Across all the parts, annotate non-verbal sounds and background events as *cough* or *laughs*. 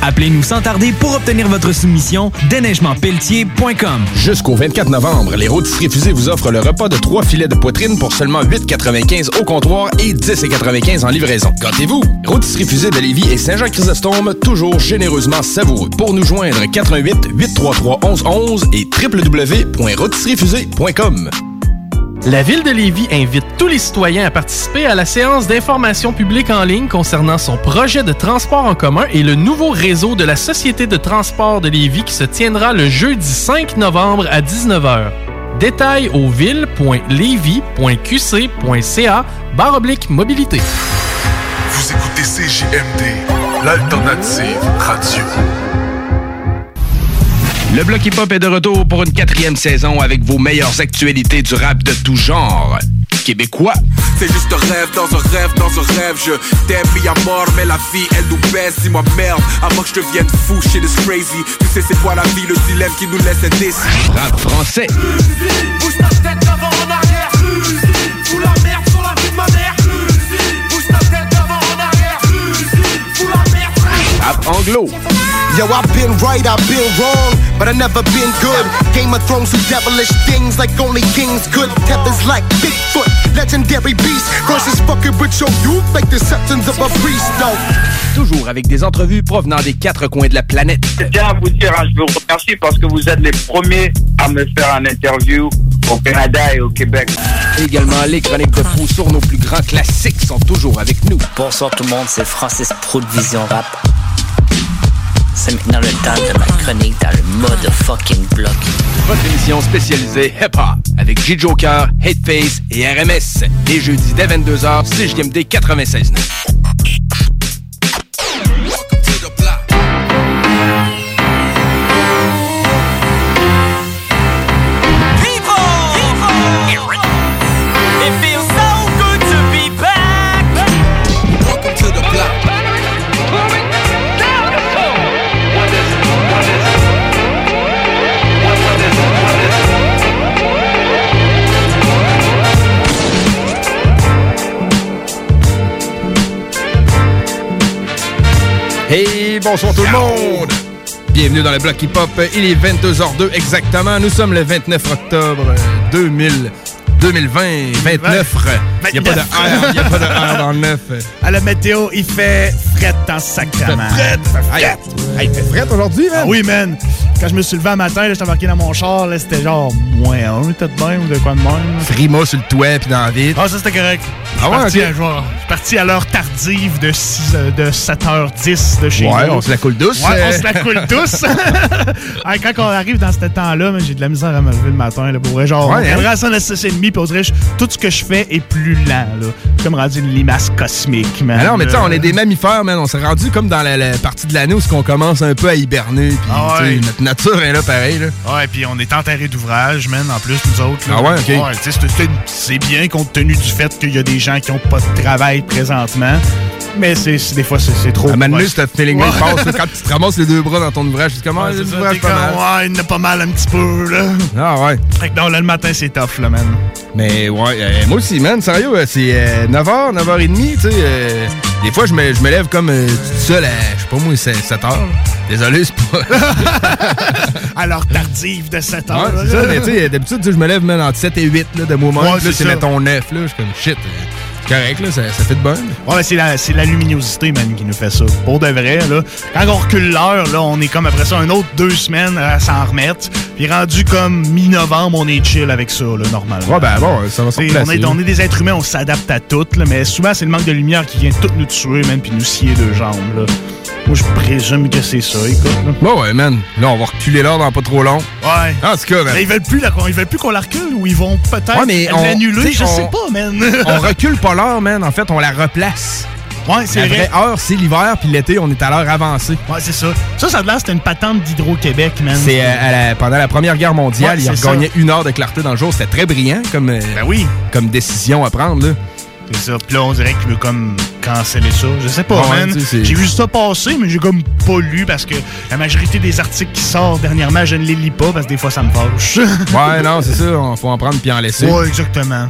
Appelez-nous sans tarder pour obtenir votre soumission déneigementpelletier.com. Jusqu'au 24 novembre, les rôtisseries fusées vous offrent le repas de trois filets de poitrine pour seulement 8,95 au comptoir et 10,95 en livraison. Gâtez-vous! Rôtisserie fusée de Lévis et Saint-Jean-Chrysostome, toujours généreusement savoureux. Pour nous joindre, 88 833 1111 et www.rôtisseriefusée.com. La Ville de Lévis invite tous les citoyens à participer à la séance d'information publique en ligne concernant son projet de transport en commun et le nouveau réseau de la Société de transport de Lévis qui se tiendra le jeudi 5 novembre à 19h. Détails au ville.levy.qc.ca barre mobilité. Vous écoutez CJMD, l'alternative radio. Le Bloc Hip Hop est de retour pour une quatrième saison avec vos meilleures actualités du rap de tout genre. Québécois. C'est juste un rêve dans un rêve dans un rêve. Je t'aime mis à mort, mais la vie elle nous baisse. Dis-moi merde, avant que je devienne fou, shit is crazy. Tu sais c'est quoi la vie, le dilemme qui nous laisse indécis. Rap français. Bouge ta tête avant en arrière. Fous la merde Rap anglo. Yo, I've been right, I've been wrong, but I never been good. Game of Thrones do devilish things like only kings could. Peppers like Bigfoot, legendary beast. Versus fucking with your youth like the septons of a priest, though. Toujours avec des entrevues provenant des quatre coins de la planète. Je tiens à vous dire, je vous remercie parce que vous êtes les premiers à me faire un interview au Canada et au Québec. Également, les chroniques de fou sur nos plus grands classiques sont toujours avec nous. Bonsoir tout le monde, c'est Francis Pro de Vision Rap. C'est maintenant le temps de ma chronique dans le mode fucking bloc. Votre émission spécialisée hip-hop avec J-Joker, Hateface et RMS. Les jeudis dès 22h, CJMD 96.9. bonsoir tout le monde! Bienvenue dans le bloc hip-hop. Il est 22h02 exactement. Nous sommes le 29 octobre 2000, 2020. 29. Il n'y a pas de R, il a pas de R dans le 9. À la météo, il fait fret en sacrament. Fret. Hey, il fait fret aujourd'hui, man? Ah oui, man. Quand je me suis levé un matin, j'étais embarqué dans mon char, c'était genre moins un, peut-être de même ou de quoi de même. Frima sur le toit puis dans la ville. Ah, ça c'était correct. Ah ouais, Je suis parti à- genre, je suis parti à l'heure tardive de, 6, euh, de 7h10 de chez Ouais, nous. on se la coule douce. Ouais, euh. on se la coule. *laughs* *laughs* Hey, quand on arrive dans ce temps-là, j'ai de la misère à me lever le matin. Pour. Genre, Ouais, on hein? à ça à 6h30, puis on dirait je- tout ce que je fais est plus lent. Là. Comme rendu une limace cosmique, man. Ah non, mais tu sais, on est des mammifères, man. On s'est rendu comme dans la, la partie de l'année où on commence un peu à hiberner. Puis, Ah ouais. notre nature est là pareil. Là. Ouais, puis on est enterré d'ouvrage, man, en plus, nous autres. là. Ah ouais, ok. sais, c'est- bien compte tenu du fait qu'il y a des gens qui n'ont pas de travail présentement. Mais c'est des fois, c'est trop. À Ouais. ce feeling-là, passe. Quand tu te ramasses les deux bras dans ton ouvrage, tu dis comment Ouais, pas mal? ouais, il en a pas mal un petit peu, là. Ah ouais. Fait que non, là, le matin, c'est tough, là, man. Mais ouais, euh, moi aussi, man, sérieux, euh, c'est euh, 9h, 9h30, tu sais. euh, des fois, je me, je me lève comme euh, tout seul à, je sais pas moi, 7h. Désolé, c'est pas. *laughs* L'heure tardive de 7 Ouais, heures. c'est ça, mais tu sais, d'habitude, je me lève, man, entre 7 et 8 là, de moi-même. Ouais, là, c'est mettons 9, là. Je suis comme shit. euh, correct, là, ça, ça fait de bon. Ouais, c'est la, c'est la luminosité, man, qui nous fait ça. Pour de vrai, là. Quand on recule l'heure, là, on est comme après ça un autre deux semaines à s'en remettre. Puis rendu comme mi-novembre, on est chill avec ça, là, normalement. Ouais, ben bon, ça va se on, est, on est des êtres humains, on s'adapte à tout, là, mais souvent, c'est le manque de lumière qui vient tout nous tuer, man, puis nous scier deux jambes, là. Moi, je présume que c'est ça, écoute. Là. Ouais, ouais, man. Là, on va reculer l'heure dans pas trop long. Ouais. En tout cas, man. Mais ils veulent plus, la- ils veulent plus qu'on la recule ou ils vont peut-être Ouais, mais on- l'annuler, je on- sais pas, man. on recule pas l'heure, man. En fait, on la replace. Ouais, c'est La vrai. vraie heure, c'est l'hiver, puis l'été, on est à l'heure avancée. Ouais, c'est ça. Ça, ça a l'air, c'était une patente d'Hydro-Québec, man. C'est euh, la- pendant la Première Guerre mondiale, Ouais, il c'est regagnait une heure de clarté dans le jour. C'était très brillant comme, euh, Ben oui. comme décision à prendre. Là. C'est ça. Puis là, on dirait qu'il veut comme canceller ça. Je sais pas, Ouais, man. J'ai vu ça passer, mais j'ai comme pas lu parce que la majorité des articles qui sortent dernièrement, je ne les lis pas parce que des fois, ça me fâche. Ouais, *laughs* non, c'est ça. On faut en prendre puis en laisser. ouais, exactement.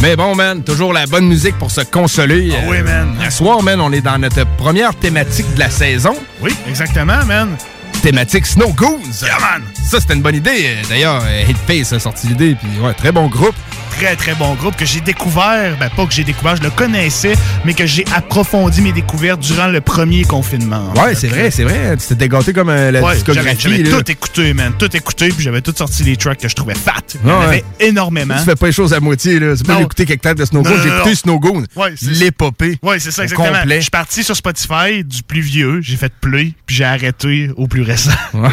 Mais bon, man, toujours la bonne musique pour se consoler. Ah oui, man. Ce soir, man, on est dans notre première thématique de la saison. Oui, exactement, man. Thématique Snow Goons. Yeah, man. Ça, c'était une bonne idée. Euh, D'ailleurs, euh, Hitface a sorti l'idée. Puis, ouais, très bon groupe. Très, très bon groupe que j'ai découvert. Ben, pas que j'ai découvert, je le connaissais, mais que j'ai approfondi mes découvertes durant le premier confinement. en Ouais, c'est vrai, c'est vrai. Tu t'étais gâté comme euh, la Ouais, discographie. j'avais là. tout écouté, man. Tout écouté, puis j'avais tout sorti les tracks que je trouvais fat. Il y en Ouais, avait ouais. énormément. Tu fais pas les choses à moitié, là. Tu peux écouter quelques temps de Snow J'ai écouté. Snow. Ouais, c'est- L'épopée. Oui, c'est ça, exactement. complet. Je suis parti sur Spotify du plus vieux, j'ai fait play, puis j'ai arrêté au plus récent. *laughs* Ouais.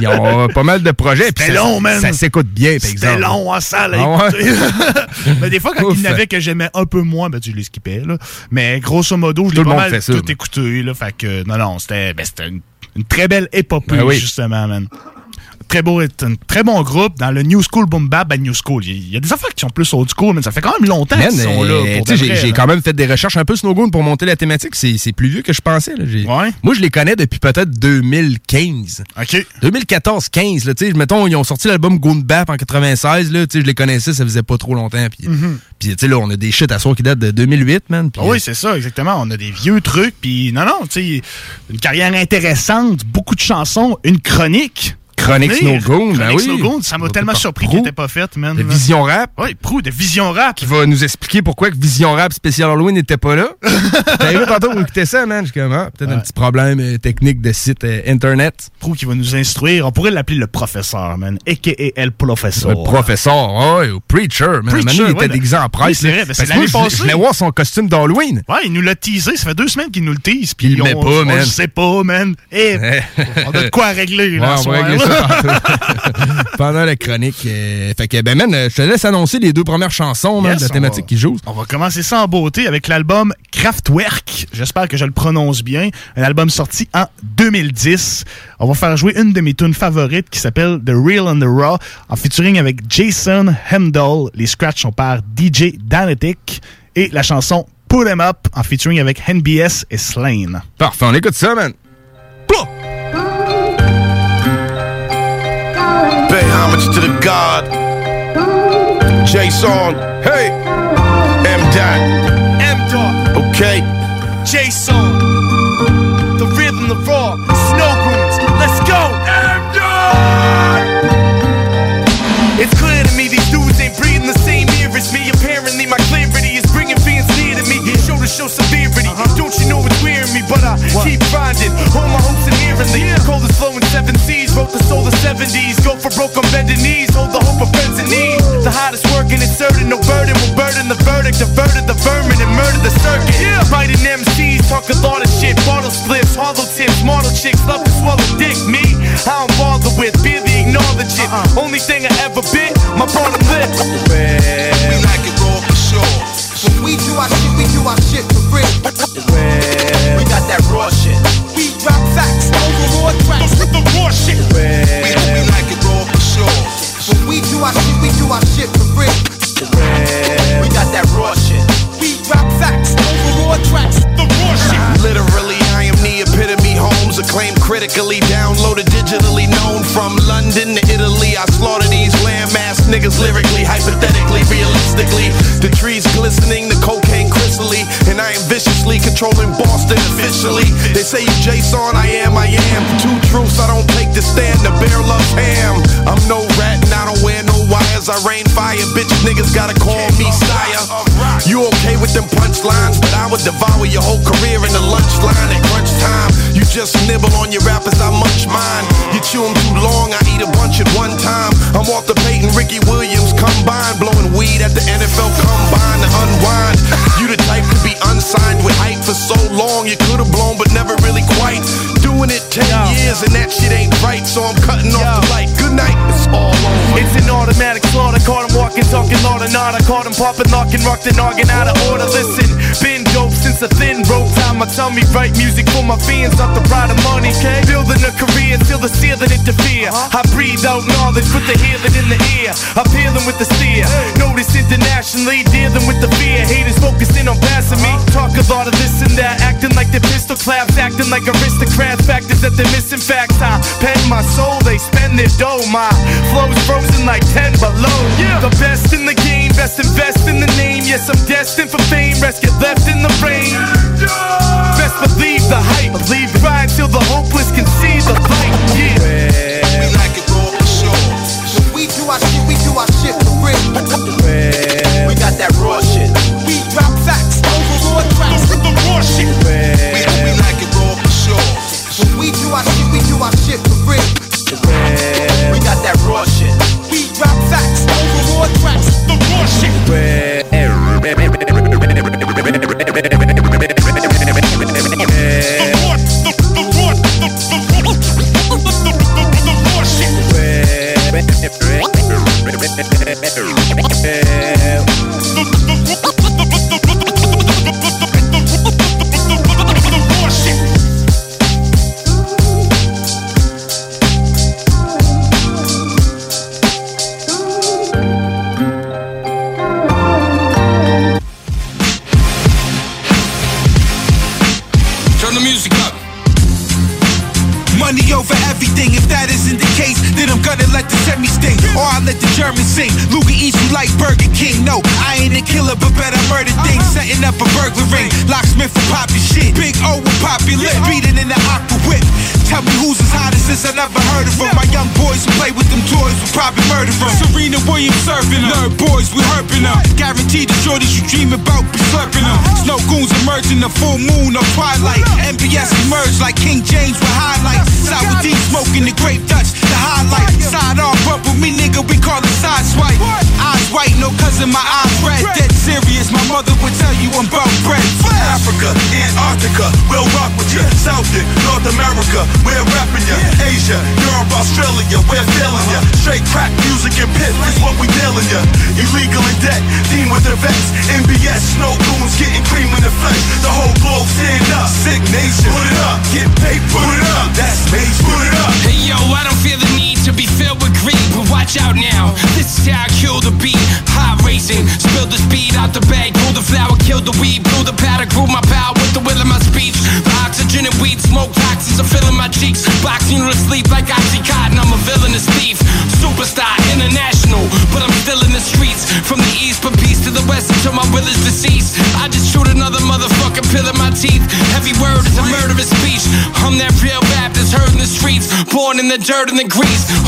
Ils ont pas mal de projets. C'était ça- long, man. Ça s'écoute bien, par C'était exemple. long en salle à Ah ouais? *laughs* *laughs* Mais des fois, quand Ouf. il y en avait que j'aimais un peu moins, ben tu les skippais, là. Mais grosso modo, je l'ai pas mal tout écouté, là. Fait que, non, non, c'était ben, c'était une, une très belle épopée, Ben oui. justement, man. Très beau, un très bon groupe dans le New School Boom Bap. Ben, New School, il y, a des affaires qui sont plus old school, mais ça fait quand même longtemps qu'ils sont là. euh, j'ai quand même fait des recherches un peu Snow Goons pour monter la thématique. C'est c'est plus vieux que je pensais. là. Ouais. Moi, je les connais depuis peut-être 2015. OK. 2014-15. là, tu sais, Mettons, ils ont sorti l'album Goon Bap en 96. Là, je les connaissais, ça faisait pas trop longtemps. Puis, puis, tu sais, là, on a des shit à soir qui datent de 2008, man. Ah oui, c'est ça, exactement. On a des vieux trucs, puis non, non, tu sais, une carrière intéressante, beaucoup de chansons, une chronique. Chronique Venir. Snow Goon, ben oui. Snow Goon, ça m'a On tellement surpris qu'elle n'était pas faite, man. de Vision Rap. Oui, Prou, de Vision Rap. Qui va nous expliquer pourquoi que Vision Rap spécial Halloween n'était pas là. *laughs* T'as vu tantôt pour écouter ça, man? Je suis comme, ah, peut-être un petit problème euh, technique de site euh, Internet. Prou qui va nous instruire. On pourrait l'appeler le professeur, man. A.K.A. le professeur. Le professeur, ouais, ou Preacher, man. Preacher, Manu, il était déguisé en presse. c'est vrai, ben, Parce c'est l'année je passée. Je voulais voir son costume d'Halloween. Ouais, il nous l'a teasé. Ça fait deux semaines qu'il nous le tease. Puis Il le on, met pas, on man. le sait pas, man. Eh, *laughs* on a de quoi à régler, là, *laughs* pendant la chronique. euh, fait que, ben, man, euh, je te laisse annoncer les deux premières chansons, man, de la thématique va- qui joue. On va commencer ça en beauté avec l'album Kraftwerk. J'espère que je le prononce bien. Un album sorti en 2010. On va faire jouer une de mes tunes favorites qui s'appelle The Real and the Raw en featuring avec Jason Hemdahl. Les scratchs sont par DJ Danetic et la chanson Put 'em Up en featuring avec NBS et Slane. Parfait, on écoute ça, man. God. Jason. Hey. M. Dot. M Dot, Okay. Jason, the rhythm, the raw, snow goons. Let's go. M Dot. It's clear to me these dudes ain't breathing the same air as me. Apparently my clarity is bringing fans near to me. Show to show severity. Uh-huh. Don't you know it's? But I keep grinding. Hold my hopes inherently. Coldest flow in seven seas. Wrote the soul of 70s. Go for broke on bended knees. Hold the hope of friends in need. The hottest working inserted. No burden will burden the verdict. Diverted the vermin and murder the circuit. Fighting MCs. Talk a lot of shit. Bottle splits. Hollow tips. Model chicks. Love to swallow dick. Me. I don't bother with. Barely acknowledge it. Uh-uh. Only thing I ever bit. My bottom lip. We like it raw for sure. When we do our shit, we do our shit for real. We got that raw shit. We drop facts over raw tracks. The raw shit. We, we like it raw for sure. When we do our shit, we do our shit for real. We got that raw shit. We drop facts over raw tracks. The raw shit. Literally, I am the epitome. Acclaimed critically, downloaded digitally, known from London to Italy. I slaughter these landmass niggas lyrically, hypothetically, realistically. The trees glistening, the cocaine crystally, and I am viciously controlling Boston officially. They say you Jason, I am, I am. Two truths, I don't take the stand. The bear loves ham. I'm no rat and I don't wear no wires. I rain fire, bitch niggas gotta call me sire. You okay with them punchlines, but I would devour your whole career in the lunch line at crunch time. You just nibble on your rappers, I munch mine. You chew them too long, I eat a bunch at one time. I'm Walter Payton, Ricky Williams combined, blowing weed at the NFL combine to unwind. You the type to be unsigned with hype for so long, you could've blown, but never really quite. Doing it 10 years and that shit ain't right, so I'm cutting off the light. Good night, it's all over. It's an automatic slaughter. Caught him walking, talking, lot of nada. Caught him popping, locking, rocking, arguing out of order. Listen, been dope since a thin rope time. I tell me write music for my fans, not the pride of money. Okay? Building a career, till the ceiling interfere. Uh-huh. I breathe out knowledge, put the healing in the ear. I'm peeling with the steer. Notice internationally, dealing with the fear. Haters focusing on passing me. Uh-huh. Talk a lot of this and that, acting like the pistol claps, acting like aristocrats. Factors that they're missing facts. I pen my soul, they spend their dough. My flow's frozen like 10 below. The best in the game, best invest in the name. Yes, I'm destined for fame. Rest get left in the rain. Best believe the hype. Believe it. Try until the hopeless can dirt and the grease.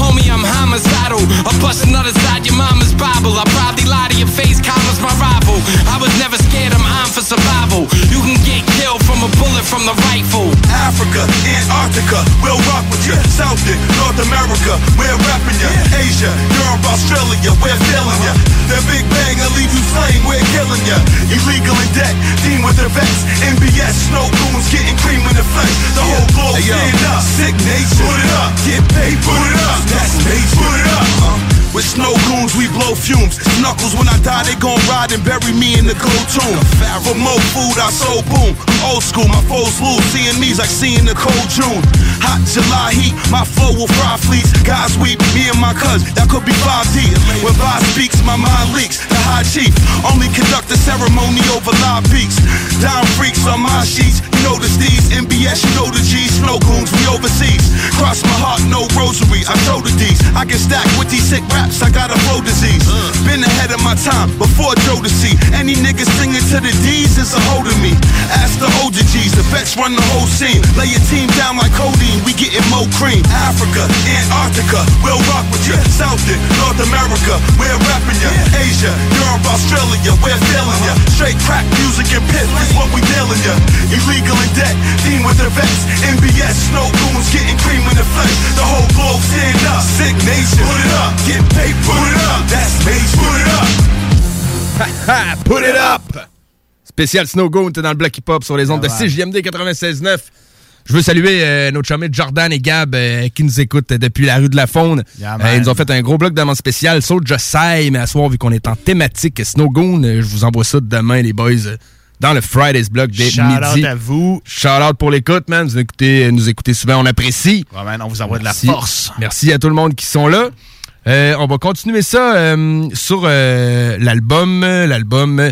Illegal in debt, team with the vets. MBS, snow goons getting cream in the flesh. The whole globe stand up. Sick nation, put it up. Get paid, put it up. That's major, put it up. Uh. With snow goons, we blow fumes. Knuckles, when I die, they gon' ride and bury me in the cold tomb. For more food, I sold boom. Old school, my foes lose. Seeing me's like seeing the cold June. Hot July heat, my flow will fry fleets. Guys weep, me and my cuz, that could be 5D. When Bob speaks, my mind leaks. High chief only conduct the ceremony over live beats. Down freaks on my sheets, you know the steeds. MBS, you know the G's. Snow goons, we overseas. Cross my heart, no rosary. I show the D's. I can stack with these sick raps, I got a flow disease. Been ahead of my time, before see. Any niggas singing to the D's is a hold of me. Ask the older G's, the vet X run the whole scene. Lay your team down like codeine, we getting more cream. Africa, Antarctica, we'll rock with you. South and North America, we're rapping ya. Asia, Europe, Australia, we're feeling ya. Straight crack music and piss is what we dealing ya. Illegal in debt, team with the vets. MBS, snow goons getting cream in the flesh. The whole globe stand up. Sick nation, put it up. Get paid, put it up. That's major, put it up. Put it up! Spécial Snow Goon, t'es dans le bloc hip-hop sur les ondes de CJMD 96.9. Je veux saluer euh, nos Jordan et Gab euh, qui nous écoutent depuis la rue de la Faune. Yeah, Euh, ils nous ont fait un gros bloc d'amende spécial. Saute Josai, mais à soir, vu qu'on est en thématique Snow Goon, euh, je vous envoie ça demain, les boys, euh, dans le Friday's block dès Shout midi. out à vous. Shout out pour l'écoute, man. Vous nous écoutez, nous écoutez souvent, on apprécie. Ouais, man, on vous envoie de la Merci. force. Merci à tout le monde qui sont là. Euh, on va continuer ça euh, sur euh, l'album, l'album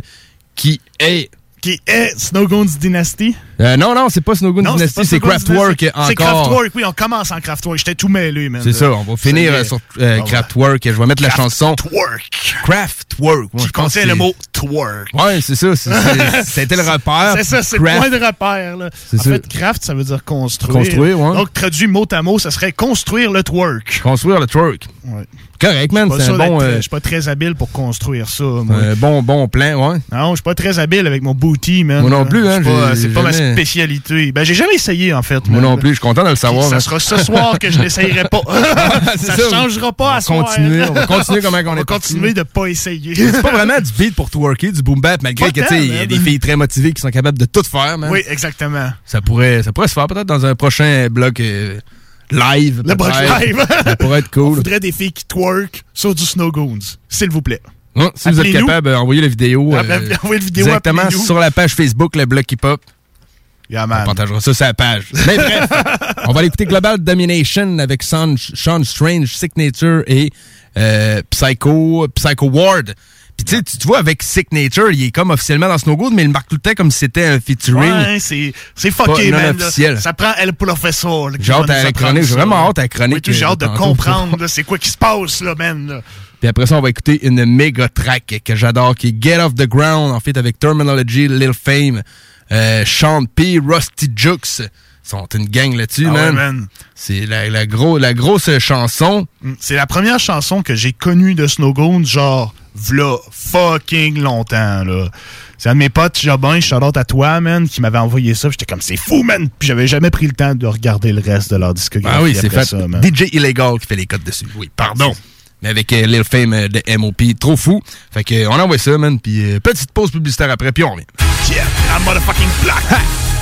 qui est Qui est Snow Goons Dynasty. Euh, non, non, c'est pas Snow Goon Non, Dynasty, c'est Dynasty. encore. C'est Kraftwerk, oui, on commence en Kraftwerk. J'étais tout mêlé, man. C'est ça, on va finir euh, sur euh, Ah. Je vais mettre la chanson Twerk. Kraftwerk. Moi, je que le mot twerk. Ouais, c'est ça. *laughs* C'était le repère. C'est ça, c'est le point de repère. Là. En ça. fait, craft, ça veut dire construire. Construire, ouais. Donc, traduit mot à mot, ça serait construire le twerk. Construire le twerk. Ouais. Correct, man. C'est un bon, euh, Je suis pas très habile pour construire ça. Moi. un bon, bon plan, ouais. Non, je suis pas très habile avec mon booty, man. Moi non plus, hein, C'est pas, ma spécialité. Ben, j'ai jamais essayé, en fait. Moi non plus, je suis content de le savoir. Ça man. sera ce soir que je n'essayerai pas. *laughs* Ça, changera pas On à soir. continuer, on va continuer comment on on est va continuer de pas essayer. C'est pas vraiment du beat pour twerker, du boom bap, malgré Pas que, tu sais, il y a des filles très motivées qui sont capables de tout faire, man. Oui, exactement. Ça pourrait, ça pourrait se faire peut-être dans un prochain bloc euh, live. Le bloc live. ça pourrait être On cool. voudrait des filles qui twerk sur du Snow Goons, s'il vous plaît. Si vous êtes capable, euh, envoyez la vidéo. Ben, envoyez la vidéo, Directement appelez-nous. sur la page Facebook, le bloc hip-hop. Yeah, On partagera ça sur la page. Mais bref, *laughs* on va aller écouter Global Domination avec Sean, Sean Strange, Signature et euh, Psycho, Psycho Ward. Puis tu sais, tu vois, avec Signature, il est comme officiellement dans Snow Good, mais il marque tout le temps comme si c'était un featuring. Ouais, c'est c'est fucké, Pas non man. là. officiel. Ça prend El Professor. J'ai hâte à la chronique. J'ai vraiment hâte à la chronique. Oui, j'ai euh, hâte de comprendre c'est quoi qui se passe, là, man. là. Puis après ça, on va écouter une méga track que j'adore, qui est Get Off the Ground, en fait, avec Terminology, Lil Fame, euh, Sean P, Rusty Jux. Ils sont une gang là-dessus, Ah ouais, man. man. C'est la, la, gros, la grosse chanson. Mm, C'est la première chanson que j'ai connue de Snow Goons, genre, v'là fucking longtemps, là. C'est un de mes potes, Jobin, shout out à toi, man, qui m'avait envoyé ça. J'étais comme, c'est fou, man. Puis j'avais jamais pris le temps de regarder le reste de leur discographie. Ah oui, c'est fait. ça, man. DJ Illegal qui fait les codes dessus. Oui, pardon. Mais avec euh, Lil Fame euh, de MOP, trop fou. Fait que, on envoie ça, man. Puis euh, petite pause publicitaire après, puis on revient. Yeah, I'm motherfucking black. You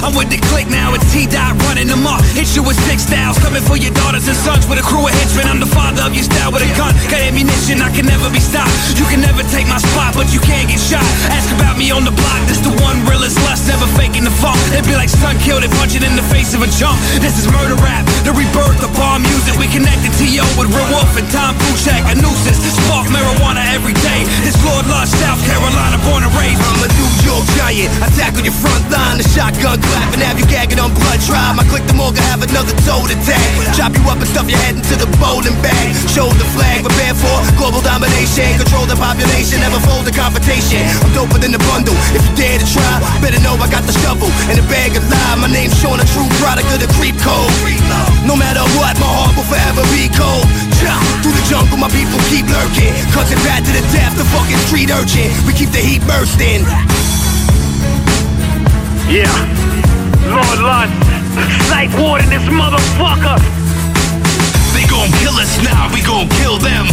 I'm with the click now, it's T dot running them off. Hit you with six styles, coming for your daughters and sons with a crew of henchmen. I'm the father of your style with a gun. Got ammunition, I can never be stopped. You can never take my spot, but you can't get shot. Ask about me on the block, this the one realest lust, never faking the funk. It'd be like stun killed and punching in the face of a jump. This is murder rap, the rebirth of bomb music. We connected T.O. with Real Wolf and Tom Puchak, a nuisance. Spark marijuana every day. It's Lord Lush, South Carolina, born and raised. I'm a New York giant. I tackle your front the shotgun clap, and have you gagging on blood tribe. I click the morgue, have another toe to tag. Chop you up and stuff your head into the bowling bag. Show the flag, prepare for global domination. Control the population, never fold the confrontation. I'm doper than the bundle. If you dare to try, better know I got the shovel and a bag of lime. My name's Sean, a true product of the creep code. No matter what, my heart will forever be cold. Through the jungle, my people keep lurking. Cuts it bad to the death, the fucking street urchin. We keep the heat bursting. Yeah, Lord Lust, Psych Ward in this motherfucker. They gon' kill us now, we gon' kill them.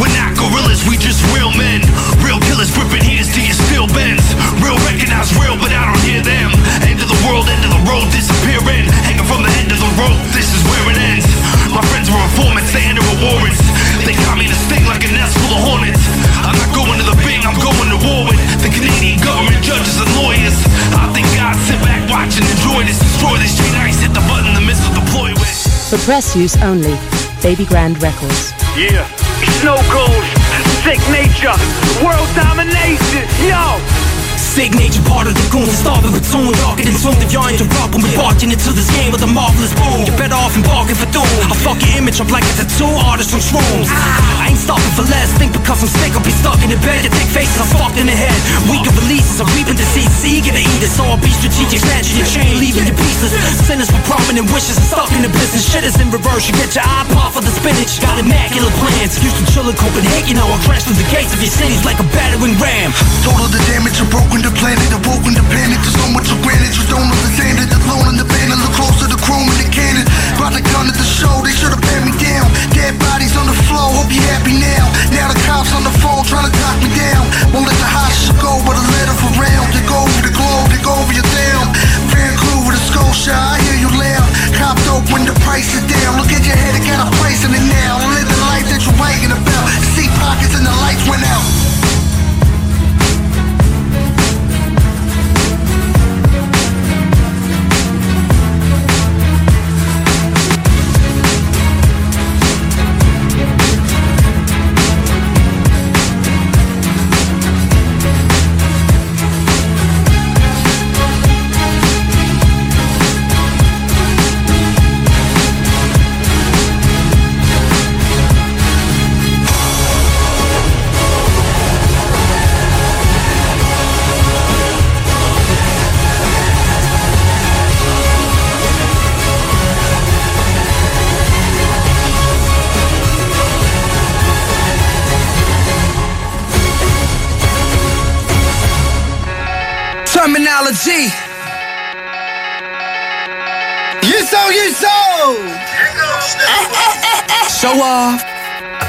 We're not gorillas, we just real men. Real killers ripping heaters to your steel bends. Real recognize real, but I don't hear them. End of the world, end of the road, disappearing. Hanging from the end of the rope, this is where it ends. My friends were informants, they with warrants. They got me to sting like a nest full of hornets. I'm not going to the Bing, I'm going to war with the Canadian government, judges and lawyers. I think God sit back, watch and enjoy this. Destroy this chain ice, hit the button, the missile deploy with. For press use only. Baby Grand Records. Yeah, Snow Goons, Sick Nature, World Domination, yo. Fake nature, part of the goons, starving with tune Darker than soon if y'all interrupt when we barging into this game with a marvelous boom. You're better off in bargain for doom. I fuck your image up like a tattoo artist on shrooms. Ah, I ain't stopping for less, think because I'm sick I'll be stuck in the bed, you take faces, I'm fucked in the head. Weak releases, I'm reaping disease, eager to eat it. So I'll be strategic, snatching your chain, leaving you pieces. Sinners for prominent wishes, stuck in the business. Shit is in reverse, you get your pop for the spinach. Got immaculate plans, used to chill in Copenhagen. Now I crash through the gates of your cities like a battering ram. Total the damage, I've broken the planet, I've woken the panic There's so much of granted, you don't understand it. The throne and the banner, look close to the chrome and the cannon. Brought the gun at the show, they should've pat me down. Dead bodies on the floor, hope you happy now. Now the cops on the phone trying to talk me down. Won't let the hostage go, but a letter for round. Take over the globe, take over your town. Vancouver to Scotia, I hear you loud. Copped dope when the price is down. Look at your head, it got a price in it now. Live the life that you're writing about. See pockets and the lights went out Terminology. You so, you so. Show off.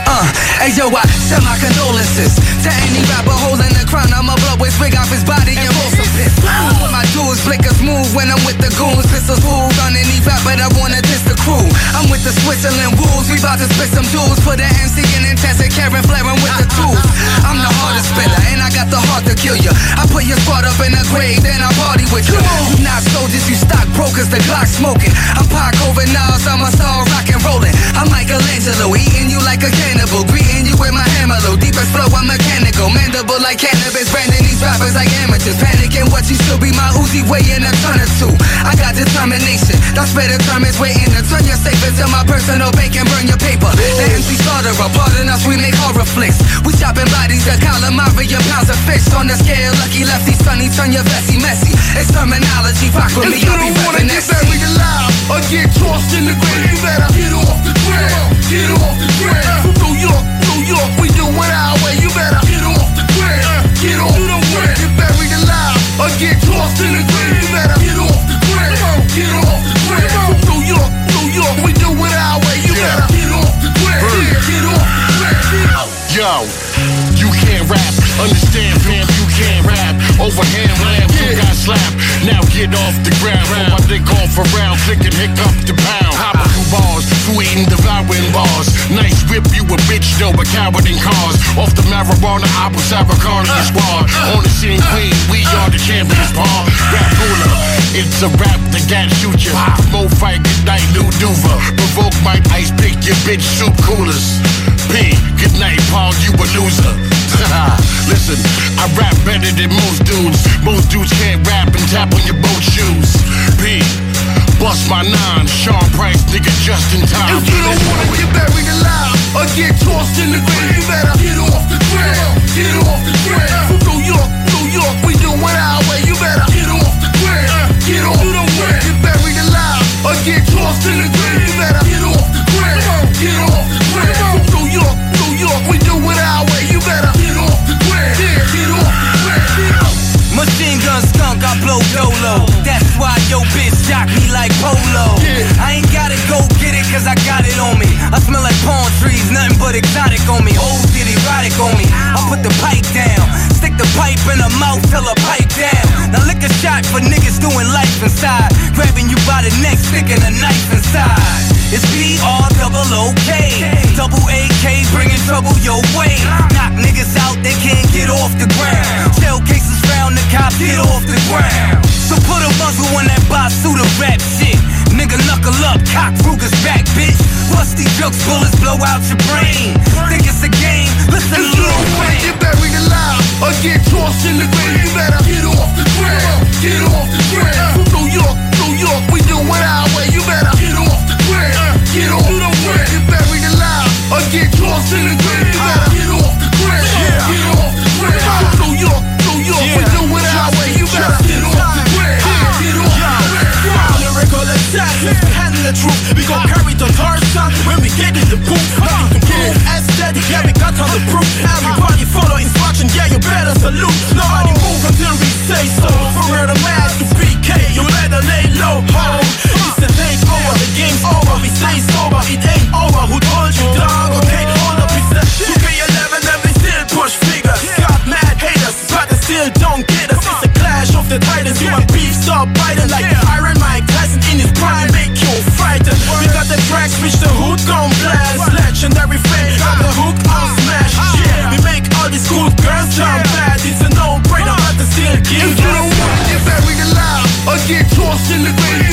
Uh, hey yo, I send my condolences to any rapper holding the crown. I'ma blow his wig off his body and roll some piss. My dudes flicker smooth when I'm with the goons. Pistols smooth on any rapper that wanna diss the crew. I'm with the Switzerland wolves. We bout to spit some dudes. Put an MC and Karen flaring with the tools. I'm the hardest spitter and I got the heart to kill you. I put your squad up in a grave, then I party with you. You not soldiers, you stock brokers. The Glock smoking. I'm Pac over now, so I'm a song rock and rolling. I'm Michelangelo, eating you like a cannibal. Greeting you with my hammer, though. Deepest flow, I'm mechanical. Mandible like cannabis, branding these rappers like amateurs. Panicking what you should be my Uzi weighing a ton or two. I got determination, that's better determines waiting to turn your safe into my personal bank and burn your paper. The MC slaughter, pardon us, we make horror flicks. We chopping bodies, a calamari and pounds of fish on the scale. Lucky lefty, sunny, turn your vesty messy. It's terminology, rock with me, If you don't wanna get buried alive or get tossed in the grave, you better get off the ground. Get off the ground. From New York, New York, we do it our way. You better get off the ground. Get off or get tossed in the grave, you better get off the ground. Get off the ground. From New York, New York, we do it our way. You better get off the ground. Get off the ground. Yo, you can't rap. Understand, fam, you can't rap. Overhand lamb, you got slapped. Now get off the ground. Throw my dick off around, click and hiccup the pound. Hop a few bars, you eating, devouring bars. Nice whip, you a bitch, though, a coward in cars. Off the marijuana, I was Sarah squad. Uh. On the scene, uh. queen, we are the champions, Paul. Rap ruler, it's a rap that got shoot you. Mo fight, good night, new duva. Provoke my ice, pick your bitch, soup coolers. P, good night, Paul, you a loser. *laughs* Listen, I rap better than most dudes. Most dudes can't rap and tap on your boat shoes. P, bust my nine, Sean Price, nigga, just in time. If you don't wanna get buried alive or get tossed in the grave, you better get off the ground. Get off the ground. From New York, New York, we do it our way. You better get off the ground. Get off the ground. Get buried alive or get tossed in the grave, you better get off the. Get off the ground. New York, New York, we do it our way. You better get off the ground. Get off the ground. Machine gun skunk, I blow dolo. That's why yo bitch jock me like polo. I ain't gotta go get it cause I got it on me. I smell like palm trees, nothing but exotic on me. Old shit erotic on me. I put the pipe down. Stick the pipe in her mouth till her pipe down. Now lick a shot for niggas doing life inside. Grabbing you by the neck, sticking a knife inside. It's B-R double O-K Double A-K bringing trouble your way Knock niggas out, they can't get off the ground Shell cases found, the cops get off the ground So put a muzzle on that Basuda rap shit Nigga knuckle up, cock Ruger's back, bitch Rusty jokes, bullets blow out your brain. Think it's a game? Listen, It's Lil Wayne. get buried alive or get tossed in the grave. You better get off the ground, get off the ground. From New York, New York, we do it our way. You better get off the ground, get off the ground. Get buried alive or get tossed in the. You get off the ground, get off the. From New York, New York, we do it our way. You better get off the ground, get off the ground. Lyrical assassins, handle the truth. We gon' carry the torch son when we get in the booth. Nothing to prove. Aesthetic, yeah, we got all the proof. Everybody follow instruction, yeah, you better salute. Nobody move until we say so. For real, the mask to PK, you better lay low, ho. Takeover, the game's over. We stay sober, it ain't over. Who told you, dog? Okay, hold up, it's a 2K11 and we still push figures. Got mad haters, but they still don't get us. It's a clash of the titans. You and beef stop biting like Iron Mike Tyson in his prime, make you frightened. We got the tracks, which the hood gon' blast. Legendary fame, got the hook on smash. Yeah, we make all these cool girls jump bad. It's a no-brainer, but they still give If you don't want to get buried alive or get tossed in the grave,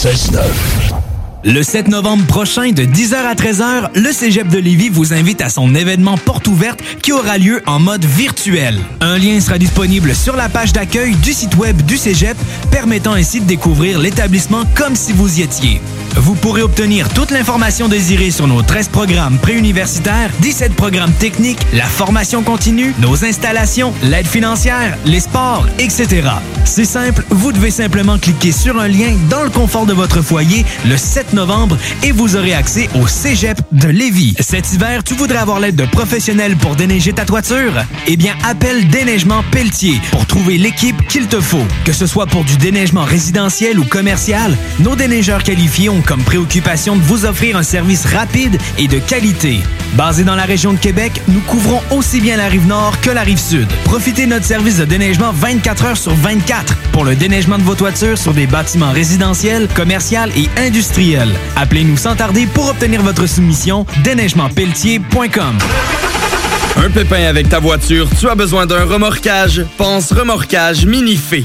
96.9. Le 7 novembre prochain, de 10h à 13h, le Cégep de Lévis vous invite à son événement porte ouverte qui aura lieu en mode virtuel. Un lien sera disponible sur la page d'accueil du site web du Cégep, permettant ainsi de découvrir l'établissement comme si vous y étiez. Vous pourrez obtenir toute l'information désirée sur nos 13 programmes préuniversitaires, 17 programmes techniques, la formation continue, nos installations, l'aide financière, les sports, etc. C'est simple, vous devez simplement cliquer sur un lien dans le confort de votre foyer le 7 novembre et vous aurez accès au Cégep de Lévis. Cet hiver, tu voudrais avoir l'aide de professionnels pour déneiger ta toiture? Eh bien, appelle Déneigement Pelletier pour trouver l'équipe qu'il te faut. Que ce soit pour du déneigement résidentiel ou commercial, nos déneigeurs qualifiés ont comme préoccupation de vous offrir un service rapide et de qualité. Basé dans la région de Québec, nous couvrons aussi bien la rive nord que la rive sud. Profitez de notre service de déneigement 24 heures sur 24 pour le déneigement de vos toitures sur des bâtiments résidentiels, commerciaux et industriels. Appelez-nous sans tarder pour obtenir votre soumission déneigementpelletier.com. Un pépin avec ta voiture, tu as besoin d'un remorquage? Pense remorquage Minifé.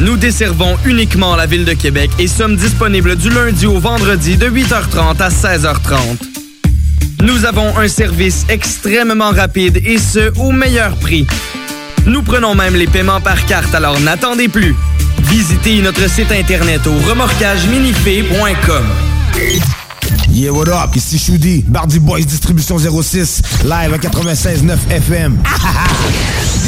Nous desservons uniquement la ville de Québec et sommes disponibles du lundi au vendredi de 8h30 à 16h30. Nous avons un service extrêmement rapide et ce, au meilleur prix. Nous prenons même les paiements par carte, alors n'attendez plus. Visitez notre site internet au remorquageminifé.com. Yeah, what up? Ici Choudi, Bardi Boys Distribution 06, live à 96.9 FM. *laughs*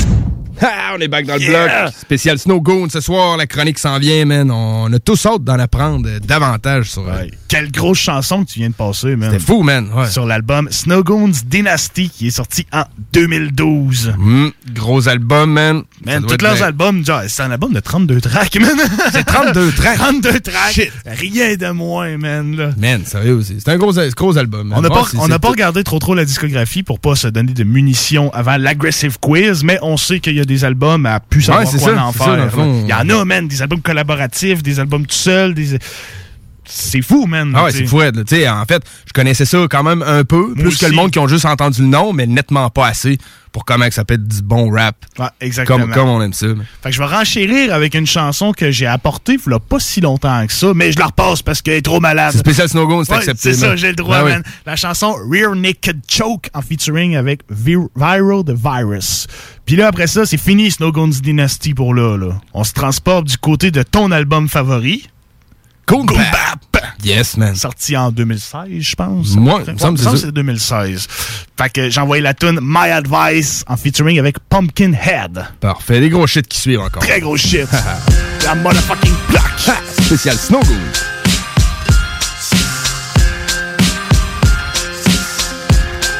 Ah, on est back dans le Yeah! bloc. Spécial Snow Goon ce soir, la chronique s'en vient, man. On a tous hâte d'en apprendre davantage sur. euh, Quelle grosse chanson que tu viens de passer, man. C'était fou, man. Ouais. Sur l'album Snowgoons Dynasty, qui est sorti en 2012. Mm, gros album, man. Man, tous leurs albums, genre, c'est un album de 32 tracks, man. C'est 32 *laughs* tracks? 32 tracks. Rien de moins, man, là. Man, sérieux aussi. C'est un gros, gros album. man. On n'a pas, on regardé trop trop la discographie pour pas se donner de munitions avant l'aggressive quiz, mais on sait qu'il y a des albums à plus savoir Ouais, quoi ça, en faire. Il y en a, man, des albums collaboratifs, des albums tout seuls, des... C'est fou, man. Ah ouais, c'est fou. en fait, je connaissais ça quand même un peu, plus que le monde qui ont juste entendu le nom, mais nettement pas assez pour comment que ça peut être du bon rap. Ouais, exactement. Comme, comme on aime ça. Fait que je vais renchérir avec une chanson que j'ai apportée il a pas si longtemps que ça, mais je la repasse parce qu'elle est trop malade. C'est spécial Snowgoon, c'est Ouais, accepté. C'est ça, j'ai le droit, Ben oui. man. La chanson Rear Naked Choke en featuring avec Vir- Viral the Virus. Puis là, après ça, c'est fini Snowgoons Dynasty pour là, là. On se transporte du côté de ton album favori. Cool Boom Bap. Yes, man. Sorti en 2016, je pense. Moi, Ouais, il me semble que il me semble c'est que c'est 2016. Fait que j'ai envoyé la tune My Advice en featuring avec Pumpkinhead. Parfait. Des gros shit qui suivent encore. Très gros shit. *laughs* La motherfucking block. Spécial Snowgoon.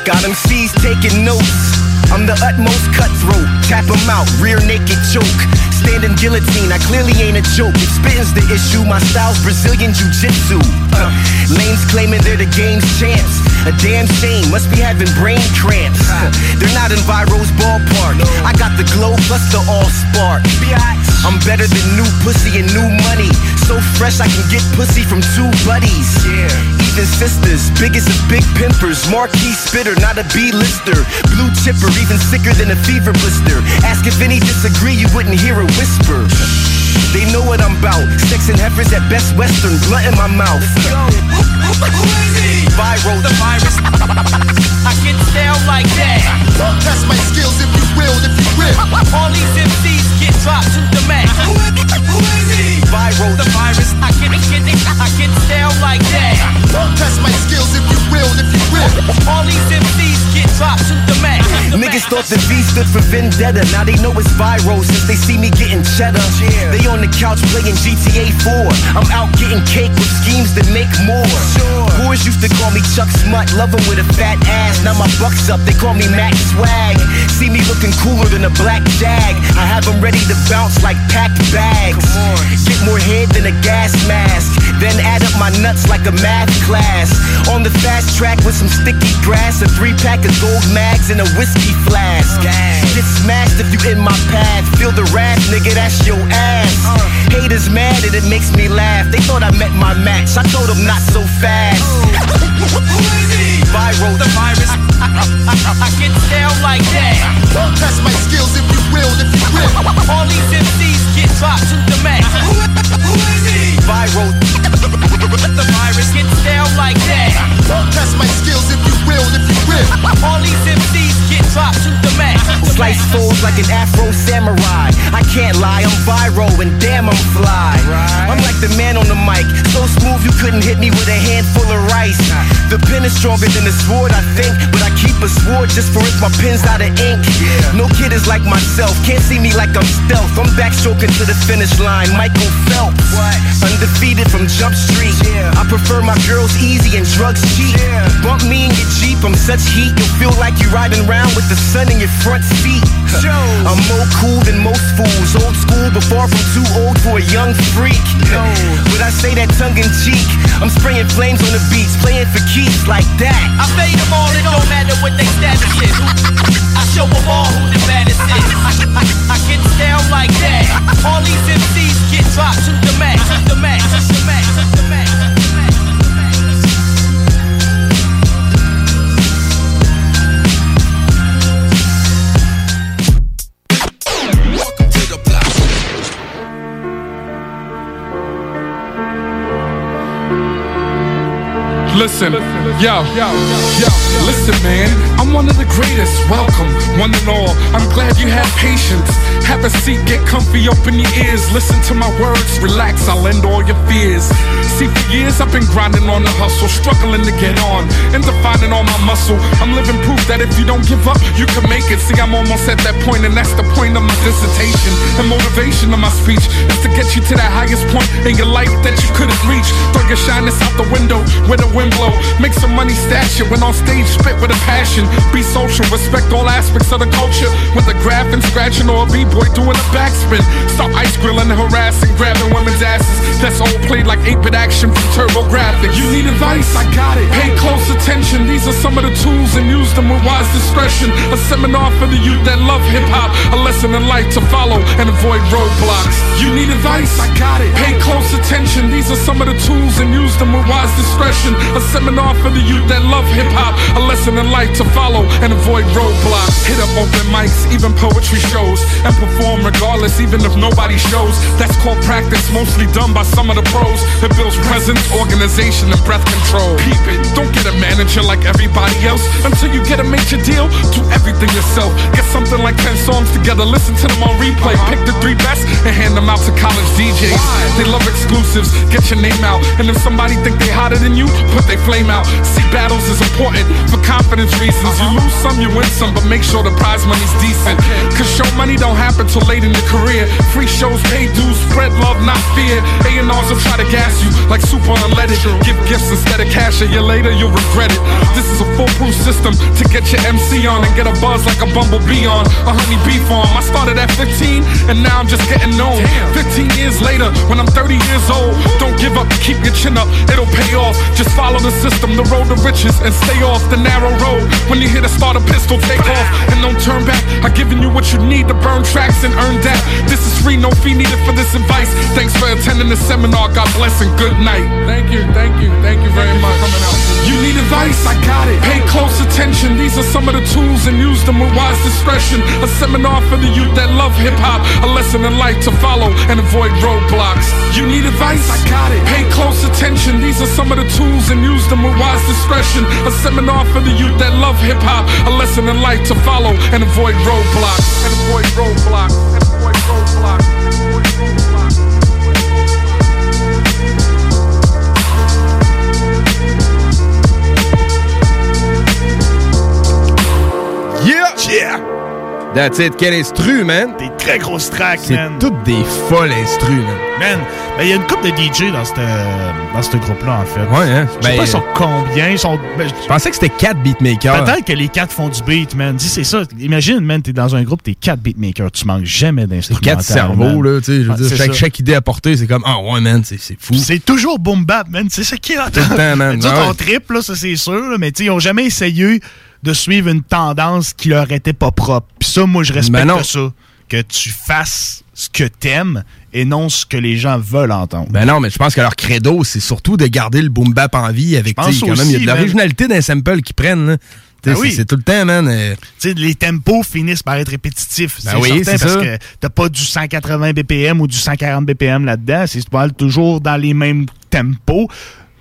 Got them C's taking notes. I'm the utmost cutthroat. Tap 'em out, rear naked choke. Standing guillotine, I clearly ain't a joke. If spitting's the issue, my style's Brazilian Jiu Jitsu. Uh, lames claiming they're the game's champs. A damn shame, must be having brain cramps. Uh, they're not in Viro's ballpark. I got the glow plus the all spark. I'm better than new pussy and new money. So fresh, I can get pussy from two buddies. Yeah. Even sisters, biggest of big pimpers. Marquee spitter, not a B-lister. Blue chipper, even sicker than a fever blister. Ask if any disagree, you wouldn't hear a whisper. They know what I'm about. Sex and heifers at best western, blunt in my mouth. Viral, the virus. I get down like that. Test my skills if you will, if you will. All these MCs get dropped to the max. Viral, the virus. I get, get, I get down like that. Test my skills if you will, if you will. All these MCs get dropped to the max. Niggas thought the V stood for vendetta. Now they know it's viral since they see me getting cheddar. They on the couch playing GTA 4. I'm out getting cake with schemes that make more. Boys used to call me Chuck Smut, love 'em with a fat ass. Now my buck's up, they call me Max Swag. See me looking cooler than a black jag. I have 'em ready to bounce like packed bags. Get more head than a gas mask. Then add up my nuts like a math class. On the fast track with some sticky grass, a three pack of gold mags, and a whiskey flask. Get smashed if you in my path. Feel the wrath, nigga, that's your ass. Uh. Haters mad and it makes me laugh. They thought I met my match. I told them not so fast. Oh. Viral, the virus. *laughs* I, get down like that. Don't test my skills if you will, if you will. All these MCs dropped to the max. Viral, the virus gets down like that. Don't test my skills if you will, if you will. All these MCs get dropped to the max. Slice folds like an Afro samurai. I can't lie, I'm viral and damn I'm fly. I'm like the man on the mic, so smooth you couldn't hit me with a handful of rice. The pen is stronger than the sword, I think, but I keep a sword just for if my pen's out of ink. No kid is like myself, can't see me like I'm stealth. I'm backstroking to the finish line, Michael Phelps. Undefeated from Jump Street. Yeah. I prefer my girls easy and drugs cheap. Bump me in your Jeep, I'm such heat, you'll feel like you're riding around with the sun in your front feet. *laughs* I'm more cool than most fools, old school, but far from too old for a young freak. No. But I say that tongue in cheek. I'm spraying flames on the beats, playing for keeps like that. I fade them all, it don't matter what they status is. I show them all who the baddest is. I, I get down like that. All these MCs get dropped to the max, the max, the max, the max. Listen, yo, yo, yo, listen, man. I'm one of the greatest. Welcome, one and all. I'm glad you had patience. Have a seat, get comfy, open your ears. Listen to my words, relax, I'll end all your fears. See, for years I've been grinding on the hustle, struggling to get on, and defining all my muscle. I'm living proof that if you don't give up, you can make it. See, I'm almost at that point, and that's the point of my dissertation. The motivation of my speech is to get you to that highest point in your life that you couldn't reach. Throw your shyness out the window where the wind blow. Make some money, stash it. When on stage, spit with a passion. Be social, respect all aspects of the culture. With a graphing, scratching, or a b-boy doing a backspin. Start ice grilling, harassing, grabbing women's asses. That's all played like 8-bit action from TurboGrafx. You need advice, I got it. Pay close attention. These are some of the tools and use them with wise discretion. A seminar for the youth that love hip hop. A lesson in life to follow and avoid roadblocks. You need advice, I got it. Pay close attention. These are some of the tools and use them with wise discretion. A seminar for the youth that love hip hop. A lesson in life to follow and avoid roadblocks. Hit up open mics, even poetry shows, and perform regardless, even if nobody shows. That's called practice, mostly done by some of the pros. It builds presence, organization, and breath control. Keep it. Don't get a manager like everybody else until you get a major deal. Do everything yourself. Get something like 10 songs together, listen to them on replay. Uh-huh. Pick the three best and hand them out to college DJs. They love exclusives, get your name out. And if somebody think they hotter than you, put their flame out. See, battles is important for confidence reasons. You uh-huh. lose some, you win some, but make sure the prize money's decent. Cause show money don't happen till late in your career. Free shows, pay dues, spread love, not fear. A&Rs will try to gas you like soup on unleaded. Give gifts instead of cash, a year later you'll regret it. This is a foolproof system to get your MC on and get a buzz like a bumblebee on a honeybee farm. I started at 15 and now I'm just getting known. 15 years later, when I'm 30 years old, don't give up, keep your chin up, it'll pay off. Just follow the system, the road to riches, and stay off the narrow road. When you hit a start a pistol, take off and don't turn back. I've given you what you need to burn tracks and earn that. This is free, no fee needed for this advice. Thanks for attending the seminar. God bless and good night. Thank you, thank you, thank you very much. Coming out. You need advice, I got it. Pay close attention. These are some of the tools and use them with wise discretion. A seminar for the youth that love hip hop. A lesson in life to follow and avoid roadblocks. You need advice, I got it. Pay close attention. These are some of the tools and use them with wise discretion. A seminar for the youth that love hip hop. A lesson in life to follow and avoid roadblocks. And avoid roadblocks. Yeah. Yeah. That's it. Quel instru, man? Des très grosses tracks, C'est man. toutes des folles instru, man. Man, ben, il y a une couple de DJ dans ce dans groupe-là, en fait. Ouais, hein? Je sais Ben, pas ils sont combien. Ils sont, ben, Je pensais que c'était quatre beatmakers. Peut-être que les quatre font du beat, man. Dis, c'est ça. Imagine, man, t'es dans un groupe, t'es quatre beatmakers. Tu manques jamais d'instrumental. Quatre cerveaux, là, tu sais. Je veux Ah, dire, c'est chaque, chaque idée apportée, c'est comme, ah ouais, man, c'est c'est fou. C'est toujours boom bap, man. C'est ça qui est. Tout le temps, man. Nous autres, Ouais. on triple, là, ça c'est sûr, mais tu sais, ils ont jamais essayé de suivre une tendance qui leur était pas propre. Puis ça, moi, je respecte Ben non. ça. Que tu fasses ce que t'aimes et non ce que les gens veulent entendre. Ben non, mais je pense que leur credo, c'est surtout de garder le boom bap en vie avec, quand même, il y a aussi, de l'originalité d'un sample qu'ils prennent, Ben c'est- oui. C'est tout le temps, man. euh, les tempos finissent par être répétitifs. Ben c'est oui, certain, parce ça. que t'as pas du 180 BPM ou du 140 BPM là-dedans. C'est toujours dans les mêmes tempos.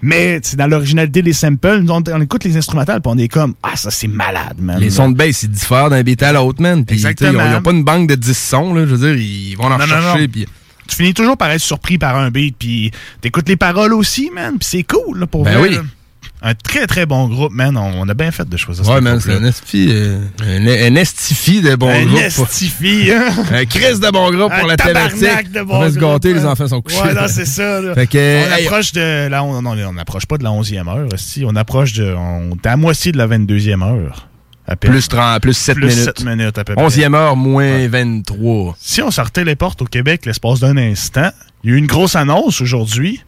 Mais c'est dans l'originalité des samples. Nous, on, on écoute les instrumentales puis on est comme Ah, ça c'est malade, man. Les sons de bass, ils diffèrent d'un beat à l'autre, man. Sais, Exactement. Ils n'ont pas une banque de 10 sons, là. Je veux dire, ils vont en non. puis- Tu finis toujours par être surpris par un beat, puis t'écoutes les paroles aussi, man, puis c'est cool, là, pour Ben vrai, oui. là. Un très, très bon groupe, man. On, on a bien fait de choisir Ouais, ce man, c'est un estifi, euh, un, un estifi de bon Un groupe. estifi, hein? *laughs* Un Chris de bon groupe Un pour la thématique. de bon on va se gâter, les hein. enfants sont couchés. Ouais, non, c'est ça. là. Fait que, on hey, approche de on, n'approche pas de la 11e heure, si. On approche de, on est à moitié de la 22e heure. à. Plus 30, plus 7 Plus minutes. 7 minutes à peu près. 11e heure, moins 23. Si on sortait les portes au Québec l'espace d'un instant, il y a eu une grosse annonce aujourd'hui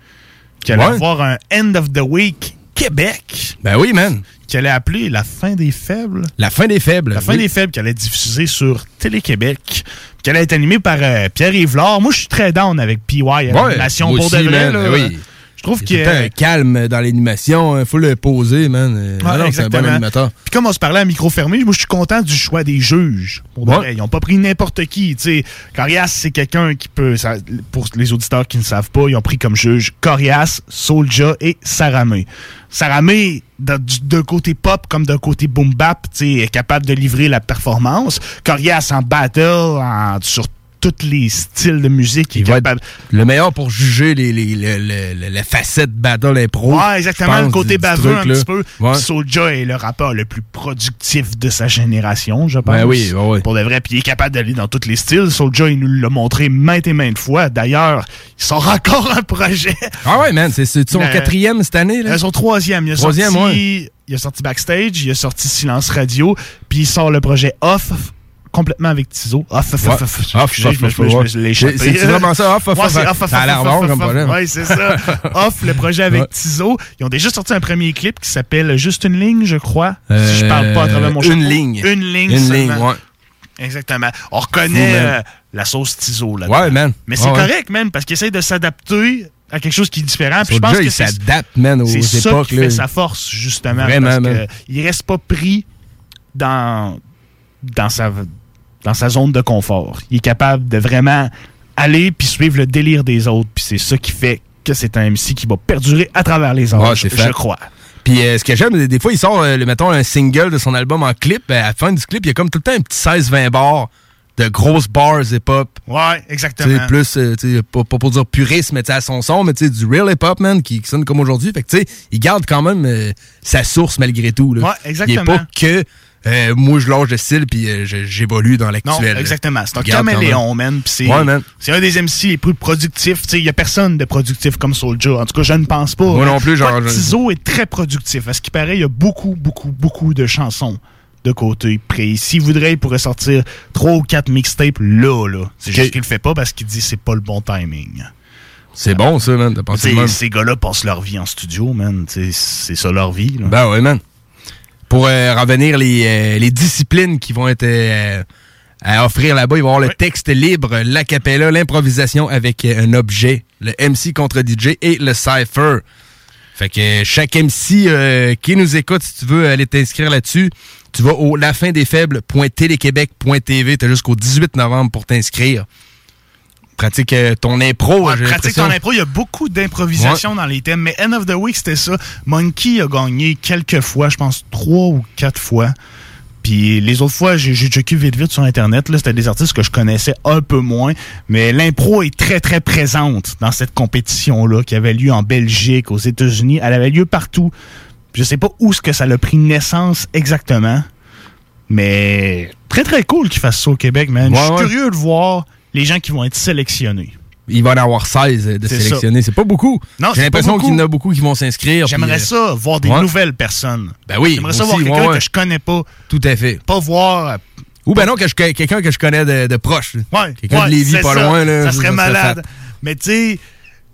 qu'il allait Ouais. avoir un End of the Week Québec. Ben oui, man. Qui allait appeler La fin des faibles. La fin des faibles. La fin oui. des faibles allait être diffusée sur Télé-Québec. Qui allait être animée par euh, Pierre Yvelard. Moi, je suis très down avec PY Ouais, l'animation moi pour aussi, de vrai. là. ben oui. Je trouve Il qu'il y a un calme dans l'animation. Il faut le poser, man. Non, c'est un bon animateur. Puis comme on se parlait à micro fermé, moi je suis content du choix des juges. Vrai. Ils ont pas pris n'importe qui. tu sais. Corias, c'est quelqu'un qui peut. ça- pour les auditeurs qui ne savent pas, ils ont pris comme juge Corias, Soulja et Saramé. Saramé, d'un du- d'un côté pop comme d'un côté boom bap, est capable de livrer la performance. Corias en battle, en- sur tous les styles de musique, il est capable. Le meilleur pour juger les, les, les, les- les- facettes battle impro. Ouais, exactement. pense, le côté baveux un là. petit peu. Ouais. Soulja est le rappeur le plus productif de sa génération, je pense. Ben oui, ouais, ouais. Pour de vrai. Puis il est capable d'aller dans tous les styles. Soulja, il nous l'a montré maintes et maintes fois. D'ailleurs, il sort encore un projet. Ah ouais, man. C'est son quatrième cette année, là? Euh, Son troisième. Il a Troisième, sorti, ouais. il a sorti Backstage, il a sorti Silence Radio, puis il sort le projet Off complètement avec Tizo. Off, off, off, off. C'est- vraiment ça, off, off, off, Ça a l'air bon comme projet. Ouais, c'est ça. *laughs* Off, le projet avec. Tizo. Ils ont déjà sorti un premier clip qui s'appelle Juste une ligne, je crois. si je parle pas à travers mon Euh, une ligne. Une ligne. Une ligne, ouais. Exactement. On reconnaît euh, la sauce Tizo là. Ouais, man. Mais c'est Ouais, correct, man, parce qu'il essaie de s'adapter à quelque chose qui est différent. Puis je pense que il c'est s'adapte, man, aux c'est ça époques, qui là. fait sa force, justement. Vraiment, parce que il reste pas pris dans, dans, sa, dans sa zone de confort. Il est capable de vraiment aller puis suivre le délire des autres. Puis c'est ça qui fait que c'est un MC qui va perdurer à travers les âges, fait. je crois. Puis euh, ce que j'aime, des fois, il sort, euh, le- mettons, un single de son album en clip. ben, à la fin du clip, il y a comme tout le temps un petit 16-20 bars de grosses bars hip-hop. Ouais, exactement. sais, plus, euh, pas, pas pour dire puriste, mais à son son, mais tu sais, du real hip-hop, man, qui, qui sonne comme aujourd'hui. Fait que, tu sais, il garde quand même euh, sa source malgré tout. Là. Ouais, exactement. Il est pas que euh, moi, je lâche de style puis euh, j'évolue dans Non, l'actuel. là. exactement. C'est un caméléon, man. C'est Ouais, un des MC les plus productifs. Il n'y a personne de productif comme Soulja. En tout cas, je ne pense pas. Moi non plus, genre, Tizo est très productif. À ce qui paraît, il y a beaucoup, beaucoup, beaucoup de chansons de côté près. S'il voudrait, il pourrait sortir trois ou quatre mixtapes là, là. C'est juste qu'il le fait pas parce qu'il dit que c'est pas le bon timing. C'est bon, ça, man. Ces gars-là passent leur vie en studio, man. C'est ça leur vie. là. Ben ouais, man. Pour euh, revenir les, euh, les disciplines qui vont être euh, à offrir là-bas, il va y avoir le texte libre, l'acapella, l'improvisation avec un objet, le MC contre DJ et le cypher. Fait que chaque MC euh, qui nous écoute, si tu veux aller t'inscrire là-dessus, tu vas au lafindesfaibles.téléquébec.tv. T'as jusqu'au 18 novembre pour t'inscrire. Pratique euh, ton impro. j'ai Pratique l'impression. ton impro, il y a beaucoup d'improvisation dans les thèmes, mais End of the Week, c'était ça. Monkey a gagné quelques fois, je pense trois ou quatre fois. Puis les autres fois, j'ai j'ai checké vite vite sur Internet, là, c'était des artistes que je connaissais un peu moins, mais l'impro est très très présente dans cette compétition-là qui avait lieu en Belgique, aux États-Unis. Elle avait lieu partout. Je sais pas où ce que ça a pris naissance exactement, mais très très cool qu'ils fassent ça au Québec, man. Je suis Ouais, ouais. curieux de voir les gens qui vont être sélectionnés. Il va en avoir 16 de sélectionnés. C'est pas beaucoup. Non, J'ai l'impression qu'il y en a beaucoup qui vont s'inscrire. J'aimerais puis, ça, euh, voir des ouais. nouvelles personnes. Ben oui. J'aimerais ça voir quelqu'un ouais, ouais. que je connais pas. Tout à fait. Pas voir. euh, Ou ben non, que quelqu'un que je connais de, de proche. Ouais, Quelqu'un de Lévis, pas ça. loin. Là, ça serait malade. Mais tu sais,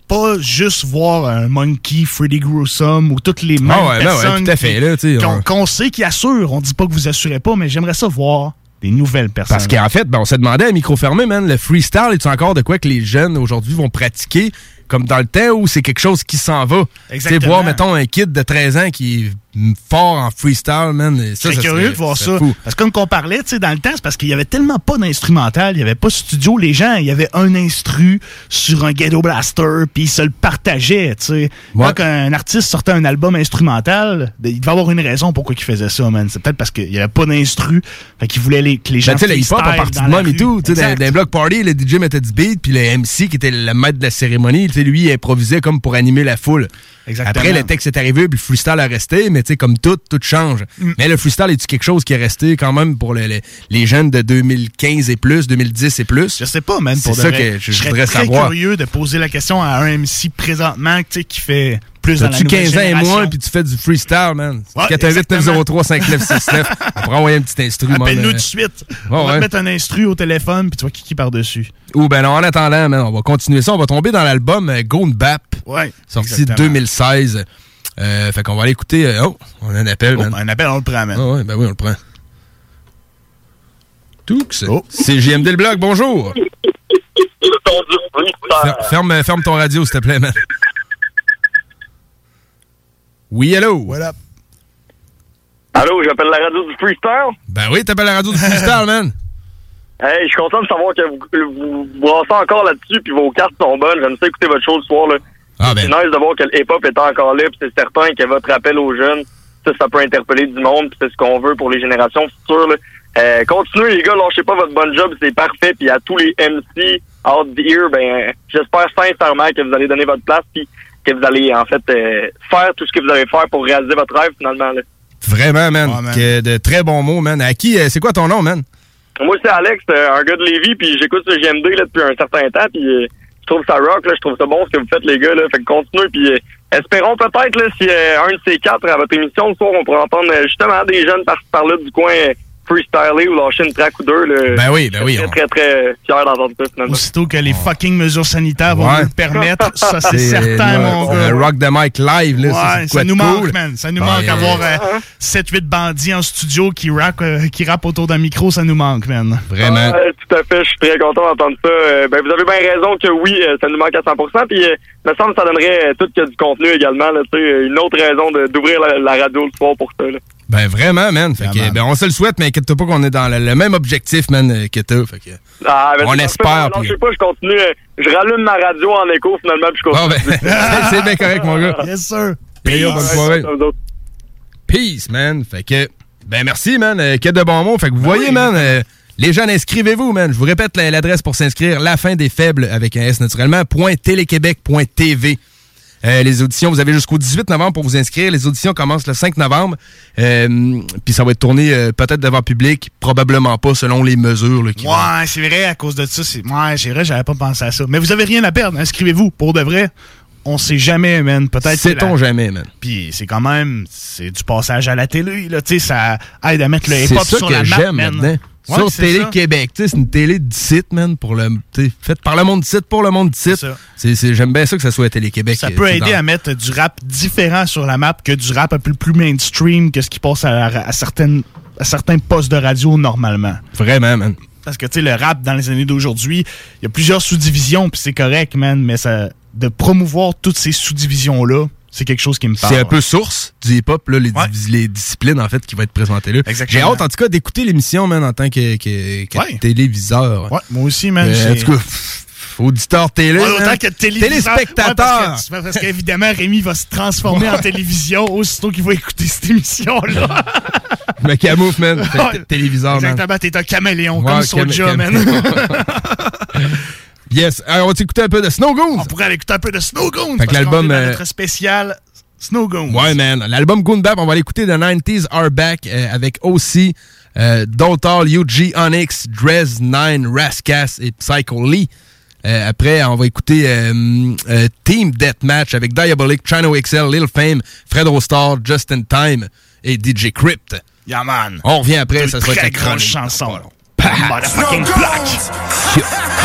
pas juste voir un Monkey, Freddy Gruesome ou toutes les mêmes Ah ouais, ben ouais, personnes tout à fait, qui- là, qu'on sait qui assurent. On dit pas que vous assurez pas, mais j'aimerais ça voir des nouvelles personnes. Parce qu'en fait, ben, on s'est demandé à micro fermé, man, le freestyle est encore de quoi que les jeunes aujourd'hui vont pratiquer? Comme dans le temps où c'est quelque chose qui s'en va. Tu sais, Exactement. voir, mettons, un kid de 13 ans qui fort en freestyle, man. ça curieux de voir ça. fou. Parce que comme qu'on parlait, tu sais, dans le temps, c'est parce qu'il y avait tellement pas d'instrumental, il y avait pas de studio. Les gens, il y avait un instru sur un ghetto blaster, puis ils se le partageaient, tu sais. Quand un artiste sortait un album instrumental, ben, il devait avoir une raison pourquoi il faisait ça, man. C'est peut-être parce qu'il y avait pas d'instru, fait qu'il voulait les, que les gens Ben, tu sais, le hip-hop a parti de même et tout. Tu sais, dans, Exact. dans les block party, le DJ mettait du beat, puis le MC, qui était le maître de la cérémonie, tu sais, lui, il improvisait comme pour animer la foule. Exactement. Après, le texte est arrivé, puis le freestyle a resté, mais tu sais, comme tout, tout change. Mm. Mais le freestyle est quelque chose qui est resté quand même pour le- le- les jeunes de 2015 et plus, 2010 et plus? Je sais pas, man, C'est ça vrai. que je, voudrais très savoir. curieux de poser la question à un MC présentement, tu sais, qui fait plus dans la T'as-tu nouvelle 15 ans et moins, puis tu fais du freestyle, man? Ouais, 418-903-5969. On pourra envoyer un petit instrument. Appelle-nous tout de suite. on va te mettre un instru au téléphone, puis tu vas kiki par-dessus. Ou ben non, en attendant, man, on va continuer ça. On va tomber dans l'album euh, Gone Bap, Ouais, sorti exactement. 2016. Euh, fait qu'on va aller écouter. euh, oh, on a un appel, Oh, man. un appel, on le prend, man. Ah ouais, ben oui, on le prend. Toux. Oh. C'est JMD le blog, bonjour. Fer- ferme, ferme ton radio, s'il te plaît, man. Oui, hello. What up? Allô, j'appelle la radio du freestyle? Ben oui, t'appelles la radio du freestyle, *laughs* man. Hey, je suis content de savoir que vous, vous brassez encore là-dessus, puis vos cartes sont bonnes. J'aime ça écouter votre show ce soir. Là. Ah, ben. C'est nice de voir que le hip-hop est encore là, puis c'est certain que votre appel aux jeunes, ça, ça peut interpeller du monde, puis c'est ce qu'on veut pour les générations futures. Là. Euh, continuez, les gars, lâchez pas votre bon job, c'est parfait. Puis à tous les MC out here, ben, j'espère sincèrement que vous allez donner votre place, puis que vous allez, en fait, euh, faire tout ce que vous allez faire pour réaliser votre rêve, finalement. Là. Vraiment, man. Que de très bons mots, man. À qui, euh, c'est quoi ton nom, man? Moi, c'est Alex, euh, un gars de Lévis, puis j'écoute ce GMD là, depuis un certain temps, puis euh, je trouve ça rock, là, je trouve ça bon ce que vous faites, les gars. Là, fait que continuez, puis euh, espérons peut-être, là, si euh, un de ces quatre à votre émission, ce soir, on pourra entendre justement des jeunes par par-là du coin euh, freestyler ou lâcher une track ou deux. Là. Ben oui, ben oui, Je serais on- très, très fier d'entendre ça, finalement. Aussitôt que les fucking mesures sanitaires vont Ouais. nous le permettre, ça c'est certain, euh, mon euh, gars. Rock the Mic live, là. Ouais, ça, c'est ça quoi nous manque, cool. man. Ça nous Ouais, manque euh, avoir 7-8 bandits en studio qui rappent euh, qui autour d'un micro, ça nous manque, man. Vraiment. Tout à fait, je suis très content d'entendre ça. Euh, ben, vous avez bien raison que oui, euh, ça nous manque à 100%, puis euh, me semble que ça donnerait tout que du contenu également, là, tu sais, une autre raison d'ouvrir la, la radio le soir pour ça. Là. Ben vraiment, man. Fait que, ben, on se le souhaite, mais inquiète-toi pas qu'on est dans le, le même objectif, man, euh, que toi. Fait que, Ah, ben, on espère. Non, je sais pas, je continue. euh, Je rallume ma radio en écho finalement, puis je Bon, continue. ben, *laughs* c'est bien correct, mon gars. Yes, sir. Yo, bonne soirée. Peace, man. Fait que, ben merci, man. Euh, que de bons mots. Fait que vous voyez, man, euh, les jeunes, inscrivez-vous, man. Je vous répète la- l'adresse pour s'inscrire. La fin des faibles, avec un S naturellement, point téléquébec.tv. Euh, les auditions, vous avez jusqu'au 18 novembre pour vous inscrire. Les auditions commencent le 5 novembre. Euh, Puis ça va être tourné euh, peut-être devant public, probablement pas selon les mesures. Là, qui vont- Ouais, c'est vrai, à cause de ça, c'est. Ouais, c'est vrai, j'avais pas pensé à ça. Mais vous avez rien à perdre, inscrivez-vous, pour de vrai. On sait jamais, man. Peut-être. Sait-on la- jamais, man. Puis c'est quand même, c'est du passage à la télé, là, tu sais, ça aide à mettre le hip-hop sur la map, man. maintenant. Ouais, Sur c'est Télé ça. Québec. Tu sais, c'est une télé d'ici, man, pour le. Faite par le monde d'ici, pour le monde. C'est- c'est- J'aime bien ça que ça soit à Télé Québec. Ça euh, peut aider dans- à mettre du rap différent sur la map que du rap un peu plus mainstream que ce qui passe à, à certaines, à certains postes de radio normalement. Vraiment, man. Parce que, tu sais, le rap dans les années d'aujourd'hui, il y a plusieurs sous-divisions, puis c'est correct, man, mais ça, de promouvoir toutes ces sous-divisions-là, c'est quelque chose qui me parle. C'est un peu source du hip-hop, là, les, les disciplines, en fait, qui vont être présentées là. J'ai hâte, en tout cas, d'écouter l'émission, man, en tant que, que- que téléviseur. Ouais, moi aussi, man. Euh, en tout cas, auditeur télé. Ouais, autant que téléviseur. Téléspectateur. Ouais, parce que- qu'évidemment, Rémi va se transformer en télévision aussitôt qu'il va écouter cette émission-là. *laughs* Je me camoufle, man. Que téléviseur, man. Exactement, t'es un caméléon, Ouais, comme camé- man. *laughs* *laughs* Yes. Alors, on va écouter un peu de Snow Goons. On pourrait aller écouter un peu de Snow Goons. Fait que l'album, euh, notre spécial Snow Goons. Ouais, man. L'album Goon Bap, on va l'écouter The 90s Are Back euh, avec aussi euh, Dotal, UG, Onyx, Drez, Nine, Rascas et Psycho Lee. Euh, après, on va écouter euh, euh, Team Deathmatch avec Diabolic, Chino XL, Lil Fame, Fred Rostar, Just in Time et DJ Crypt. Yeah, man. On revient après, Deux ça sera très avec la chronique. grosses chansons. Motherfucking block.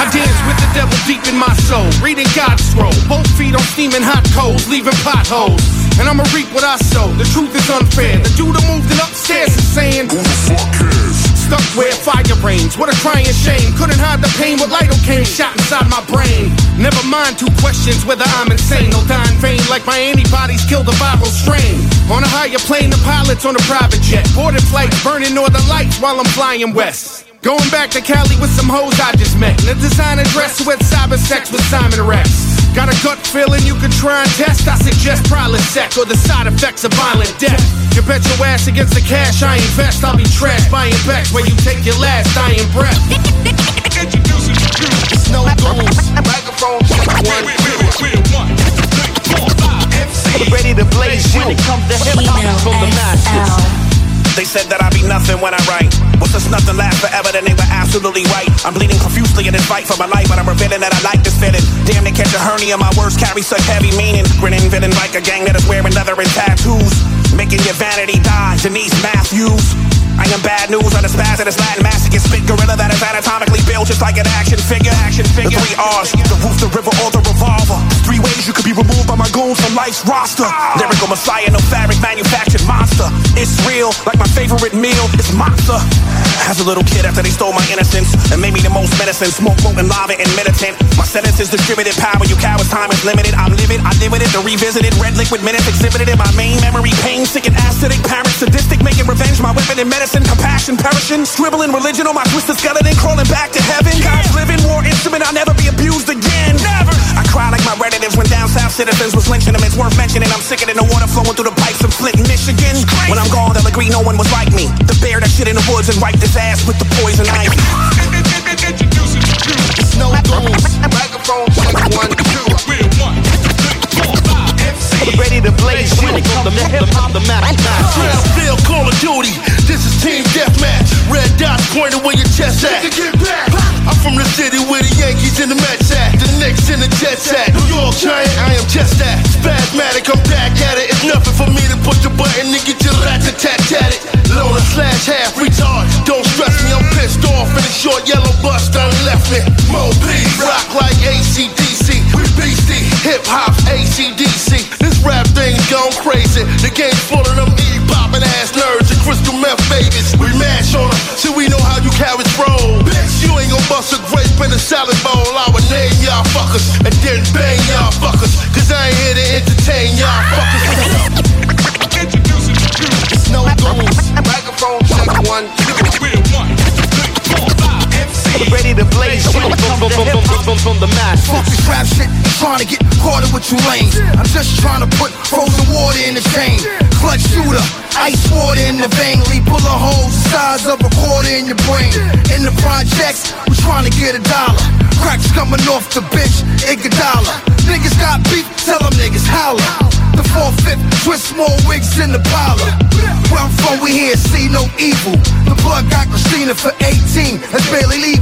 I dance with the devil deep in my soul, reading God's scroll. Both feet on steaming hot coals, leaving potholes. And I'ma reap what I sow. The truth is unfair. The dude who moved it upstairs is saying, Who the fuck cares? Stuck where fire reigns. What a crying shame. Couldn't hide the pain. What lidocaine shot inside my brain. Never mind two questions whether I'm insane. No dying vain like my antibodies killed the viral strain. On a higher plane, the pilots on a private jet. Boarded flights, burning northern lights while I'm flying west. Going back to Cali with some hoes I just met. In a designer dress with cyber sex with Simon Rex. Got a gut feeling you can try and test. I suggest Prilosec or the side effects of violent death. You bet your ass against the cash I invest. I'll be trash buying backs where you take your last dying breath. Snow goons, microphone check one, two. Ready to blaze when it comes to hip hop from the masters. They said that I'd be nothing when I write. Was this nothing last forever? Then they were absolutely right. I'm bleeding profusely in this fight for my life, but I'm revealing that I like this fitting. Damn, they catch a hernia. My words carry such heavy meaning. Grinning villain like a gang that is wearing leather and tattoos. Making your vanity die. Denise Matthews. I am bad news on the spaz of this Latin masochist spit gorilla that is anatomically built just like an action figure. Action figure. The three R's, the roof, the river, or the revolver. Three ways you could be removed by my goons from life's roster. Lyrical messiah, no fabric manufactured monster. It's real, like my favorite meal is monster. As a little kid, after they stole my innocence and made me the most medicine, smoke, potent lava, and militant. My sentence is distributed power, you cowards, time is limited. I'm livid, I live with it, the revisited red liquid minutes exhibited in my main memory. Pain, sick and acidic, parent, sadistic, making revenge. My weapon in medicine, compassion, perishing, scribbling religion on my twisted skeleton, crawling back to heaven. God's living war instrument, I'll never be abused again. Never. I cry like my relatives when down south citizens was lynching them. It's worth mentioning. I'm sicker than the water flowing through the pipes of Flint, Michigan. When I'm gone, they'll agree no one was like me. The bear that shit in the woods and wiped his ass with the poison ivy. Snow goons, microphone check one, two. Ready to blaze when it comes to hip hop, the map. Feel Call of Duty. This is Team Deathmatch. Red dots pointing where your chest at. I'm from the city where the Yankees and the Mets at. The Knicks and the Jets at. New York Giant, I am just that. Spasmatic, I'm back at it. It's nothing for me to push the button and get your rat tat at it. Loner slash half retard. Don't stress me, I'm pissed off. And the short yellow bus done left me. Mo P, rock like ACDC. We beastie, hip hop ACDC. This rap thing's gone crazy. The game's full of them E popping ass nerds and crystal meth babies. We mash on them, so we know how you cowards roll. Bitch, you ain't gon' bust a grape in a salad bowl. I would name y'all fuckers and then bang y'all fuckers. Cause I ain't here to entertain y'all fuckers. Snow goons, microphone check one, two. Ready to blaze when it comes to hip hop, from the map. Fuck this rap shit, trying to get caught up with you lanes. I'm just trying to put frozen water in the chain. Clutch shooter, ice water in the vein. Leave bullet holes the size of a quarter in your brain. In the projects, we trying to get a dollar. Cracks coming off the bench, Iguodala. Niggas got beef, tell them niggas holla. The 4-5, twist small wigs in the parlor. Where I'm from, we here see no evil. The blood got Christina for 18, that's barely legal.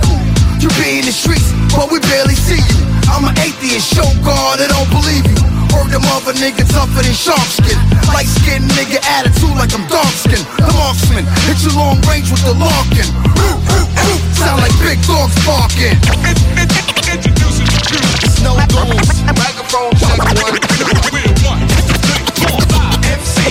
You be in the streets, but we barely see you. I'm an atheist, show God, I don't believe you. Heard them other niggas tougher than shark skin. Light skin nigga attitude like I'm dark skin. The marksman, hit you long range with the Larkin. Sound like big dogs barking. Snow goons, microphone check one.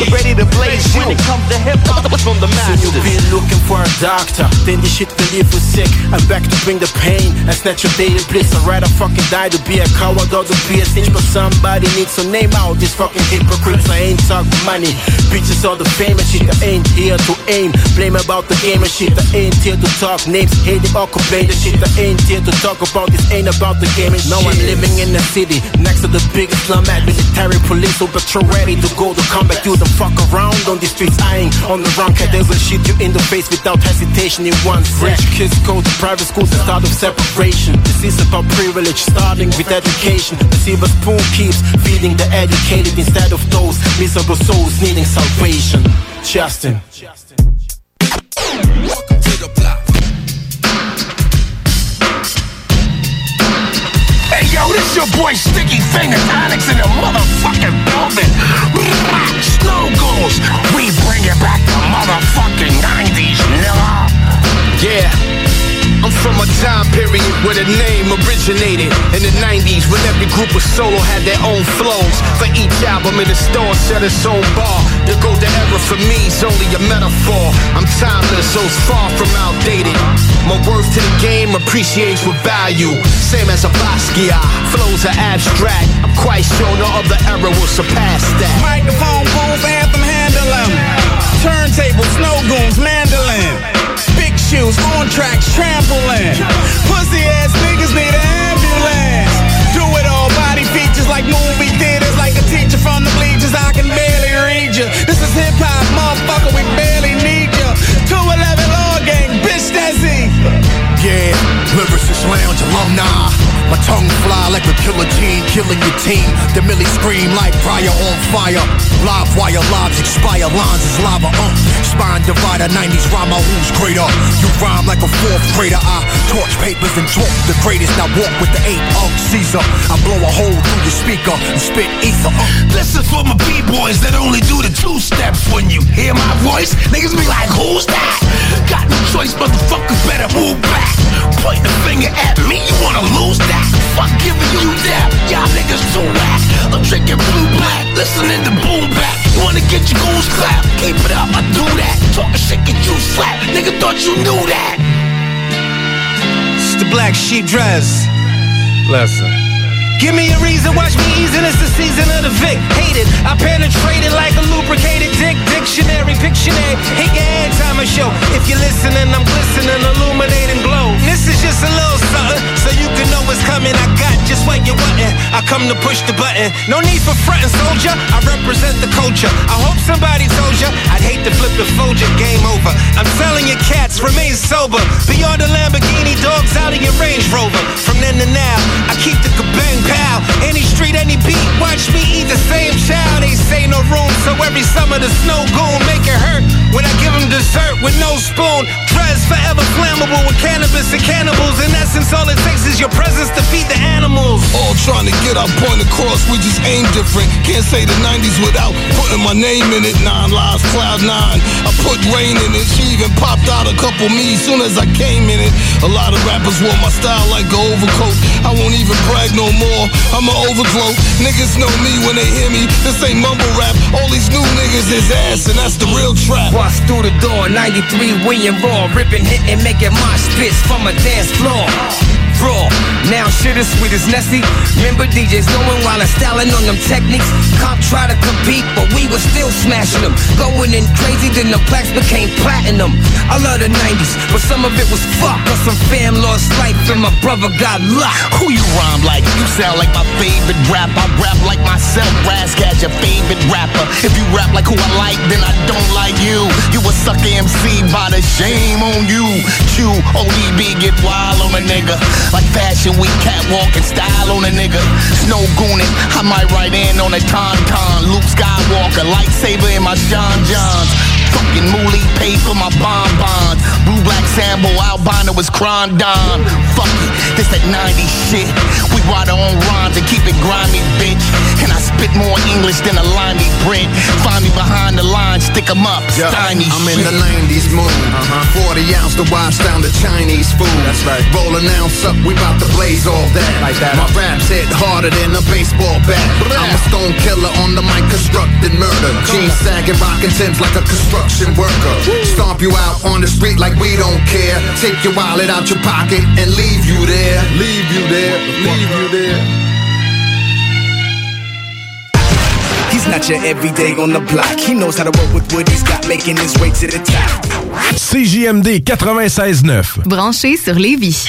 Ready to blaze when it comes to hip hop, from the map. You've been looking for a doctor, then this shit believe you sick. I'm back to bring the pain and snatch your daily bliss. I'd rather fucking die to be a coward or to be a cinch, but somebody needs to name out these fucking hypocrites. I ain't talk money, bitches all the famous shit. I ain't here to aim, blame about the game and shit. I ain't here to talk names, hate it or complain the shit. I ain't here to talk about this, ain't about the game and shit. Now I'm living in the city, next to the biggest slum at military police, so patrol ready to go to combat. You the fuck around on these streets, I ain't on the wrong cat. They will shoot you in the face without hesitation in one sec. Rich kids go to private schools and start of separation. This is about privilege, starting with education. The silver spoon keeps feeding the educated instead of those miserable souls needing salvation. Justin. Hey yo, this your boy Sticky Fingers, Onyx in the motherfucking building. Snow goons, we bring it back to motherfucking 90s, nigga. Time period where the name originated in the 90s when every group of solo had their own flows. For each album in the store set its own bar. The golden era for me is only a metaphor. I'm timeless, so it's far from outdated. My worth to the game appreciates with value. Same as a Basquiat, flows are abstract. I'm quite sure no other era will surpass that. Microphone, booth, anthem, handle 'em. Turntable, snow goons, mandolin. Shoes, on tracks, trampoline. Pussy ass niggas need an ambulance. Do it all, body features like movie theaters, like a teacher from the bleachers. I can barely read you. This is hip hop, motherfucker. We barely need you. 211 Law Gang, bitch, that's it. Yeah, lyricist lounge alumni. My tongue fly like a killer team, killing your team. The millie scream like fire on fire. Live wire lives expire, lines is lava. Uh, spine divider, 90s rhyme, who's greater? You rhyme like a fourth grader. I torch papers and talk the greatest. Now walk with the eight of Caesar. I blow a hole through your speaker and spit ether. Uh. This is for my b-boys that only do the two steps. When you hear my voice, niggas be like, who's that? Got no choice, motherfuckers better move back. Point the finger at me, you wanna lose that? Fuck giving you that, y'all niggas too whack. I'm drinking blue black, listening to boom bap. You wanna get your goons clap? Keep it up, I do that. Talking shit, get you slapped. Nigga thought you knew that. It's the black sheep dress. Listen. Give me a reason, watch me easing. It's the season of the Vic. Hate it, I penetrated like a lubricated dick. Dictionary, Pictionary. Hit your hand time show. If you're listening, I'm glistening, illuminating glow. This is just a little something, so you can know what's coming. I got just what you wantin'. I come to push the button. No need for frontin', soldier. I represent the culture. I hope somebody told you. I'd hate to flip the Folger. Game over. I'm telling you, cats, remain sober. Beyond the Lamborghini, dogs out of your Range Rover. From then to now, I keep the kabang pow. Any street, any beat, watch me eat the same child. They say no room, so every summer the snow goon make it hurt. When I give them dessert with no spoon, dress forever flammable with cannabis and cannibals. In essence, all it takes is your presence to feed the animals. All trying to get our point across, we just aim different. Can't say the 90s without putting my name in it. Nine lives, cloud nine. I put rain in it. She even popped out a couple me soon as I came in it. A lot of rappers wore my style like an overcoat. I won't even brag no more. I'm an overflow. Niggas know me when they hear me. This ain't mumble rap. All these new niggas is ass, and that's the real trap. Bust through the door, 93 William Raw, ripping, hitting, making mosh pits from a dance floor. Raw, now shit as sweet as Nessie. Remember DJs knowing while I'm styling on them techniques. Cop try to compete, but we were still smashing them. Going in crazy, then the plaques became platinum. I love the 90s, but some of it was fuck. Cause some fam lost life and my brother got locked. Who you rhyme like? You sound like my favorite rap. I rap like myself. Razzcast your favorite rapper. If you rap like who I like, then I don't like you. You a sucker MC by the shame on you. Q, ODB, get wild on a nigga. Like fashion week, catwalk and style on a nigga. Snow gooning, I might ride in on a tauntaun. Luke Skywalker, lightsaber in my John Johns. Fucking Moolie paid for my bonbons. Blue black Sambo, albino was Crondon. Fuck it, this that 90s shit. We our own rhymes and keep it grimy, bitch. And I spit more English than a limey Brit. Find me behind the line, stick 'em up, Yeah, stymy I'm shit. in the 90s mood. Uh-huh. 40 ounce to wash down the Chinese food. That's right. Roll an ounce up, we bout to blaze all that. Like that. My raps hit harder than a baseball bat. I'm a stone killer on the mic, constructing murder. Jeans sagging, rocking Timbs like a construction worker. Stomp you out on the street like we don't care. Take your wallet out your pocket and leave you there. Leave you there. Leave you there. He's not your everyday on the block. He knows how to work with what he's got, making his way to the top. CJMD 96.9. Branché sur Lévis.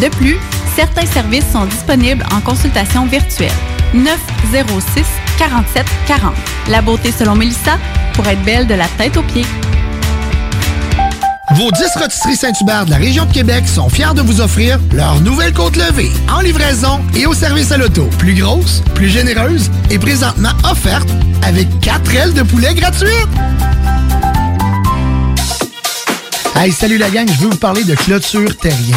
De plus, certains services sont disponibles en consultation virtuelle. 906 47 40. La beauté selon Melissa pour être belle de la tête aux pieds. Vos 10 rôtisseries Saint-Hubert de la région de Québec sont fiers de vous offrir leur nouvelle côte levée en livraison et au service à l'auto. Plus grosse, plus généreuse et présentement offerte avec 4 ailes de poulet gratuites. Hey, salut la gang, je veux vous parler de Clôture Terrien.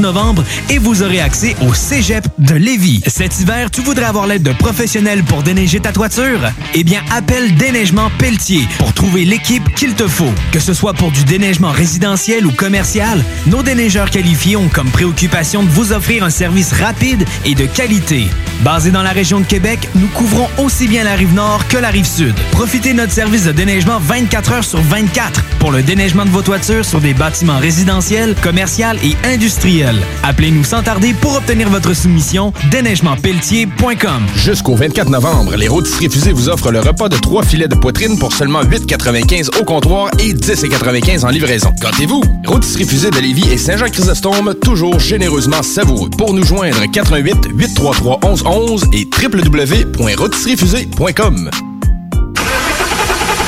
novembre et vous aurez accès au Cégep de Lévis. Cet hiver, tu voudrais avoir l'aide de professionnels pour déneiger ta toiture? Eh bien, appelle Déneigement Pelletier pour trouver l'équipe qu'il te faut. Que ce soit pour du déneigement résidentiel ou commercial, nos déneigeurs qualifiés ont comme préoccupation de vous offrir un service rapide et de qualité. Basé dans la région de Québec, nous couvrons aussi bien la rive nord que la rive sud. Profitez de notre service de déneigement 24 heures sur 24 pour le déneigement de vos toitures sur des bâtiments résidentiels, commerciaux et industriels. Appelez-nous sans tarder pour obtenir votre soumission déneigementpelletier.com. Jusqu'au 24 novembre, les rôtisseries fusées vous offrent le repas de trois filets de poitrine pour seulement 8,95 au comptoir et 10,95 en livraison. Gâtez-vous! Rôtisserie fusée de Lévis et Saint-Jean-Chrysostome, toujours généreusement savoureux. Pour nous joindre, 88 833 1111 et www.rôtisseriefusée.com.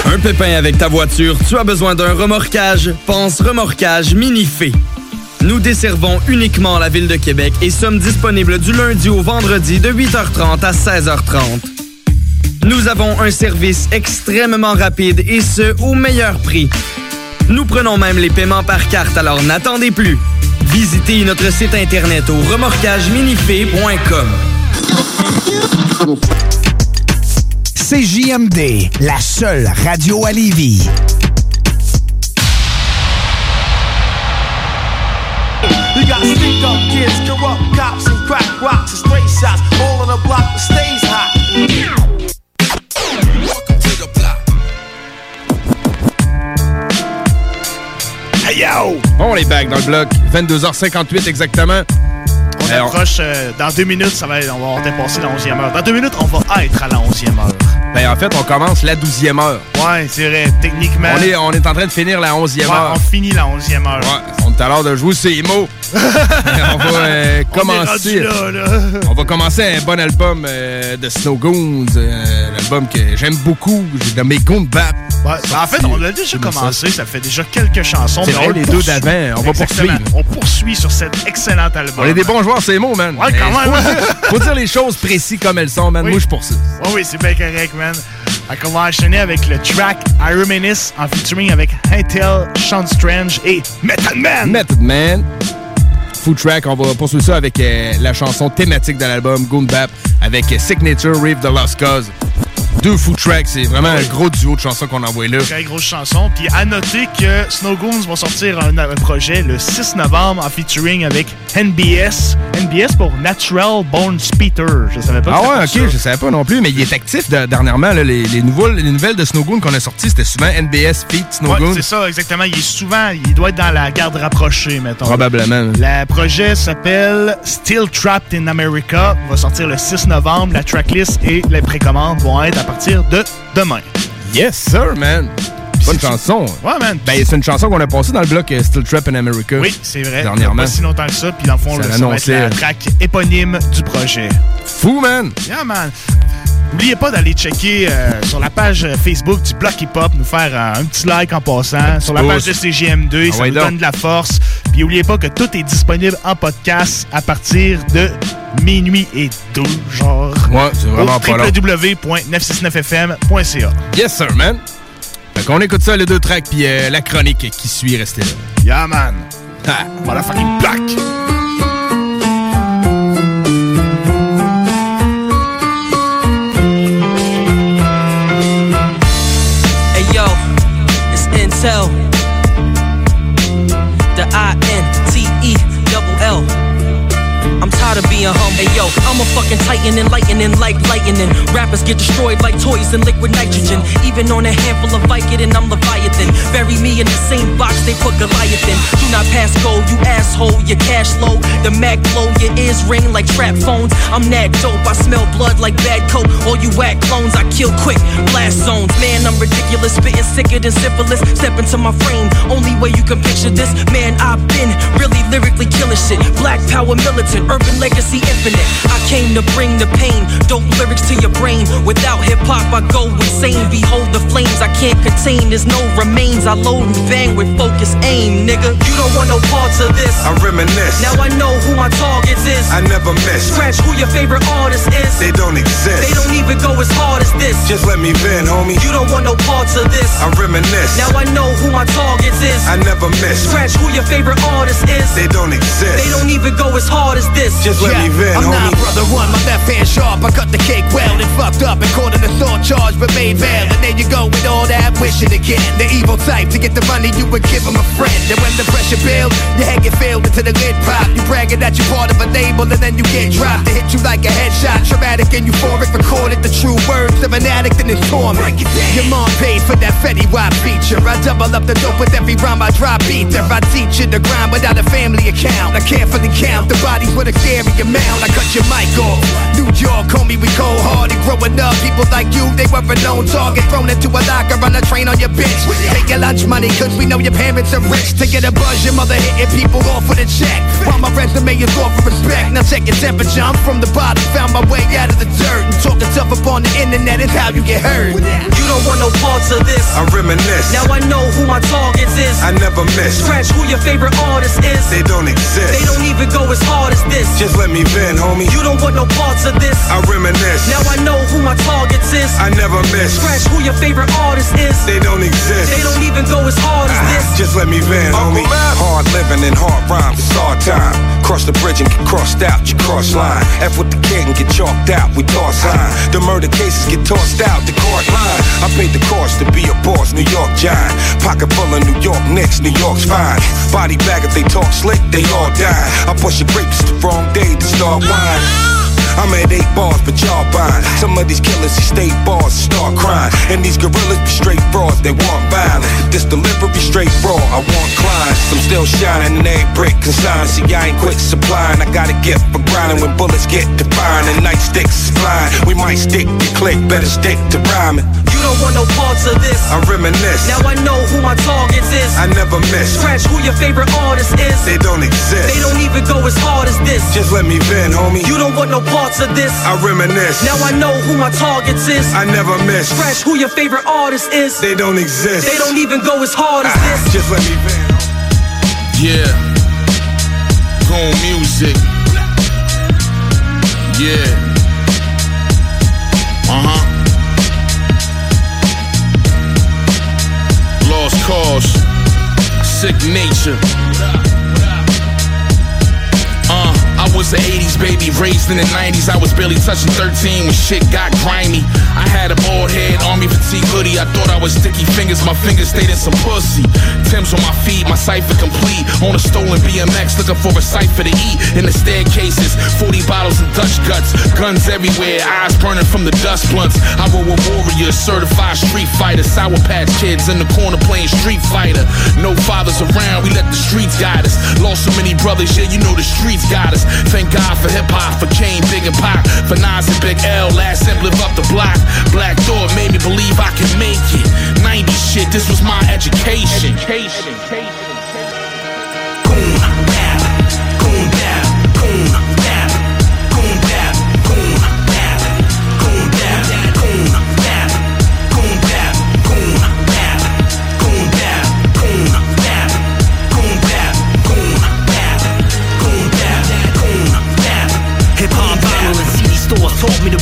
Un pépin avec ta voiture, tu as besoin d'un remorquage? Pense remorquage Minifé. Nous desservons uniquement la ville de Québec et sommes disponibles du lundi au vendredi de 8h30 à 16h30. Nous avons un service extrêmement rapide et ce, au meilleur prix. Nous prenons même les paiements par carte, alors n'attendez plus. Visitez notre site internet au remorquageminifé.com. CJMD, la seule radio à Lévis. Got stick up kids, corrupt cops, and crack rocks and straight shots. All on the block that stays hot. Hey yo! On est back dans le bloc. 22h58 exactement. On Alors, approche euh, dans deux minutes, ça va être- on va avoir dépassé la 11e heure. Dans deux minutes, on va être à la 11e heure. ben, en fait, on commence la 12e heure. Ouais, c'est vrai, techniquement. On est, on est en train de finir la 11e Ouais, heure. on finit la 11e heure. Ouais, on est à l'heure de jouer ces mots. *laughs* on va euh, On commencer. là, là. On va commencer un bon album euh, de Snow Goons, euh, l'album que j'aime beaucoup, j'ai nommé Goon Bap. Ouais, ben, en fait, on l'a déjà commencé, ça fait déjà quelques chansons. C'est vrai, les deux d'avant, on va poursuivre. On poursuit sur cet excellent album. On est des bons joueurs, ces mots, man. Ouais, quand même. Faut dire, faut dire les choses précises comme elles sont, man. Oui. Moi, je poursuis. Oui, oui, c'est bien correct, man. Qu'on va enchaîner avec le track I Reminisce en featuring avec Intel, Sean Strange et Method Man. Method Man. Food Track, on va poursuivre ça avec euh, la chanson thématique de l'album Goon Bap avec euh, Signature Reeve The Lost Cause. Deux Food Tracks, c'est vraiment un gros duo de chansons qu'on envoie là. Très grosse chanson. Puis à noter que Snow Goons vont sortir un, un projet le 6 novembre en featuring avec NBS. NBS pour Natural Born Speeder. Je savais pas Ah ouais, ok, ça. je savais pas non plus, mais il est actif de- dernièrement. là, les, les nouvelles, les nouvelles de Snowgoon qu'on a sorties, c'était souvent NBS Ouais, Snowgoon. c'est ça, exactement. Il est souvent, il doit être dans la garde rapprochée, mettons. Probablement. Le projet s'appelle Still Trapped in America. Il va sortir le 6 novembre. La tracklist et les précommandes vont être à partir de demain. Yes, sir, man. Bonne chanson. Ouais, man. Ben, c'est une chanson qu'on a passée dans le bloc euh, Still Trap in America. Oui, c'est vrai. Dernièrement. Pas si longtemps que ça. Puis dans le fond, Ça là, ça va être la track éponyme du projet. Fou, man. Yeah, man. N'oubliez pas d'aller checker euh, sur la page euh, Facebook du Bloc Hip Hop, nous faire euh, un petit like en passant, sur la pouce. page de CGM2, Ah ça ouais, nous donc. donne de la force. Puis n'oubliez pas que tout est disponible en podcast à partir de minuit et 12, genre. Ouais, c'est vraiment pas long. www.969fm.ca. Yes, sir, man. Fait qu'on écoute ça, les deux tracks, puis euh, la chronique qui suit, restez là. Yeah, man. Ha. Voilà, fucking black. I'm a fucking titan, enlightening like lightning. Rappers get destroyed like toys in liquid nitrogen. Even on a handful of Vicodin, I'm Leviathan. Bury me in the same box they put Goliath in. Do not pass go, you asshole. Your cash low, the mag blow, your ears ring like trap phones. I'm that dope, I smell blood like bad coke. All you whack clones, I kill quick. Blast zones, man, I'm ridiculous, spitting sicker than syphilis. Step into my frame, only way you can picture this. Man, I've been really lyrically killing shit. Black power militant, urban legacy infinite. I came came to bring the pain. Dope lyrics to your brain. Without hip hop, I go insane. Behold the flames I can't contain. There's no remains. I load and bang with focus aim, nigga. You don't want no parts of this. I reminisce. Now I know who my targets is. I never miss. Scratch who your favorite artist is. They don't exist. They don't even go as hard as this. Just let me vent, homie. You don't want no parts of this. I reminisce. Now I know who my targets is. I never miss. Scratch who your favorite artist is. They don't exist. They don't even go as hard as this. Just let me vent, I'm homie. Brother one, my left hand sharp. I cut the cake well and fucked up and caught an assault charge, but made bail. And there you go with all that wishing again. The evil type to get the money you would give him a friend. And when the pressure builds, your head get filled into the lid pop. You bragging that you're part of a label and then you get dropped. To hit you like a headshot, traumatic and euphoric. Recorded the true words of an addict in his torment. Your mom paid for that Fetty Wap feature. I double up the dope with every rhyme I drop either. I teach you to grind without a family account. I carefully count the bodies with a scary amount. I cut your mic off. New York, homie, we cold hearted. Growing up, people like you, they were a known target. Thrown into a locker on a train on your bitch. Take your lunch money, cause we know your parents are rich. To get a buzz, your mother hitting people off with a check. While my resume is off for respect. Now check your temperature, I'm from the bottom. Found my way out of the dirt. And talking tough up on the internet is how you get hurt. You don't want no parts of this. I reminisce. Now I know who my targets is. I never miss. Scratch who your favorite artist is. They don't exist. They don't even go as hard as this. Just let me vent, homie. You don't want no parts of this. I reminisce. Now I know who my targets is. I never miss. Scratch who your favorite artist is. They don't exist. They don't even go as hard as ah, this. Just let me vent, homie. Hard living and hard rhymes, it's hard time. Cross the bridge and get crossed out, you cross line. F with the kid and get chalked out, we toss sign. The murder cases get tossed out, the court line. I paid the cost to be a boss, New York giant. Pocket full of New York Knicks, New York's fine. Body bag if they talk slick, they all die. I push your grapes the wrong day to start wine. I'm at eight bars, but y'all buying. Some of these killers, he stay bars and start crying. And these gorillas be straight frauds, they want violence. This delivery straight raw, I want clients. I'm still shining in every brick consign. See, I ain't quit supplying. I got a gift for grinding when bullets get defined and nightsticks is flying. We might stick to click, better stick to rhyming. You don't want no parts of this. I reminisce. Now I know who my targets is. I never miss. Scratch who your favorite artist is. They don't exist. They don't even go as hard as this. Just let me vent, homie. You don't want no parts of this. I reminisce. Now I know who my targets is. I never miss. Scratch who your favorite artist is. They don't exist. They don't even go as hard as Ah, this. Just let me vent. Yeah. Goon music. Yeah. Uh huh. Lost cause. Sick nature. Was the 80s baby, raised in the 90s. I was barely touching 13 when shit got grimy. I had a bald head, army fatigue hoodie. I thought I was sticky fingers, my fingers stayed in some pussy. Tim's on my feet, my cipher complete. On a stolen BMX, looking for a cipher to eat. In the staircases, 40 bottles of Dutch guts. Guns everywhere, eyes burning from the dust blunts. I roll with warriors, certified street fighter. Sour Patch kids in the corner playing Street Fighter. No fathers around, we let the streets guide us. Lost so many brothers, yeah, you know the streets got us. Thank God for hip hop, for Kane, Big and Pac, for Nas and Big L. Last simp live up the block. Black Thought made me believe I can make it. 90 shit, this was my education. Hip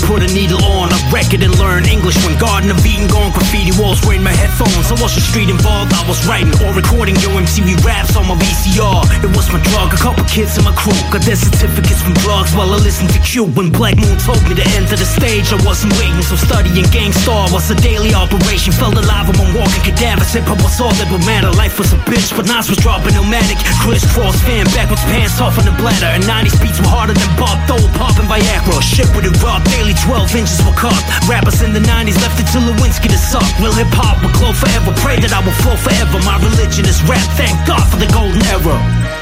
put a needle on a record and learn English when Garden of Eden gone graffiti walls wearing my headphones. I wasn't street involved, I was writing or recording yo MTV raps on my VCR. It was my drug, a couple kids in my crew got their certificates from drugs while I listened to Q. When Black Moon told me to enter the stage, I wasn't waiting, so studying Gangstar was a daily operation. Felt alive among walking cadavers. Hip hop was all that would matter. Life was a bitch, but Nas was dropping Illmatic. Crisscross fan, backwards pants off on the bladder. And 90s beats were harder than Bob Dole popping Viagra. Shit it raw, daily 12 inches were cut. Rappers in the 90s left it to Lewinsky to suck. Real hip hop will glow forever. Pray that I will flow forever. My religion is rap. Thank God for the golden era.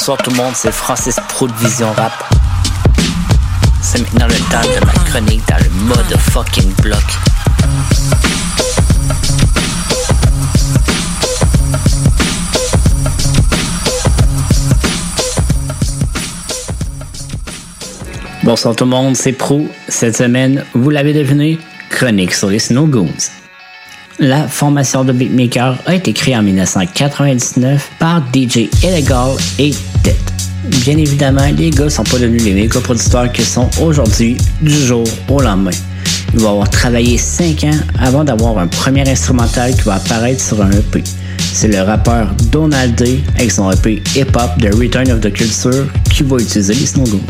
Bonsoir tout le monde, c'est Francis Pro de Vision Rap. C'est maintenant le temps de ma chronique dans le mode fucking bloc. Bonsoir tout le monde, c'est Pro. Cette semaine, vous l'avez deviné, chronique sur les Snow Goons. La formation de beatmaker a été créée en 1999 par DJ Illegal et. Bien évidemment, les gars sont pas devenus les méga producteurs qu'ils sont aujourd'hui du jour au lendemain. Ils vont avoir travaillé 5 ans avant d'avoir un premier instrumental qui va apparaître sur un EP. C'est le rappeur Donald Day avec son EP Hip Hop The Return of the Culture qui va utiliser les Snow Goons.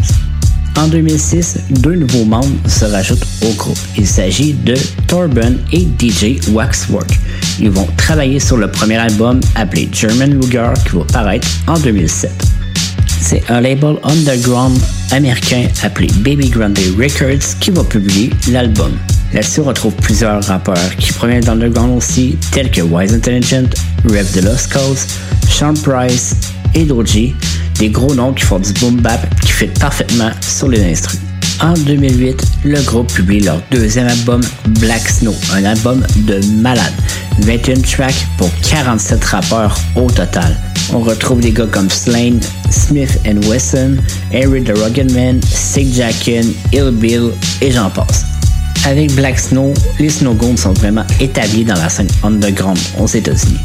En 2006, deux nouveaux membres se rajoutent au groupe. Il s'agit de Torben et DJ Waxwork. Ils vont travailler sur le premier album appelé German Luger qui va paraître en 2007. C'est un label underground américain appelé Baby Grande Records qui va publier l'album. Là-dessus, on retrouve plusieurs rappeurs qui proviennent d'underground aussi, tels que Wise Intelligent, Rev the Lost Cause, Sean Price et Doji, des gros noms qui font du boom bap qui fit parfaitement sur les instruments. En 2008, le groupe publie leur deuxième album Black Snow, un album de malade. 21 tracks pour 47 rappeurs au total. On retrouve des gars comme Slane, Smith Wesson, Harry the Rugged Man, Sig Jackin, Ill Bill et j'en passe. Avec Black Snow, les Snow Goons sont vraiment établis dans la scène underground aux États-Unis.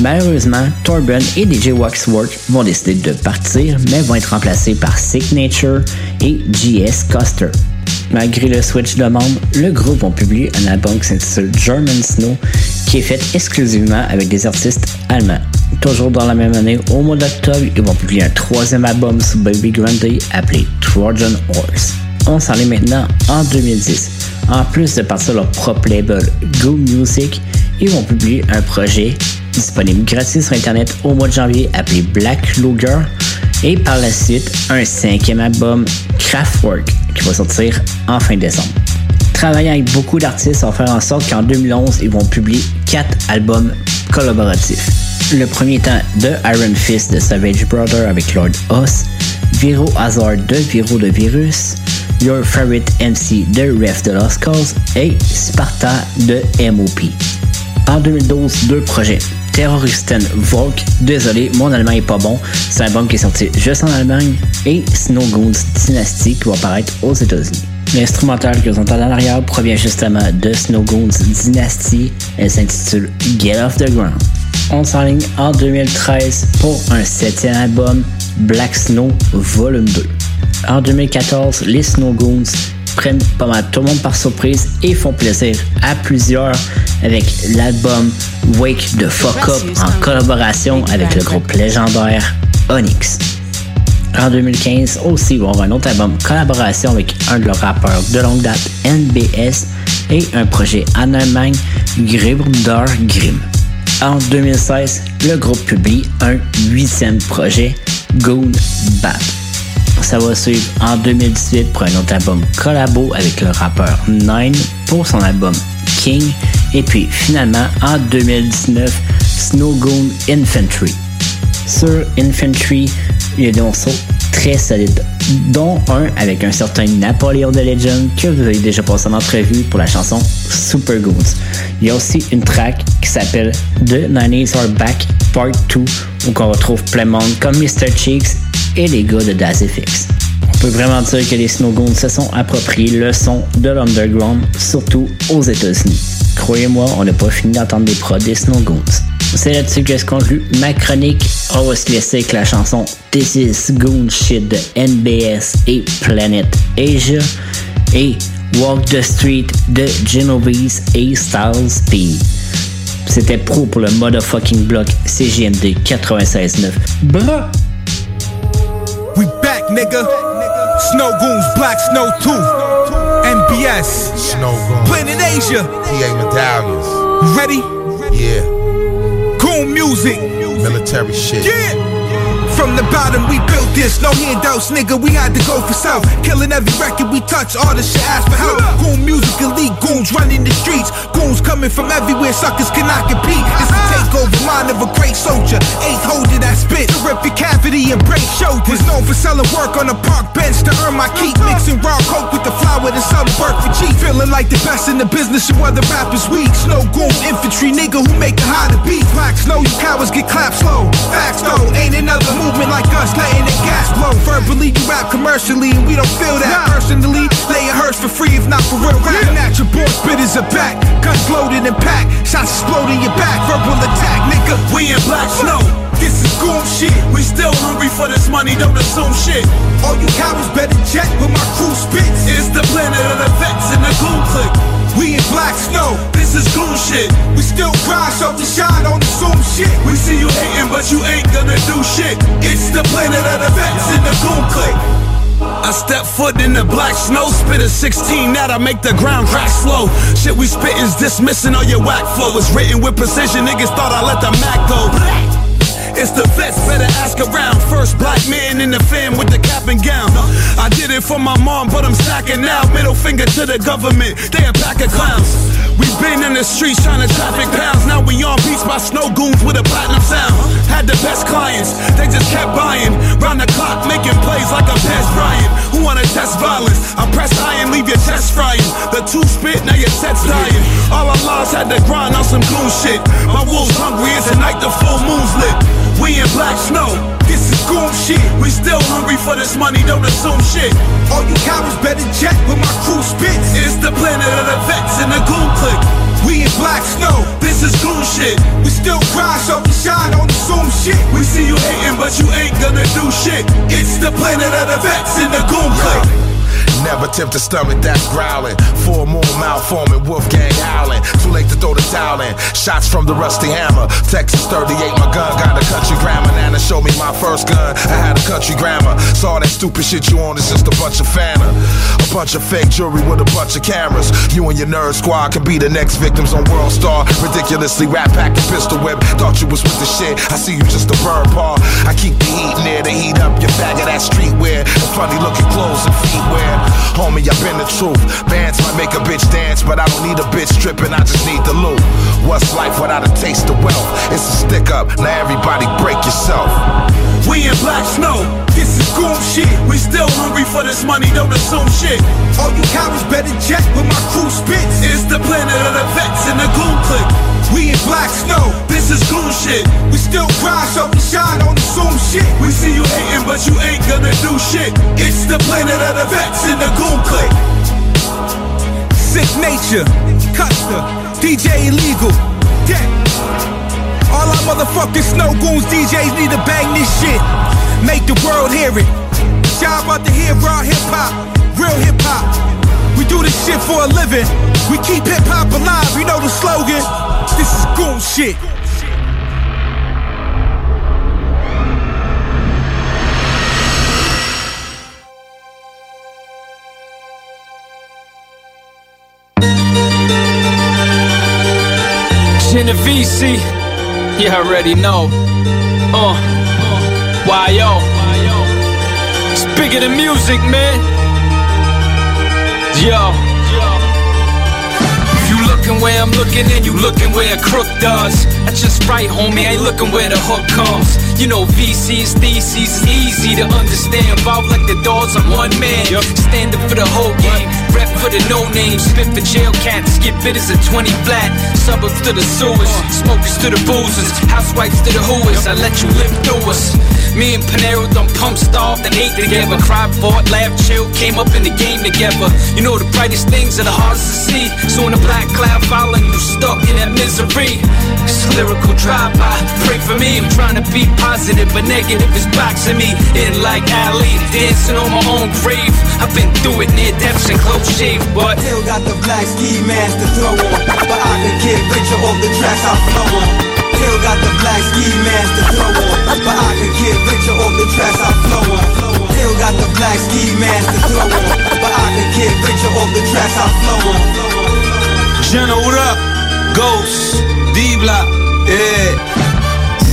Malheureusement, Torben et DJ Waxwork vont décider de partir, mais vont être remplacés par Sick Nature et GS Custer. Malgré le switch de membres, le groupe va publier un album qui s'intitule German Snow, qui est fait exclusivement avec des artistes allemands. Toujours dans la même année, au mois d'octobre, ils vont publier un troisième album sous Baby Grande appelé Trojan Horse. On s'en est maintenant en 2010. En plus de partir leur propre label Go Music, ils vont publier un projet disponible gratuit sur Internet au mois de janvier appelé Black Luger et par la suite un cinquième album Kraftwerk qui va sortir en fin décembre. Travaillant avec beaucoup d'artistes va faire en sorte qu'en 2011 ils vont publier quatre albums collaboratifs. Le premier étant The Iron Fist de Savage Brother avec Lord Oz, Viro Hazard de Viro de Virus, Your Favorite MC de Ref de Lost Cause et Sparta de MOP. En 2012, deux projets. Terroristen Volk, désolé, mon allemand est pas bon, c'est un album qui est sorti juste en Allemagne, et Snow Goons Dynasty qui va apparaître aux États-Unis. L'instrumental que vous entendez en arrière provient justement de Snow Goons Dynasty, elle s'intitule Get Off the Ground. On s'enligne en 2013 pour un septième album, Black Snow Volume 2. En 2014, les Snow Goons prennent pas mal tout le monde par surprise et font plaisir à plusieurs avec l'album Wake the Fuck Up en collaboration avec le groupe légendaire Onyx. En 2015, aussi, vont avoir un autre album collaboration avec un de leurs rappeurs de longue date, NBS, et un projet en Allemagne, Grimm. En 2016, le groupe publie un huitième projet, Goon Bap. Ça va suivre en 2018 pour un autre album collabo avec le rappeur Nine pour son album King. Et puis finalement en 2019, Snow Goon Infantry. Sur Infantry, il y a des morceaux très solides, dont un avec un certain Napoleon the Legend que vous avez déjà passé en entrevue pour la chanson Super Goons. Il y a aussi une track qui s'appelle The 90s Are Back Part 2 où on retrouve plein de monde comme Mr. Cheeks et les gars de Dazifix. On peut vraiment dire que les Snow Goons se sont appropriés le son de l'underground, surtout aux États-Unis. Croyez-moi, on n'a pas fini d'entendre des prods des Snow Goons. C'est là-dessus que je conclue ma chronique. On va se laisser avec la chanson This is Goon Shit de NBS et Planet Asia et Walk the Street de Genovese et Styles P. C'était pro pour le motherfucking block CGMD 96.9. Blah! We back, nigga. Snow Goons, Black Snow 2, NBS, Snow Goons. Planet Asia. PA medallions. Ready? Yeah. Music. Military shit. Yeah. From the bottom, we built this. No handouts, nigga. We had to go for South. Killing every record we touch. All the shit ask for help. Goon music, elite goons running the streets. Goons coming from everywhere. Suckers cannot compete. It's a takeover. Mind of a great soldier. Eighth holder that spit. Your cavity and break shoulders. Known for selling work on a park bench to earn my keep. Mixing raw coke with the flour to some work for cheap. Feeling like the best in the business. You other rappers weak. Snow goon infantry nigga who make it hard to beat. Black snow, you cowards get clapped slow. Facts though, ain't another movement like us, letting the gas blow. Verbally, you rap commercially, and we don't feel that. Personally, lay a hearse for free, if not for real rap. Natural born spitters are back, guns loaded and packed, shots exploding your back. Verbal attack, nigga. We in black snow. This is goon shit. We still hungry for this money, don't assume shit. All you cowards better check with my crew spits. It's the planet of the vets and the goon clique. We in black snow, this is goon shit. We still cry, so the shine on the Zoom shit. We see you hating, but you ain't gonna do shit. It's the planet of the vets in the goon clique. I step foot in the black snow, spit a 16, that I make the ground crack slow. Shit we spit is dismissing all your whack flow. It's written with precision, niggas thought I let the Mac go. It's the vets, better ask around. First black man in the fam with the cap and gown. I did it for my mom, but I'm stacking now. Middle finger to the government, they a pack of clowns. We've been in the streets trying to traffic pounds. Now we on beats by snow goons with a platinum sound. Had the best clients, they just kept buying. Round the clock, making plays like I'm Pez Bryant. Who wanna test violence? I press iron, leave your chest frying. The two spit, now your set's dying. All our lives had to grind on some goon shit. My wolves hungry, it's the night the full moon's lit. We in black snow, this is goon shit. We still hungry for this money, don't assume shit. All you cowards better check with my crew spits. It's the planet of the vets and the goon clique. We in black snow, this is goon shit. We still cry, show we shine on the Zoom shit. We see you hating, but you ain't gonna do shit. It's the planet of the vets and the goon clique. Never tempt a stomach that's growling. Four more malforming, Wolfgang howling. Too late to throw the towel in. Shots from the rusty hammer. Texas 38, my gun got a country grammar. Nana showed me my first gun. I had a country grammar. Saw that stupid shit you on, it's just a bunch of fana. A bunch of fake jewelry with a bunch of cameras. You and your nerd squad could be the next victims on World Star. Ridiculously rap packing pistol whip. Thought you was with the shit. I see you just a burn paw. I keep the heat near to heat up your bag of that streetwear. And funny looking clothes and feet wear. Homie, I've been the truth. Bands might make a bitch dance, but I don't need a bitch stripping, I just need the loot. What's life without a taste of wealth? It's a stick up, now everybody break yourself. We in black snow, this is goon shit. We still hungry for this money, don't assume shit. All you cowards better check with my crew spits. It's the planet of the vets and the goon clique. We in black snow, this is goon shit. We still cry, so we shine on the Zoom shit. We see you hating, but you ain't gonna do shit. It's the planet of the vets and the goon clique. Sick nature, Custer, DJ illegal, dead. All our motherfucking snow goons DJs need to bang this shit. Make the world hear it. About to hear raw hip hop, real hip hop. Do this shit for a living. We keep hip hop alive, you know the slogan. This is goon shit. Genovese, you already know. Uh, why yo? It's bigger than music, man. Yo. Yo You looking where I'm looking and you looking where a crook does. That's just right, homie. Ain't looking where the hook comes. You know VC's theses is easy to understand. Involved like the doors, I'm one man. Stand up for the whole game. Rep for the no names. Spit for jail cats. Skip it as a 20 flat. Suburbs to the sewers. Uh. Smokers to the boozers. Housewives to the hooers. I let you live through us. Me and Panero done pump starved and ate together. Cried, fought, laughed, chill. Came up in the game together. You know the brightest things are the hardest to see. So in a black cloud following you stuck in that misery. It's a lyrical drive-by. Pray for me. I'm trying to be positive, but negative is boxing me in like Ali. Dancing on my own grave. I've been through it near depths and close shave, but Still got the black ski mask to throw on, but I can get richer off the tracks I flow on. Still got the black ski mask to throw on, but I can get richer off the tracks I flow on. Still got the black ski mask to throw on, but I can get richer off the tracks I flow on. Jenna, what up? Ghost, D-Block, yeah.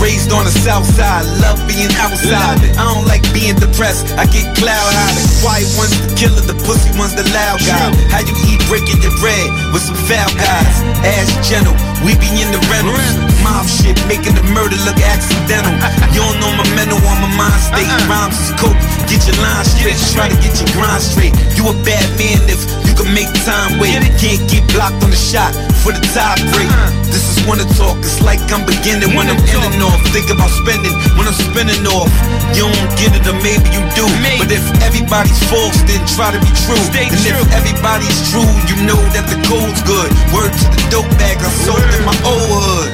Raised on the south side, love being outside. I don't like being depressed, I get cloud high. The quiet one's the killer, the pussy one's the loud guy. How you eat breaking your bread with some foul guys? Ass gentle, we be in the rentals. Mob shit, making the murder look accidental. You don't know my mental on my mind state. Rhymes is coke, get your line straight. Try to get your grind straight. You a bad man if you can make time wait. Can't get blocked on the shot for the tie break. Uh-huh. This is wanna talk, it's like I'm beginning when I'm in and off. Think about spending when I'm spinning off. You don't get it, or maybe you do. But if everybody's false, then try to be true. and if everybody's true, you know that the code's good. Word to the dope bag I sold in my old hood.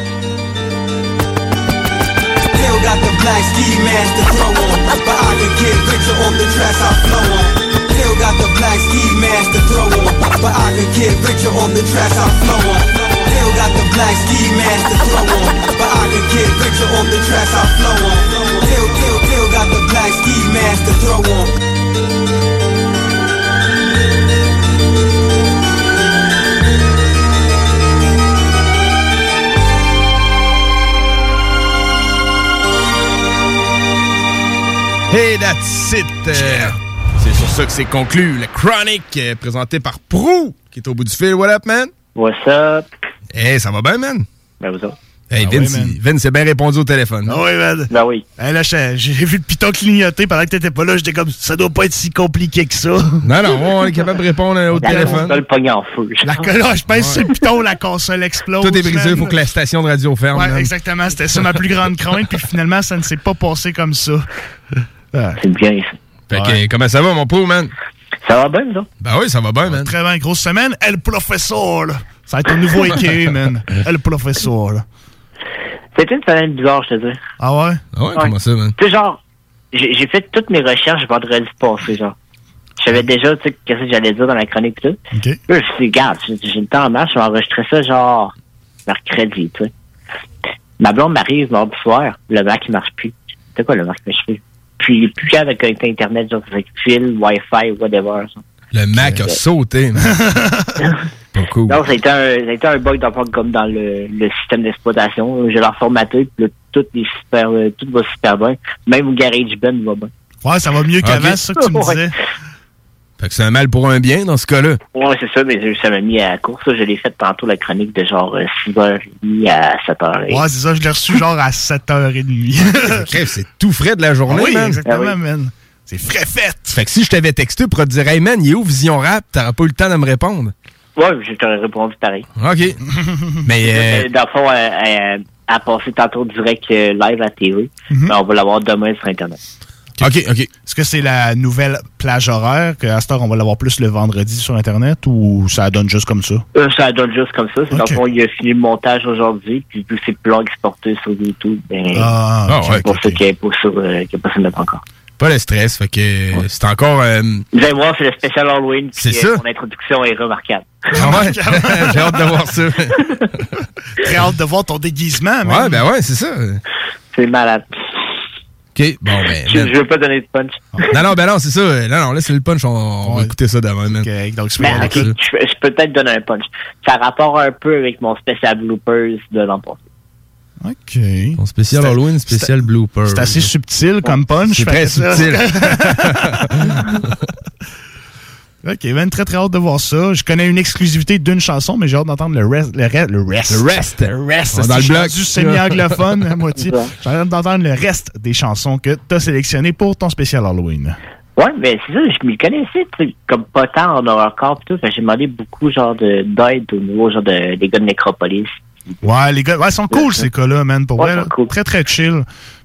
Still got the black ski mask to throw on, but I could get richer off the tracks I flow on. Still got the black ski mask to throw on, but I could get richer off the tracks I flow on. Still got the black ski mask to throw on, but I could get richer off the tracks I flow on. Still, still, still got the black ski mask to throw on. Hey, that's it. Euh, c'est sur ça que c'est conclu. Le Chronic, euh, présenté par Prou, qui est au bout du fil. What up, man? What's up? Hey, ça va bien, man? Ben, vous autres? Hey, Ah Vince, il- Vince a bien répondu au téléphone. Ah oui, man. Ben oui. Hey, là, j'ai j'ai vu le piton clignoter pendant que t'étais pas là. J'étais comme, ça doit pas être si compliqué que ça. Non, non, on est capable de répondre au La téléphone. console pogne en feu. La là, je pèse sur le piton, la console explose. Tout est brisé, il faut que la station de radio ferme. Ouais, exactement. C'était ça ma plus grande crainte. Puis finalement, ça ne s'est pas passé comme ça. C'est bien, ça. Fait que, comment ça va, mon pauvre, man? Ça va bien, ça? Ben oui, ça va bien, man. Très bien, grosse semaine. El Professor, là. Ça va être un nouveau *laughs* équipe, man. El Professor, là. C'était une semaine bizarre, je te dis. Ah ouais? Ah ouais, comment ça, man? Tu sais, genre, j'ai fait toutes mes recherches vendredi passé, genre. Je savais déjà, tu sais, qu'est-ce que j'allais dire dans la chronique, là. OK. Là, je me suis dit, regarde, j'ai j'ai le temps en marche, je vais enregistrer ça, genre, mercredi, tu sais. Ma blonde m'arrive mardi soir, le Mac, il marche plus. C'est quoi le Mac que je fais? Puis, il est plus capable avec un Internet, genre, avec fil, Wi-Fi, whatever, ça. Le Mac a sauté, *laughs* cool. Donc, ça a été un, ça a été un bug le fond, comme dans le, le système d'exploitation. Je l'ai reformaté, puis là, tout, est super, euh, tout va super bien. Même au GarageBand va bien. Ouais, ça va mieux qu'avant, Ok. c'est ça que tu me *laughs* disais. Fait que c'est un mal pour un bien dans ce cas-là. Ouais, c'est ça, mais ça m'a mis à la course. Je l'ai fait tantôt, la chronique de genre euh, 6h30 à 7h. Ouais, c'est ça, je l'ai reçu genre à 7h30. *laughs* Crève, c'est tout frais de la journée, Ah oui, man. exactement, Ah oui. man. C'est frais fait. Fait que si je t'avais texté pour te dire, hey man, il est où Vision Rap? T'aurais pas eu le temps de me répondre. Ouais, je t'aurais répondu pareil. OK. *laughs* Mais, euh, Euh, Dans le fond, euh, euh, à passer tantôt direct euh, live à TV. Mhm. Mais on va l'avoir demain sur Internet. OK, OK. Est-ce que c'est la nouvelle plage horaire qu'à cette heure, on va l'avoir plus le vendredi sur Internet ou ça donne juste comme ça? Euh, ça donne juste comme ça. C'est Dans Ok. le fond, il a fini le montage aujourd'hui, puis vu que c'est plus long exporté sur YouTube, ben, Ah, c'est ouais, pour ça qu'il n'y a pas sur, euh, qu'il y a pas le net encore. pas le stress. Fait que euh, c'est encore... euh, Vous allez voir, c'est le spécial Halloween. C'est euh, ça. Mon introduction est remarquable. Ah ouais? *laughs* *laughs* J'ai hâte de voir ça. Très hâte de voir ton déguisement, man. Ouais, ben ouais, c'est ça. C'est malade. OK, bon, ben... Je, je veux pas donner de punch. Non, non, ben non, c'est ça. Non, non, laisse le punch, on, on va écouter ça demain, man. donc je, je peux peut-être donner un punch. Ça rapporte un peu avec mon spécial bloopers de l'an passé. OK. Ton spécial Halloween, spécial blooper. C'est assez subtil comme punch. C'est très subtil. *laughs* *laughs* OK, ben très très hâte de voir ça. Je connais une exclusivité d'une chanson, mais j'ai hâte d'entendre le reste. Le reste. Le reste. Le rest. Le rest. On est dans le bloc. rendu semi-anglophone à moitié. J'ai hâte d'entendre le reste des chansons que tu as sélectionnées pour ton spécial Halloween. Ouais, mais c'est ça, je m'y connaissais, tu sais, comme pas tant en horrorcore pis tout. J'ai demandé beaucoup, genre, de, d'aide au niveau, genre, de, des gars de Necropolis. Ouais, les gars, ouais, ils sont cool ces cas-là, man. Pour Ouais, vrai, très très chill.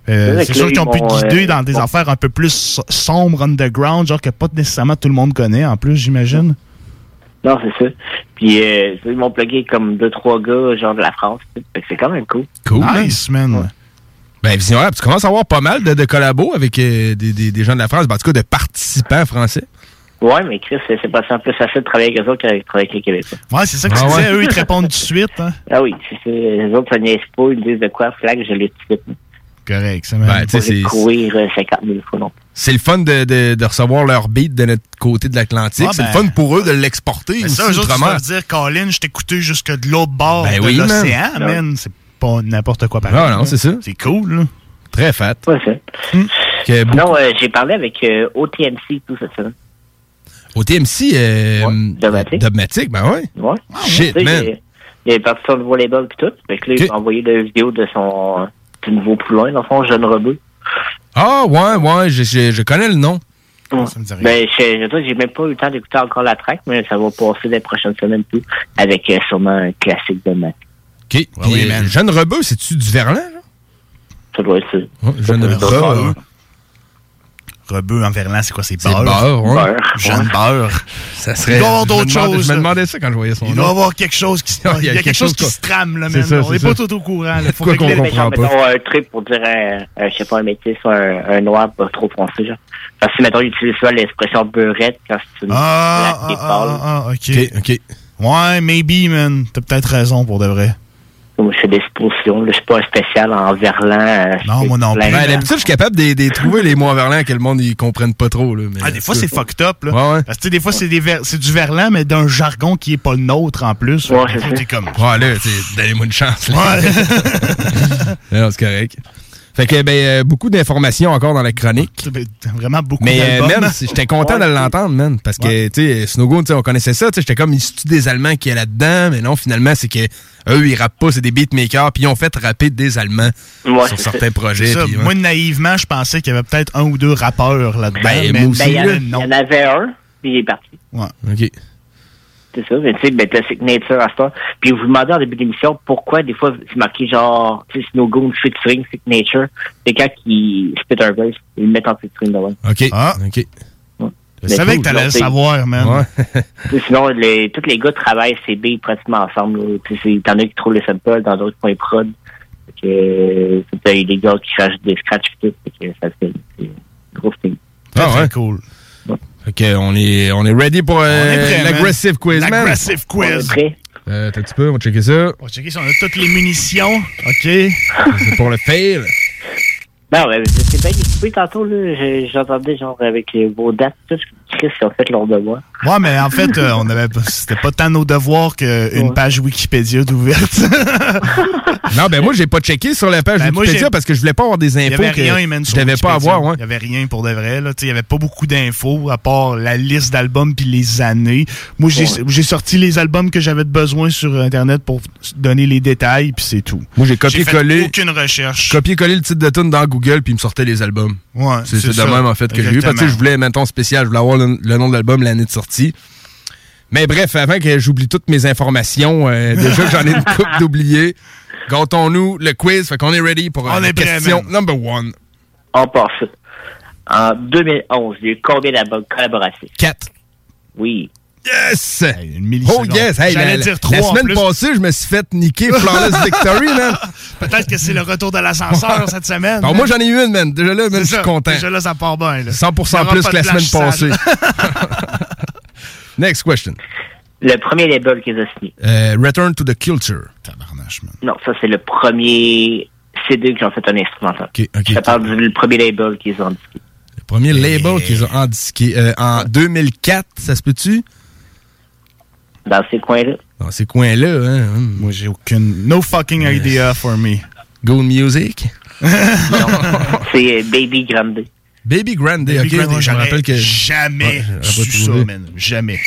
Euh, Ouais, c'est que sûr qu'ils ont pu te guider euh, dans des affaires un peu plus so- sombres, underground, genre que pas nécessairement tout le monde connaît en plus, j'imagine. Non, c'est ça. Puis, euh, ils m'ont plugué comme deux, trois gars, genre, de la France. que c'est quand même cool. Cool. Nice, man. Ben, Vision Rap, tu commences à avoir pas mal de, de collabos avec euh, des, des, des gens de la France, ben, en tout cas de participants français. Ouais, mais Chris, c'est c'est pas ça plus facile de travailler avec eux autres qu'avec travailler avec les Québécois. Ouais, c'est ça que Ah tu disais. ouais. Eux, ils te répondent tout de suite. Hein. Ah oui, c'est ça. Les autres, ça niaise pas, ils me disent de quoi, flag, je l'ai tout de suite. Correct. C'est Ben, tu sais, c'est- courir euh, 50 000 fois non. C'est le fun de, de- de recevoir leur beat de notre côté de l'Atlantique. Ah, c'est ben- le fun pour eux de l'exporter Mais aussi ça, eux autres, doivent dire, Colin, je t'ai écouté jusque de l'autre bord Ben de oui, l'océan, Ah. man. C'est pas n'importe quoi pareil. Ah non, c'est ça. C'est cool, là. Très fat. Ouais, c'est. Que beaucoup- Non, euh, j'ai parlé avec euh, OTMC tout cette semaine. Au TMC, euh, Dogmatic. Dogmatic, ben ouais. Ouais. Shit, Tu man. Il, est parti sur le label pis tout. Fait que là, il m'a envoyé la vidéo de son du nouveau poulain, dans son jeune rebeu. Ah, ouais, ouais, je, je, je connais le nom. Ben, je, je, j'ai même pas eu le temps d'écouter encore la track, mais ça va passer les prochaines semaines tout, avec euh, sûrement un classique de Mac. OK. Puis, Jeune Rebeu, c'est-tu du Verlan? là? Ça doit être ça. Jeune Rebeu. Rebeu. En verlan, c'est quoi? C'est C'est beurre? beurre, ouais. Beurre. Jeune Ouais. beurre. Ça Il serait. doit y avoir d'autres choses. Je me demandais ça quand je voyais son Il nom. doit y avoir quelque chose qui se *laughs* Il y a quelque chose qui se trame, là, man. ça, On n'est ça. pas tout au courant. là. Faut Quoi qu'on comprend Genre, mettons, un truc pour dire un, je sais pas, un métis ou un, un noir pas trop foncé, genre. Parce que, mettons, il utilise souvent l'expression beurette quand c'est une Ah, ah, parle. ah, ah, ok. OK. Ouais, maybe, man. T'as peut-être raison pour de vrai. Moi, je fais des suppositions. Là, je suis pas un spécial en verlan. euh, Non, c'est moi non plus. Ben, d'habitude, je suis capable de, trouver les mots verlans que le monde ils comprennent pas trop. Là, mais Ah, des fois, en c'est fucked up, là. Ouais, ouais. Parce que, tu sais, des fois, c'est des ver- c'est du verlan, mais d'un jargon qui est pas le nôtre, en plus. Ouais, c'est comme... Ouais, là, donnez-moi une chance. là. Ouais. *laughs* non, c'est correct. Fait que, ben, euh, beaucoup d'informations encore dans la chronique. Vraiment beaucoup Mais, euh, c'est- j'étais content de l'entendre, man. Parce que, tu sais, Snowgoon, tu sais, on connaissait ça. Tu sais, j'étais comme, il se des Allemands qui est là-dedans. Mais non, finalement, c'est que eux, ils rappent pas, c'est des beatmakers. Puis ils ont fait rapper des Allemands Ouais, sur certains projets. Ça. ouais. Moi, naïvement, je pensais qu'il y avait peut-être un ou deux rappeurs là-dedans. Ben, mais moi aussi, Ben, il y, en a- là, il y en avait un, puis il est parti. Ouais. OK. C'est ça, mais tu sais, ben, Classic Nature à ça. Puis vous demandez en début d'émission pourquoi des fois c'est marqué genre, tu sais, Snow Goon featuring Signature. C'est quand ils spit un verse, ils le mettent en featuring de loin. OK. Ah. OK. Je savais cool, que t'allais le savoir, man. Ouais. Sinon, les, tous les gars travaillent ces billes pratiquement ensemble. T'en as qui trouvent les samples, dans d'autres points prod. Fait que, t'as des gars qui rajoutent des scratchs et tout. Fait que ça fait c'est une grosse thing. Ah, ouais. cool. Que, on est, on est ready pour euh, l'aggressive quiz, man. L'aggressive quiz. Euh, T'as un petit peu, on va checker ça. On va checker si on a toutes les munitions. OK. C'est pour le fail. Non, mais c'est bien équipé tantôt, là. J'entendais genre avec vos dates, tout. Chris, ils ont fait leur devoir. Ouais, mais en fait, euh, on avait, pas- c'était pas tant nos devoirs qu'une page Wikipédia d'ouverte. *laughs* Non, ben moi, j'ai pas checké sur la page Ben, moi, Wikipédia j'ai- parce que je voulais pas avoir des Il y infos avait que rien, man, je devais pas avoir. Ouais. Il y avait rien pour de vrai. Là. Tu sais, Il y avait pas beaucoup d'infos à part la liste d'albums puis les années. Moi, j'ai Ouais. sorti les albums que j'avais besoin sur Internet pour donner les détails, puis c'est tout. Moi, j'ai copié-collé. aucune recherche. Copié-collé le titre de tune dans Google, puis il me sortait les albums. Ouais, c'est de ça. même, en fait, que j'ai eu. Parce que je voulais, mettons, spécial, je voulais avoir le, le nom de l'album, l'année de sortie. Mais bref, avant que j'oublie toutes mes informations, euh, *laughs* déjà que j'en ai une coupe d'oublier, gâtons-nous le quiz. Fait qu'on est ready pour On la est prêt, question number one. On passe. En 2011, il y a eu combien d'albums collaboratifs? Quatre. Oui. Yes! Une Oh yes! Hey, J'allais la, dire la trois en semaine plus. passée, je me suis fait niquer Flawless Victory, man. *laughs* Peut-être que c'est le retour de l'ascenseur cette semaine. Alors, moi, j'en ai eu une, man. Déjà là, man, je suis ça. content. Déjà là, ça part bien. là. 100% Il y aura plus pas que la semaine passée. *laughs* Next question. Le premier label qu'ils ont signé. Euh, Return to the Culture. Non, ça, c'est le premier CD qu'ils ont fait un instrumental. OK, OK. Je parle du le premier label qu'ils ont dit. Le premier label qu'ils ont endisqué. Euh, en 2004, ça se peut-tu? Dans ces coins-là. Dans ces coins-là, hein. Moi, j'ai aucune. No fucking idea for me. Gold Music? *laughs* C'est euh, Baby Grande. Baby Grande, Baby ok. Grande, je me rappelle que. Jamais su ça, man. Jamais.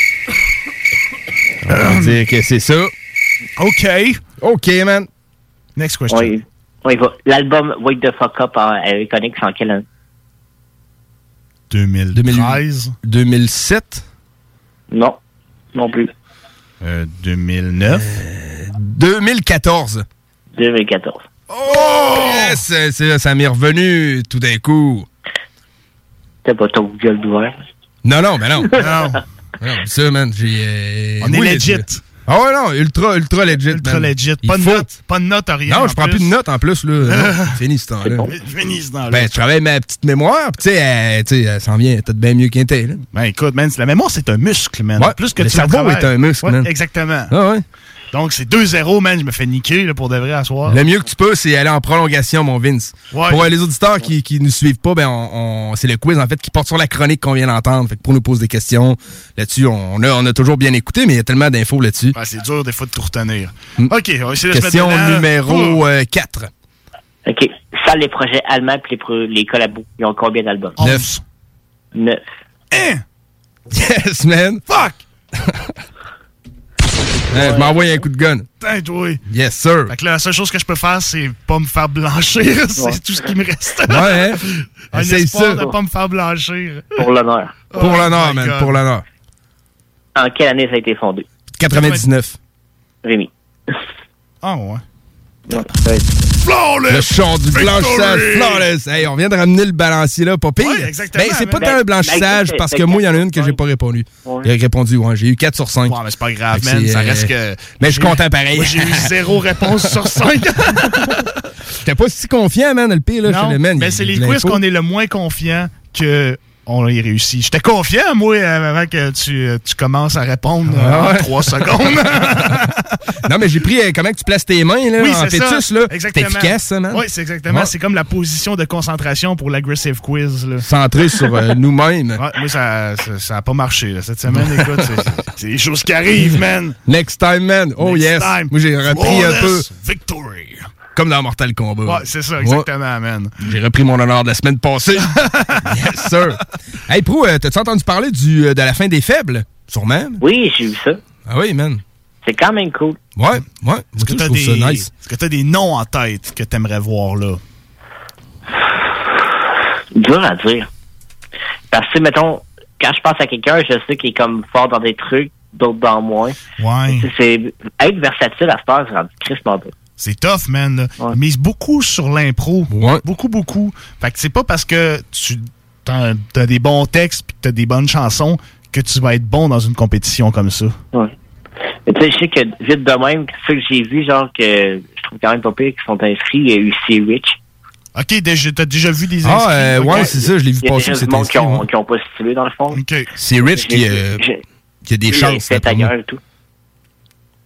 On va dire que c'est ça. OK. OK, man. Next question. Y va. L'album Wake the Fuck Up en- avec Onyx en quelle année? 2013. 2007? Non. Non plus. Euh, 2009. 2014. 2014. Oh! Yes! c'est- Ça m'est revenu tout d'un coup. T'as pas ton Google d'ouvert? Non, non, mais non. *laughs* non. Non, ça, man, j'ai. euh, On est legit. Ah ouais, non, ultra, ultra legit. Ultra man. legit. Il Pas de faut- notes. Pas de notes, rien. Non, je prends plus de notes en plus, là. *laughs* Fini ce temps-là. Fini ce temps-là. Ben, je travaille ma petite mémoire, pis tu sais, elle, tu sais, elle s'en vient peut-être bien mieux qu'un tel. là. Ben écoute, man, la mémoire, c'est un muscle, man. Ouais, Plus que le tu cerveau est un muscle, Ouais, man. Exactement. Ah ouais. Donc, c'est 2-0, man. Je me fais niquer là, pour de vrai à soir. Le mieux que tu peux, c'est aller en prolongation, mon Vince. Ouais. Pour euh, les auditeurs qui, qui nous suivent pas, ben on, on- c'est le quiz en fait qui porte sur la chronique qu'on vient d'entendre. Fait que pour nous poser des questions là-dessus, on a, on a toujours bien écouté, mais il y a tellement d'infos là-dessus. C'est dur des fois de tout retenir. OK, on va essayer de se mettre Question numéro euh, 4. OK. Ça, les projets allemands puis les, pro- les collabos, ils ont combien d'albums? 9. Neuf. Yes, man. Fuck! *laughs* Hein, Je m'envoie un coup de gun. Putain, toi. Yes, sir. Fait que là, la seule chose que je peux faire, c'est pas me faire blanchir. *laughs* c'est tout ce qui me reste. Ouais, hein? Un *laughs* espoir ça. de pas me faire blanchir. Pour l'honneur. Pour Oh l'honneur, man. God. Pour l'honneur. En quelle année ça a été fondé? 99. Rémi. Ah, ouais. Flawless! Le chant du blanchissage flawless. Hey, on vient de ramener le balancier là, pas pire. Ouais, exactement, Ben, c'est pas tant un Ben, blanchissage ben, parce que moi, il y en a une que j'ai pas répondu. Ouais. J'ai répondu, ouais, j'ai eu 4 sur 5. Ouais, mais c'est pas grave, man. Ça euh, reste que. Mais je suis content pareil. Moi, j'ai eu zéro *laughs* réponse sur cinq. J'étais pas si confiant, man, le pire, là. non, chez le man. mais c'est les quiz qu'on est le moins confiant que on y réussit. J'étais confiant, moi, avant que tu, tu commences à répondre euh, Ah en trois secondes. *laughs* non, mais j'ai pris euh, comment que tu places tes mains, là, oui, en ça. fœtus, là? C'est Exactement. efficace, ça, man? Oui, c'est exactement. Ouais. C'est comme la position de concentration pour l'aggressive quiz. Là. Centré sur euh, *laughs* nous-mêmes. Ouais, moi, ça, ça, ça a pas marché. là. Cette semaine, écoute, c'est- des choses qui arrivent, man. Next time, man. Oh, Next yes. time. Moi, j'ai repris un peu. Victory. Comme dans Mortal Kombat. Ouais, c'est ça, exactement, man. J'ai repris mon honneur de la semaine passée. *laughs* yes, sir. Hey, Prou, euh, t'as-tu entendu parler du, euh, de la fin des faibles? Sûrement. Oui, j'ai vu ça. Ah oui, man. C'est quand même cool. Ouais, ouais. Est-ce que t'as des, ça nice. est-ce que t'as des noms en tête que t'aimerais voir là? Dur à dire. Parce que, mettons, quand je pense à quelqu'un, je sais qu'il est comme fort dans des trucs, d'autres dans moins. Ouais. C'est- être versatile à cette heure, c'est rendu crissement bien. C'est tough, man. là. Ils misent beaucoup sur l'impro. Beaucoup, beaucoup. Fait que c'est pas parce que tu t'as as des bons textes puis que t'as des bonnes chansons que tu vas être bon dans une compétition comme ça. Ouais. Mais tu sais, je sais que vite de même, ceux que j'ai vus, genre, que je trouve quand même pas pire, qui sont inscrits, il y a eu C. Rich. OK, t'as déjà vu des Ah, inscrits? euh, Ok. ouais, c'est ça, je l'ai vu Il y a passer cet monde qui inscrit, ont, ouais. qui ont postulé, dans le fond. C'est Rich qui, euh, qui a des il chances. fait et tout.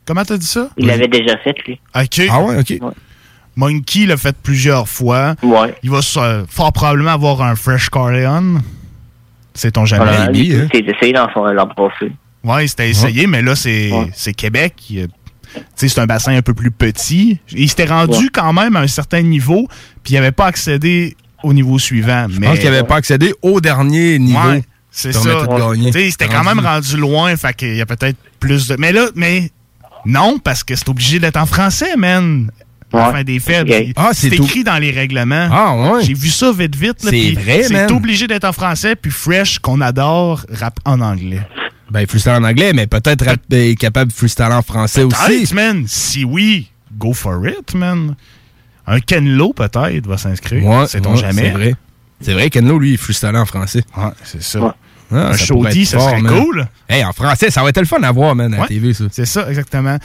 Comment t'as dit ça? Il l'avait déjà fait, lui. OK. Ah ouais, OK. Monkey l'a fait plusieurs fois. Ouais. Il va se- fort probablement avoir un Fresh Corleone. C'est ton jamais. Voilà, C'est essayé dans son l'an passé. Ouais, c'était essayé, mais là, c'est Ouais. c'est Québec. Il- tu sais, C'est un bassin un peu plus petit. Il s'était rendu Ouais. quand même à un certain niveau, puis il n'avait pas accédé au niveau suivant. Je pense qu'il n'avait pas accédé au dernier niveau. Ouais, c'est ça. de gagner. Tu sais, C'était quand même rendu loin, fait qu'il y a peut-être plus de. Mais là, mais non, parce que c'est obligé d'être en français, man. La fin des fêtes. Ah, c'est tout- écrit dans les règlements. Ah, ouais. J'ai vu ça vite, vite. là, C'est vrai, man. C'est obligé d'être en français, puis Fresh, qu'on adore, rap en anglais. Ben, freestyle en anglais, mais peut-être rap- est capable de freestyle en français aussi. Man. Si oui, go for it, man. Un Ken Lo, peut-être, va s'inscrire. Ouais, C'est ton ouais, jamais. C'est vrai. C'est vrai, Kenlo, lui, il freestyle en français. Ouais, c'est ça. Ah, Un ça être ça fort, serait man. cool. Hey, en français, ça va être le fun à voir, man, à la Ouais. TV, ça. C'est ça, exactement.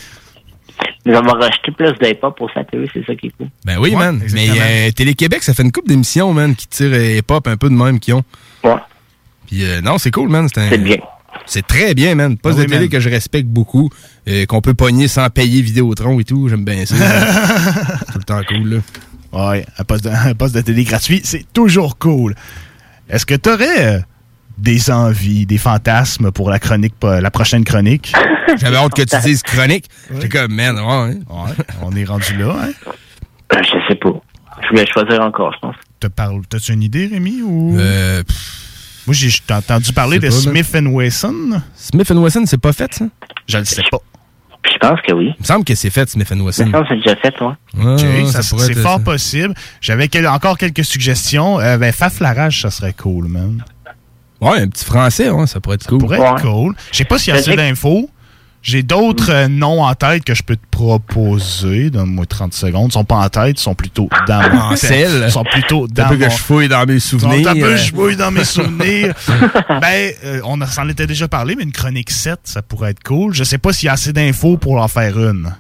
Nous avons rajouté plus d'hip-hop pour sa télé, c'est ça qui est cool. Ben oui, Ouais, man. Mais euh, Télé-Québec, ça fait une couple d'émissions, man, qui tirent hip-hop un peu de même qu'ils ont. Ouais. Puis euh, non, c'est cool, man. un- C'est bien. C'est très bien, man. Poste Ah oui, de télé man. que je respecte beaucoup, euh, qu'on peut pogner sans payer Vidéotron et tout. J'aime bien ça. *laughs* tout le temps cool, là. Ouais, un poste de, un poste de télé gratuit, c'est toujours cool. Est-ce que tu aurais des envies, des fantasmes pour la chronique, pas- la prochaine chronique? *laughs* J'avais hâte que tu dises chronique. J'étais comme, man, ouais, ouais. Ouais, on est rendu là, hein? Euh, Je sais pas. Je voulais choisir encore, je pense. Te parle- T'as-tu une idée, Rémi? Ou... Euh, Moi, j'ai j'ai entendu parler de pas. Smith Wesson. Smith Wesson, c'est pas fait, ça? Je le sais pas. Je pense que oui. Il me semble que c'est fait, Smith Wesson. Je pense que c'est déjà fait, toi. Ouais, c'est fort ça. possible. J'avais quel- encore quelques suggestions. Euh, ben, Faflarage, ça serait cool, man. Ouais, un petit français, ouais, ça pourrait être cool. Ça pourrait être cool. Je sais pas s'il y a assez d'infos. J'ai d'autres euh, noms en tête que je peux te proposer. Donne-moi 30 secondes. Ils sont pas en tête, ils sont plutôt dans mon selle. Ils sont plutôt dans peu que je fouille dans mes souvenirs. un peu je fouille dans mes *laughs* souvenirs. ben, euh, on s'en était déjà parlé, mais une chronique 7, ça pourrait être cool. Je sais pas s'il y a assez d'infos pour en faire une.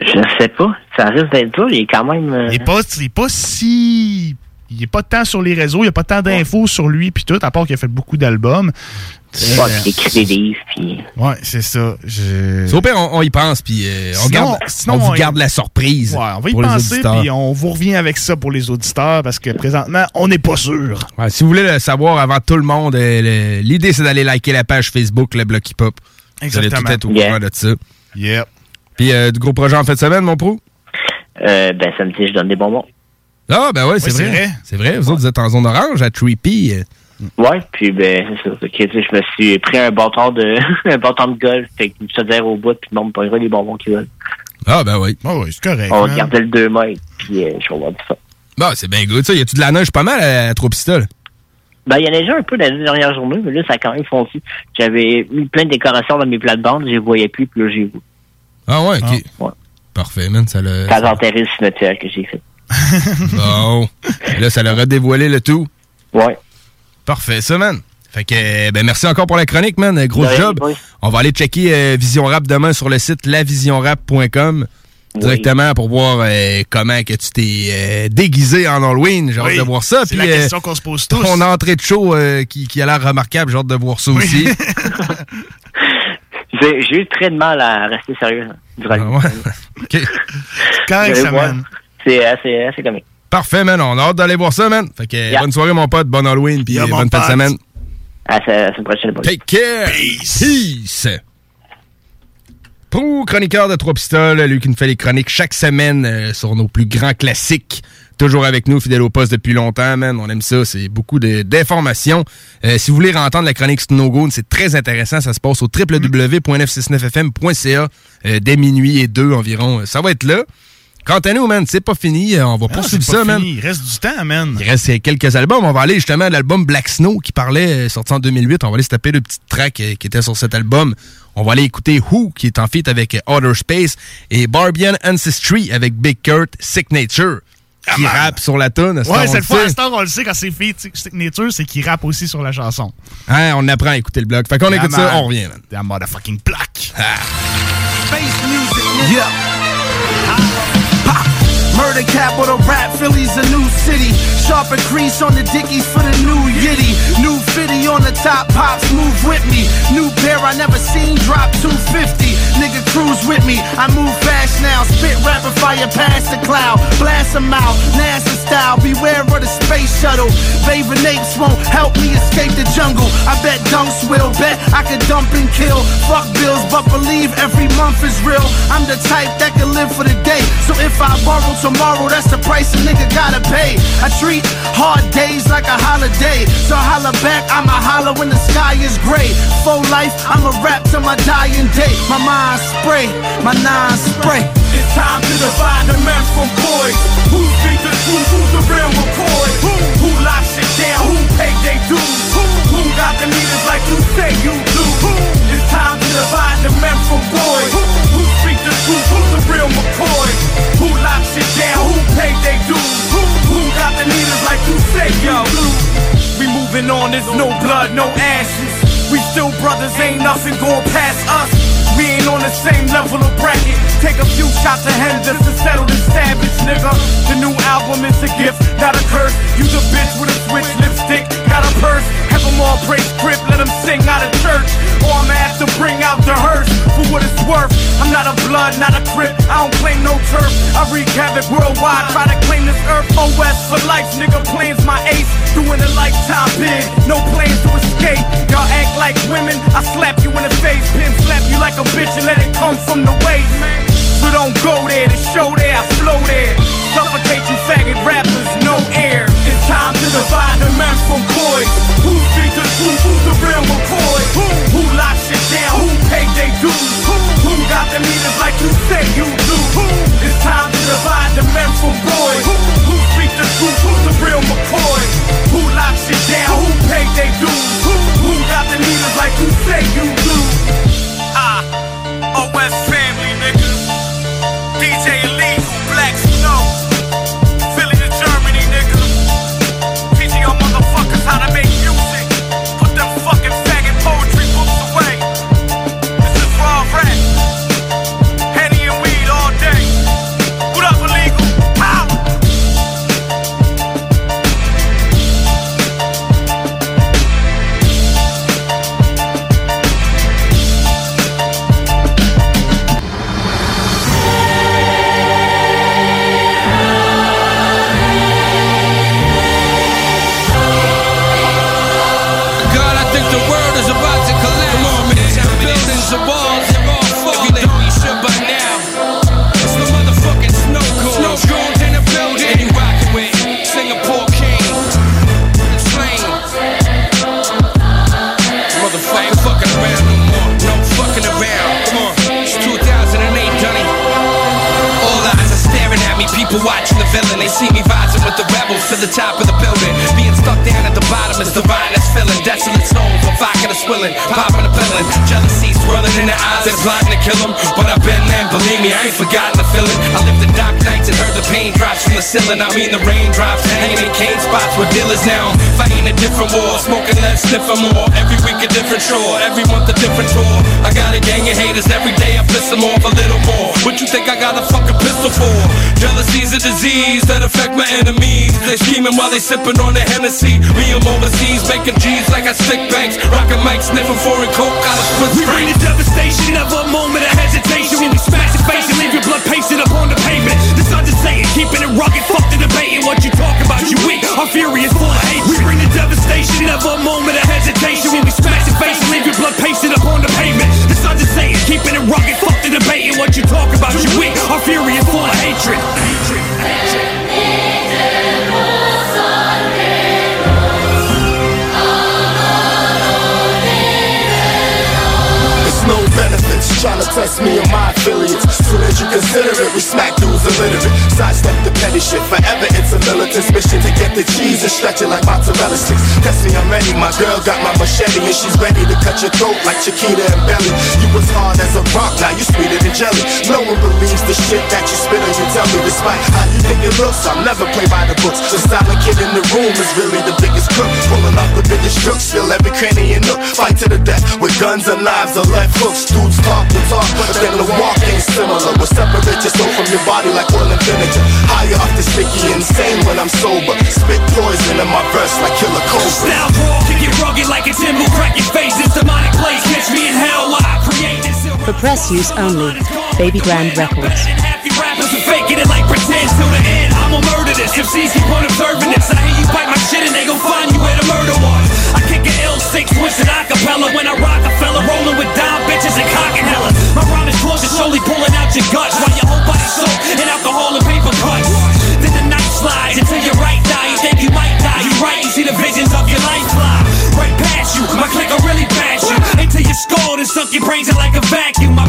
Je sais pas. Ça risque d'être dur. Il est quand même. euh, Il est pas, il est pas si il est pas tant sur les réseaux, il n'y a pas tant d'infos sur lui, puis tout, à part qu'il a fait beaucoup d'albums. Ouais, puis il écrit des livres, puis... Ouais, c'est ça. Je... Au pire, on, on y pense, puis euh, on, Sinon- garde, sinon, on vous on y- garde la surprise. Ouais, on va y pour les penser, auditeurs. puis on vous revient avec ça pour les auditeurs, parce que présentement, on n'est pas sûr. Ouais, si vous voulez le savoir avant tout le monde, euh, l'idée c'est d'aller liker la page Facebook, le Bloc Hip Hop. Vous allez tout Exactement. être au Yeah. courant de ça. Yep. Puis euh, du gros projet en fin de semaine, mon pro? Euh, ben, samedi, je donne des bonbons. Ah, ben ouais, c'est vrai. vrai. C'est vrai, vous autres, vous êtes en zone orange à Trippy. Ouais, puis ben, c'est ça. Je me suis pris un bâton de *laughs* un bâton de golf, fait que je dire au bout, puis le monde me prendra les bonbons qu'ils veulent. Ah, ben oui. Ah oui, c'est correct. On man. garder le 2 mètres, puis euh, je vais voir ça. Bah, c'est bien good, ça. Y a-tu de la neige pas mal à, à trois pistoles? Ben, il y en a déjà un peu deux dernières journées, mais là, ça a quand même fondu. J'avais mis plein de décorations dans mes plates-bandes, je les voyais plus, puis là, j'ai vu. Ah ouais, ok. Ouais. Parfait, man. Ça l'a. Quand enterré le cimetière que j'ai fait. *laughs* Bon. Là, ça leur a dévoilé le tout. Ouais. Parfait, ça, man. Fait que, euh, ben, merci encore pour la chronique, man. Gros job. On va aller checker euh, Vision Rap demain sur le site lavisionrap.com directement pour voir euh, comment que tu t'es euh, déguisé en Halloween. J'ai hâte de voir ça. c'est Puis, la euh, question qu'on se pose tous. Ton entrée de show euh, qui, qui a l'air remarquable. J'ai hâte de voir ça aussi. *laughs* J'ai eu très de mal à rester sérieux durant Ah. *laughs* Correct, allez ça, man. C'est assez, assez comique. Parfait, man. On a hâte d'aller voir ça, man. Fait que, Yeah. bonne soirée, mon pote. Bonne Halloween. Puis, Yeah, bonne fin de semaine. À la à la semaine prochaine. Take care. Peace. Pro chroniqueur de Trois Pistoles, lui qui nous fait les chroniques chaque semaine euh, sur nos plus grands classiques. Toujours avec nous, fidèle au poste depuis longtemps, man. On aime ça. C'est beaucoup de- d'informations. Euh, si vous voulez entendre la chronique Snow Goon, c'est très intéressant. Ça se passe au www.969fm.ca euh, dès minuit et deux environ. Ça va être là. Quant à nous, man, c'est pas fini. Euh, On va Ah, poursuivre pas ça, man. fini. Il reste du temps, man. Il reste quelques albums. On va aller justement à l'album Black Snow qui parlait, euh, sorti en 2008. On va aller se taper le petit track euh, qui était sur cet album. On va aller écouter Who qui est en feat avec Outer Space et Barbian Ancestry avec Big Kurt Signature qui rappe sur la tune. Ouais, cette fois, à Star, on le sait, quand c'est fait signature, c'est qu'il rappe aussi sur la chanson. Hein, on apprend à écouter le bloc. Fait qu'on Yeah, écoute ça, man. on revient. Man. That motherfucking plaque. Space music, nigga. Ha. Murder capital rap, Philly's a new city. Sharp crease on the dickies for the new yitty. New fitty on the top, pops move with me. New pair I never seen drop 250. Nigga cruise with me, I move fast now. Spit rapid fire past the cloud. Blast them out, NASA style. Beware of the space shuttle. Bathing apes won't help me escape the jungle. I bet dunks will bet I could dump and kill. Fuck bills, but believe every month is real. I'm the type that can live for the day. So if I borrow tomorrow, that's the price a nigga gotta pay. I treat hard days like a holiday. So holla back, I'ma holler when the sky is gray. Full life, I'ma rap till my dying day. My mind spray, my nine spray. It's time to divide the men from boys. Who speak the truth? Who's the real McCoy? Who, who locks it down? Who pay they dues? Who, who got the meters like you say you do? Who, it's time to divide the men from boys. Who, who truth? Who's the real McCoy? Who locks it down? Who pay they dues? Who, who got the needles like you say yo? We moving on, there's no blood, no ashes. We still brothers, ain't nothing going past us. We ain't on the same level of bracket. Take a few shots of Henders to settle this savage nigga. The new album is a gift, not a curse. You the bitch with a switch lipstick, got a purse. Have them all praise script, let them sing out of church. Or I'ma have to bring out the hearse for what it's worth. I'm not a blood, not a crip. I don't claim no turf. I wreak havoc worldwide, try to claim this earth. OS for life, nigga. Plans my ace, doing a lifetime bid. No plans to escape. Y'all act like women, I slap you in the face, pin slap you like a bitch and let it come from the waist. So don't go there to show that I flow there. Suffocate you faggot rappers, no air. It's time to divide the men from boys. Who beat the who? Who's the real McCoy? Who? Who locks shit down? Who paid they dues? Who? Who got the meters like you say you do? Who? It's time to divide the men from boys. Who? Who the who? Who's the real McCoy? Who locks shit down? Who paid they dues? Who? Who got the meters like you say you do? Ah, OFM. The top of the building. The bottom is the that's feeling. Desolate souls on vodka that's swilling, popping a pillin'. Jealousy swirling in their eyes, they're plotting to kill them. But I've been there, believe me, I ain't forgotten the feeling. I lived the dark nights and heard the pain drops from the ceiling. I mean the raindrops, hanging in cane spots with dealers now. Fighting a different war, smoking less, sniffing more. Every week a different chore, every month a different tour. I got a gang of haters every day, I piss them off a little more. What you think I got a fucking pistol for? Jealousy's a disease that affect my enemies. They scheming while they sipping on the Hennessy. Me, I'm overseas, making G's like I stick banks. Rockin' mic, sniffing foreign coke out of split We bring the devastation, never a moment of hesitation. When we smash your face and leave your blood pasted up on the pavement. The sun's just saying, keeping it rugged, fuck the debating What you talk about, you weak, our fury is full of hate. We bring the devastation, of a moment of hesitation. When we smash your face and leave your blood pasted up on the pavement. The sun's just saying, keeping it rugged, fuck the debating What you talk about, you weak, our fury is full of hatred. It's trying to test me or my affiliates. Soon as you consider it, we smack dudes illiterate. Sidestep the petty shit. Forever it's a militant's mission to get the cheese and stretch it like mozzarella sticks. Test me, I'm ready. My girl got my machete and she's ready to cut your throat like Chiquita and Belly. You was hard as a rock, now you sweeter than jelly. No one believes the shit that you spit on your tummy. Despite how you think it looks, I'll never play by the books. The silent kid in the room is really the biggest crook. Pulling off the biggest crooks, fill every cranny and nook. Fight to the death with guns and knives or left hooks. Dudes talk the talk, but then the walk ain't similar. We'll separate your soul from your body like oil and vinegar. Higher off the sticky, insane when I'm sober. Spit poison in my verse like killer cobra. Style brawl, kick it rugged like a timber, crack your face. This demonic place, catch me in hell while I create this For press use only. Baby Grand Records. happy rappers are faking it like pretend till the end. I'ma murder this. MCs keep on observing this. I hear you bite my shit and they gon' find you where the murder was. I kick an L6, twist it acapella when I rock a fella rolling with dime bitches and cock and hella. My rhyme is close to slowly pulling out your guts while your whole body soaked in alcohol and paper cuts. Then the night slides until your right die. You think you might die. You right, you see the visions of your life fly right past you. My click will really bash you into your skull and suck your brains in like a vacuum. My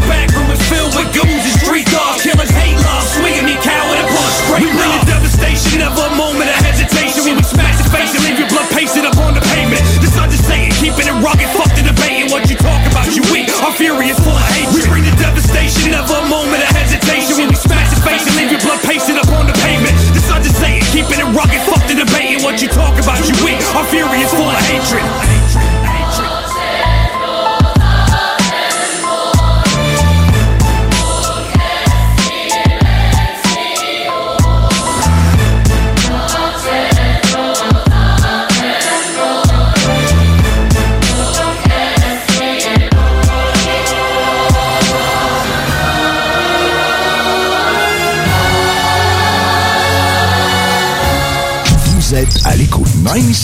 Fury is full of hatred.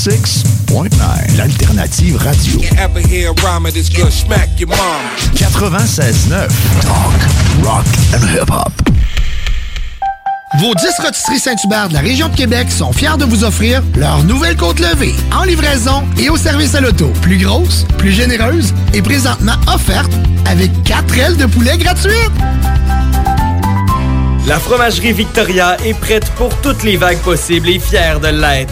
96.9, l'alternative radio. You ever hear a rhyme this good? Smack your mom. 96.9, talk, rock and hip-hop. Vos 10 rôtisseries Saint-Hubert de la région de Québec sont fiers de vous offrir leur nouvelle côte levée en livraison et au service à l'auto. Plus grosse, plus généreuse et présentement offerte avec 4 ailes de poulet gratuites. La fromagerie Victoria est prête pour toutes les vagues possibles et fière de l'être.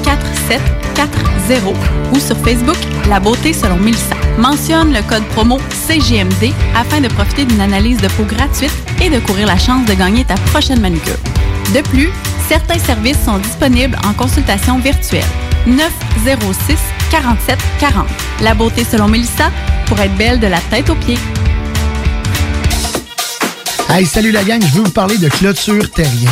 4740 ou sur Facebook La beauté selon Melissa. Mentionne le code promo CGMD afin de profiter d'une analyse de peau gratuite et de courir la chance de gagner ta prochaine manucure. De plus, certains services sont disponibles en consultation virtuelle. 906 47 40. La beauté selon Melissa pour être belle de la tête aux pieds. Hey, salut la gang, je veux vous parler de Clôture Terrien.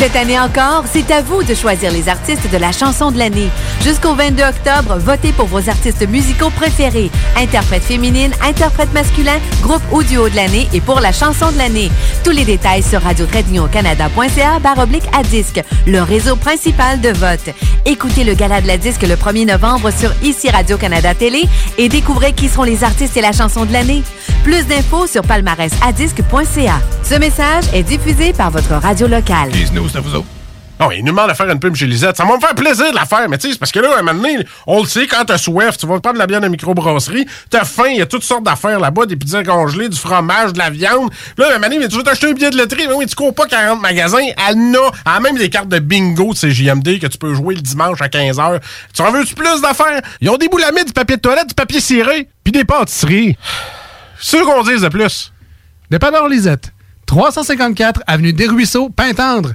Cette année encore, c'est à vous de choisir les artistes de la chanson de l'année. Jusqu'au 22 octobre, votez pour vos artistes musicaux préférés. Interprète féminine, interprète masculin, groupe ou duo de l'année et pour la chanson de l'année. Tous les détails sur radio canada.ca baroblique à disque, le réseau principal de vote. Écoutez le gala de la disque le 1er novembre sur ici Radio-Canada Télé et découvrez qui seront les artistes et la chanson de l'année. Plus d'infos sur palmarèsadisque.ca. Ce message est diffusé par votre radio locale. nous, c'est à vous autres. Non, il nous demande de faire une pub chez Lisette. Ça va me faire plaisir de la faire, mais tu sais, parce que là, à un moment donné, on le sait, quand t'as soif, tu vas prendre de la bière de microbrasserie, t'as faim, il y a toutes sortes d'affaires là-bas, des pizzas congelées, du fromage, de la viande. Là, à un moment donné, mais tu veux t'acheter un billet de loterie, mais oui, tu cours pas 40 magasins, elle a, elle a même des cartes de bingo de CJMD que tu peux jouer le dimanche à 15h. Tu en veux-tu plus d'affaires? Ils ont des boulamides, du papier de toilette, du papier ciré, puis des pâtisseries. C'est sûr qu'on dise de plus. Dépanneur Lisette, 354 Avenue des Ruisseaux, Pintendre.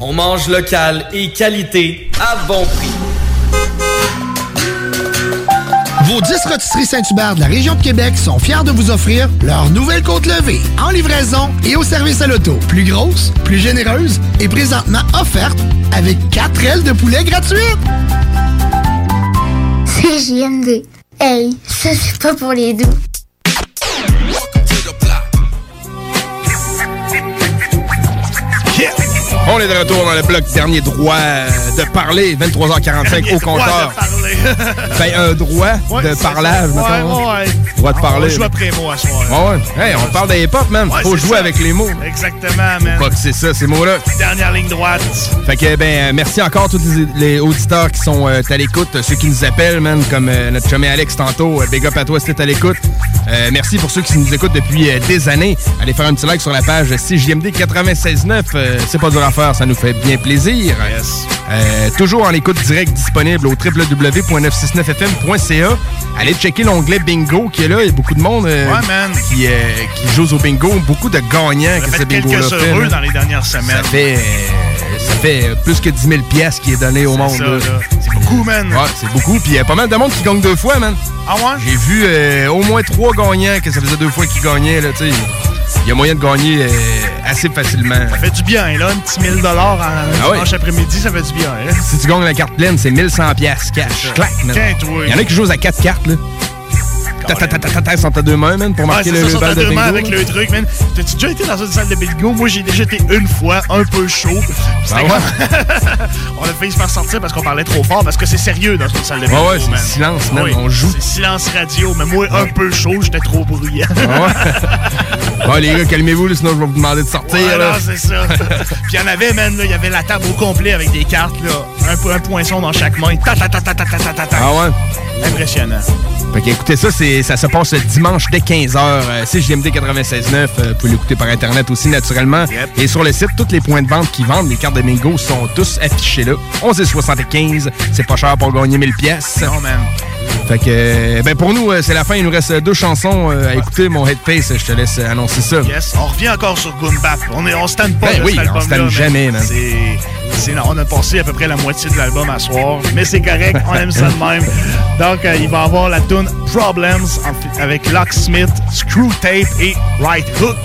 On mange local et qualité à bon prix. Vos 10 rôtisseries Saint-Hubert de la région de Québec sont fiers de vous offrir leur nouvelle côte levée en livraison et au service à l'auto. Plus grosse, plus généreuse et présentement offerte avec 4 ailes de poulet gratuites. C'est JMD. Hey, ça c'est pas pour les doux. On est de retour dans le bloc dernier droit de parler, 23h45 au compteur. *laughs* ben, un droit de parlage, Ouais. Droit de On parler. joue après mots à soir. Ouais. Hey, on parle des hip-hop, man. Faut jouer ça. avec les mots. Exactement, man. Pas que c'est ça, ces mots-là. Dernière ligne droite. Fait que, ben, euh, merci encore à tous les, auditeurs qui sont euh, à l'écoute, ceux qui nous appellent, man, comme euh, notre chumé Alex tantôt. Euh, Big up à toi si t'es à l'écoute. Merci pour ceux qui nous écoutent depuis des années. Allez faire un petit like sur la page CJMD 96.9. Euh, c'est pas dur à ça nous fait bien plaisir. Euh, toujours en écoute direct disponible au www.969fm.ca. Allez checker l'onglet bingo qui est là. Il y a beaucoup de monde euh, Ouais, man. qui, euh, qui joue au bingo. Beaucoup de gagnants que ce bingo-là fait. heureux dans les dernières semaines. Ça fait, ça fait plus que 10 000 piastres qui est donné au monde. C'est beaucoup, man. Ouais, c'est beaucoup. Puis il y a pas mal de monde qui gagne deux fois, man. Ah ouais? J'ai vu au moins trois gagnants que ça faisait deux fois qu'ils gagnaient, là, tu sais. Il y a moyen de gagner euh, assez facilement. Ça fait du bien, là. Un petit 1000 en Ah dimanche après-midi, ça fait du bien. hein. Si tu gagnes la carte pleine, c'est 1100 pièces cash. Clac. Il y en a qui jouent à 4 cartes, là sur ta deux mains, man, pour marquer le sur ta deux avec le truc, man. T'as-tu déjà été dans une salle de bingo? Moi, j'ai déjà été une fois, un peu chaud. On a failli se faire sortir parce qu'on parlait trop fort, parce que c'est sérieux dans une salle de bingo, ouais, man. silence, man, on joue. C'est silence radio, mais moi, un peu chaud, j'étais trop bruyant. Bon, les gars, calmez-vous, sinon je vais vous demander de sortir. Voilà, c'est ça. Puis il y en avait, man, il y avait la table au complet avec des cartes, là. Un, poinçon dans chaque main. Ah ouais? Impressionnant. Fait que, écoutez ça, ça se passe dimanche dès 15h. Euh, CGMD 96.9. euh, vous pouvez l'écouter par Internet aussi, naturellement. Et sur le site, tous les points de vente qui vendent les cartes de bingo sont tous affichés là. 11,75. C'est pas cher pour gagner 1000 pièces. Non, man. Fait que, euh, ben pour nous, euh, c'est la fin. Il nous reste deux chansons euh, à écouter. Mon headface, je te laisse annoncer ça. Yes, on revient encore sur Goon Bap. On, est, on stand pas Ben de oui, cet on stand man. jamais, man. C'est, on a passé à peu près la moitié de l'album à soir, mais c'est correct, on aime ça de même. Donc, euh, il va y avoir la tune Problems avec Locksmith, Screw Tape et Right Hook.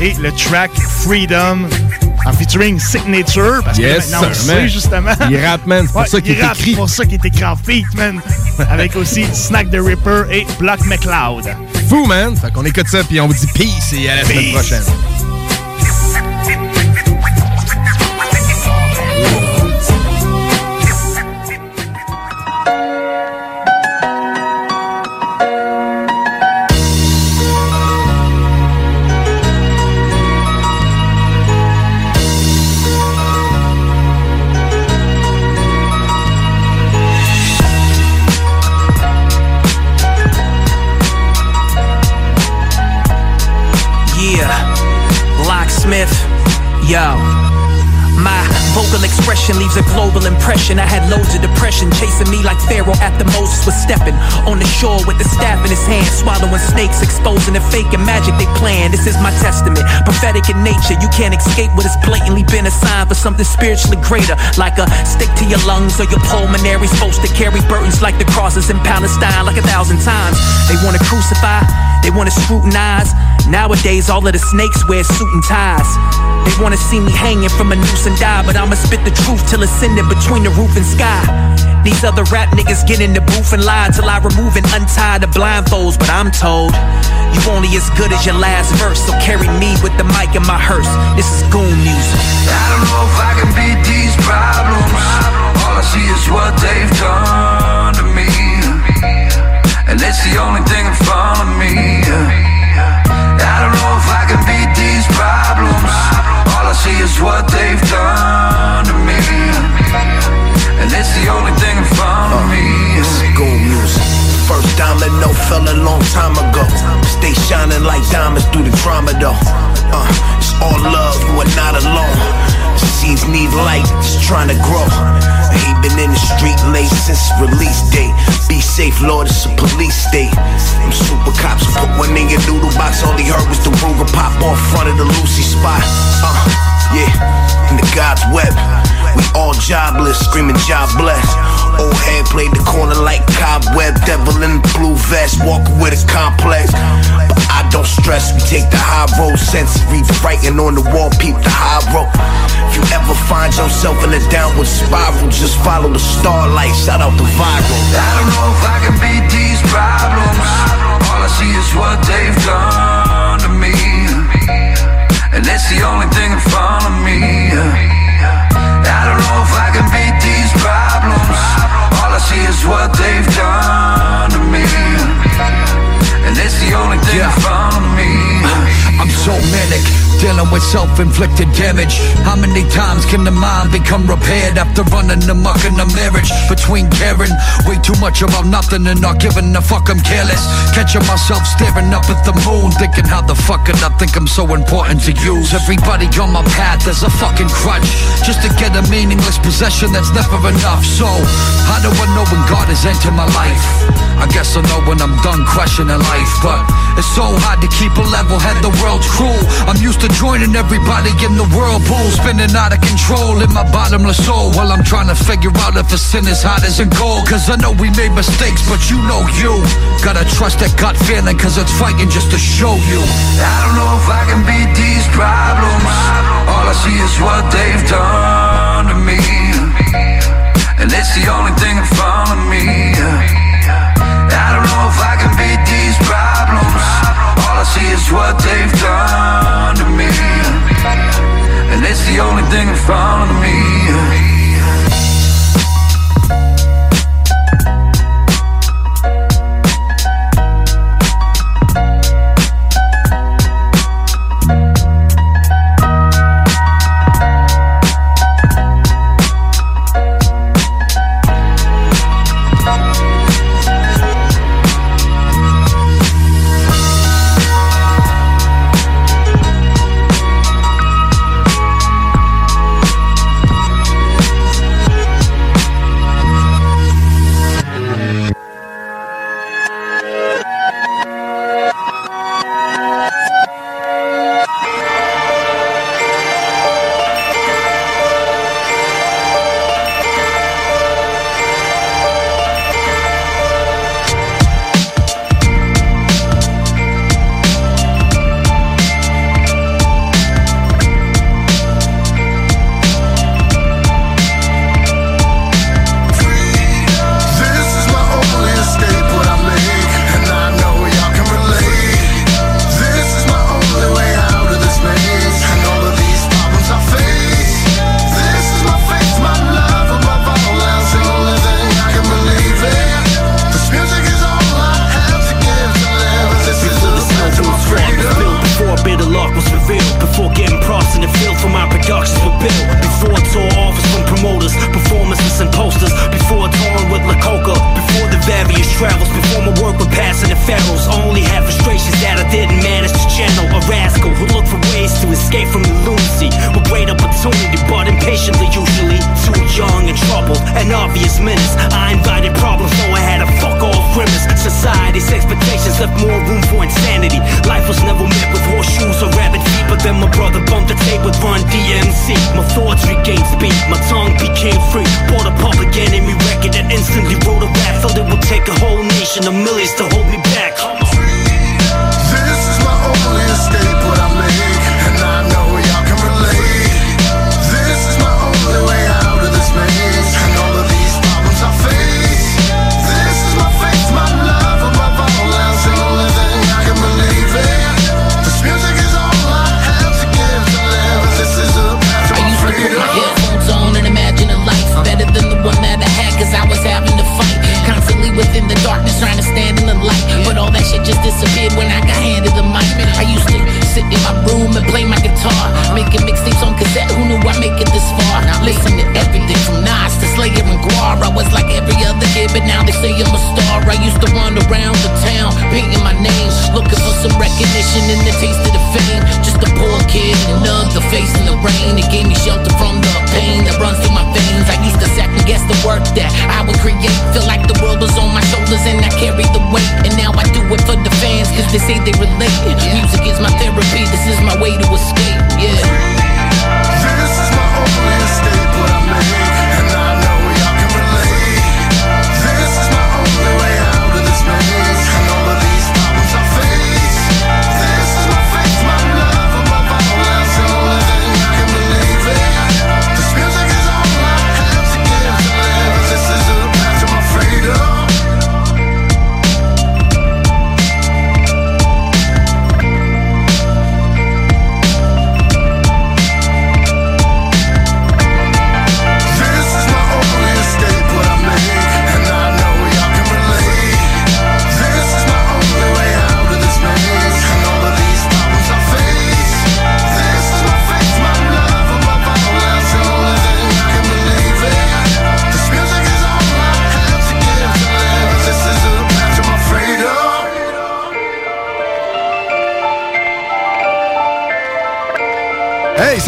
Et le track Freedom en featuring Signature, parce Yes, que maintenant on sait, justement. Il rappe, man, c'est pour ça qu'il il est écrit. Pour ça qu'il est écrit en feat, man. *laughs* avec aussi Snack the Ripper et Block McLeod. Fou, man. Fait qu'on écoute ça, puis on vous dit peace et à la semaine prochaine. Yo. Expression leaves a global impression. I had loads of depression chasing me like Pharaoh after Moses was stepping on the shore with the staff in his hand, swallowing snakes, exposing the fake and magic they plan. This is my testament, prophetic in nature. You can't escape what has blatantly been a sign for something spiritually greater, like a stick to your lungs or your pulmonary. Supposed to carry burdens like the crosses in Palestine, like a thousand times. They want to crucify, they want to scrutinize. Nowadays, all of the snakes wear suit and ties. They wanna see me hanging from a noose and die, but I'ma spit the truth till it's in between the roof and sky. These other rap niggas get in the booth and lie till I remove and untie the blindfolds, but I'm told you only as good as your last verse, so carry me with the mic in my hearse. This is goon music. I don't know if I can beat these problems. All I see is what they've done to me. And it's the only thing in front of me. I don't know if I can beat these problems. All I see is what they've done to me. It's the only thing in front of me. This is gold music. First domino fell a long time ago. Stay shining like diamonds through the drama though. Uh, it's all love, you are not alone. Seeds need light, just trying to grow. He been in the street late since release date. Be safe, Lord, it's a police state. Them super cops put one in your noodle box. All he heard was the Ruger pop off front of the Lucy spot. Uh, yeah, in the God's web. We all jobless, screaming job bless. Old head played the corner like cobweb. Devil in the blue vest, walking with a complex. But I don't stress, we take the high road. Sensory writing on the wall, peep the high road. If you ever find yourself in a downward spiral, just follow the starlight. Shout out the viral. I don't know if I can beat these problems. All I see is what they've done to me. And it's the only thing in front of me. If I can beat these problems. All I see is what they've done to me. And it's the only thing in front of me. I'm so manic, dealing with self-inflicted damage. How many times can the mind become repaired after running amok in the marriage? Between caring way too much about nothing and not giving a fuck, I'm careless. Catching myself staring up at the moon, thinking how the fuck could I think I'm so important to use? Everybody on my path is a fucking crutch, just to get a meaningless possession that's never enough. So, how do I know when God has entered my life? I guess I know when I'm done questioning life, but it's so hard to keep a level head. The cruel. I'm used to joining everybody in the whirlpool spinning out of control in my bottomless soul while I'm trying to figure out if a sin is hot as a gold. Cause I know we made mistakes, but you know you. Gotta trust that gut feeling, cause it's fighting just to show you. I don't know if I can beat these problems. All I see is what they've done to me. And it's the only thing in front of me. I don't know if I can beat these. All I see is what they've done to me. And it's the only thing in front of me. A rascal who looked for ways to escape from lunacy. With great opportunity but impatiently usually Too young and troubled and obvious menace. I invited problems so I had a fuck off grimace. Society's expectations left more room for insanity. Life was never met with horseshoes or rabbit feet But then my brother bumped the tape with Run DMC My thoughts regained speed, my tongue became free. Bought a public enemy record and instantly wrote a rap. Felt it would take a whole nation of millions to hold me back The darkness trying to stand in the light. But all that shit just disappeared when I got handed the mic. I used to sit in my room and play my guitar. Making mixtapes on cassette, who knew I'd make it this far? Listen to everything from Nas to Slayer and Guar. I was like every other kid, but now they say I'm a star. I used to run around the town, painting my name, looking for some recognition and the taste of the fame. Just a poor kid another face in the rain. It gave me shelter from the pain that runs through my veins. I used to second guess the work that I would create. Feel like the world was on my shoulders and I carried the weight. And now I do it for the fans, cause they say they relate. Music is my therapy, this is my way to escape. Yeah. This is my only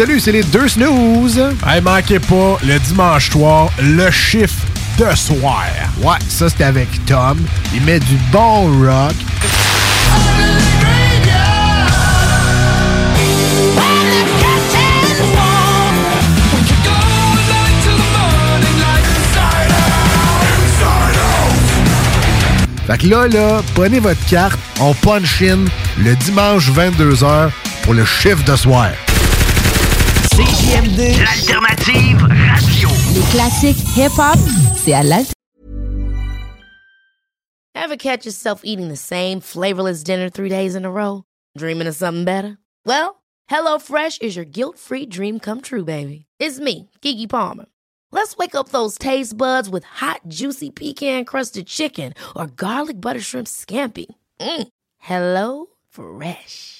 Salut, c'est les deux snooze. Hey, manquez pas, le dimanche soir, le chiffre de soir. Ouais, ça c'était avec Tom. Il met du bon rock. Fait que là, là, prenez votre carte, on punch in le dimanche 22h pour le chiffre de soir. CJMD, l'alternative radio. Les classiques hip-hop, c'est à l'alternative. Ever catch yourself eating the same flavorless dinner three days in a row? Dreaming of something better? Well, HelloFresh is your guilt-free dream come true, baby. It's me, Kiki Palmer. Let's wake up those taste buds with hot, juicy pecan-crusted chicken or garlic butter shrimp scampi. Mm. Hello Fresh.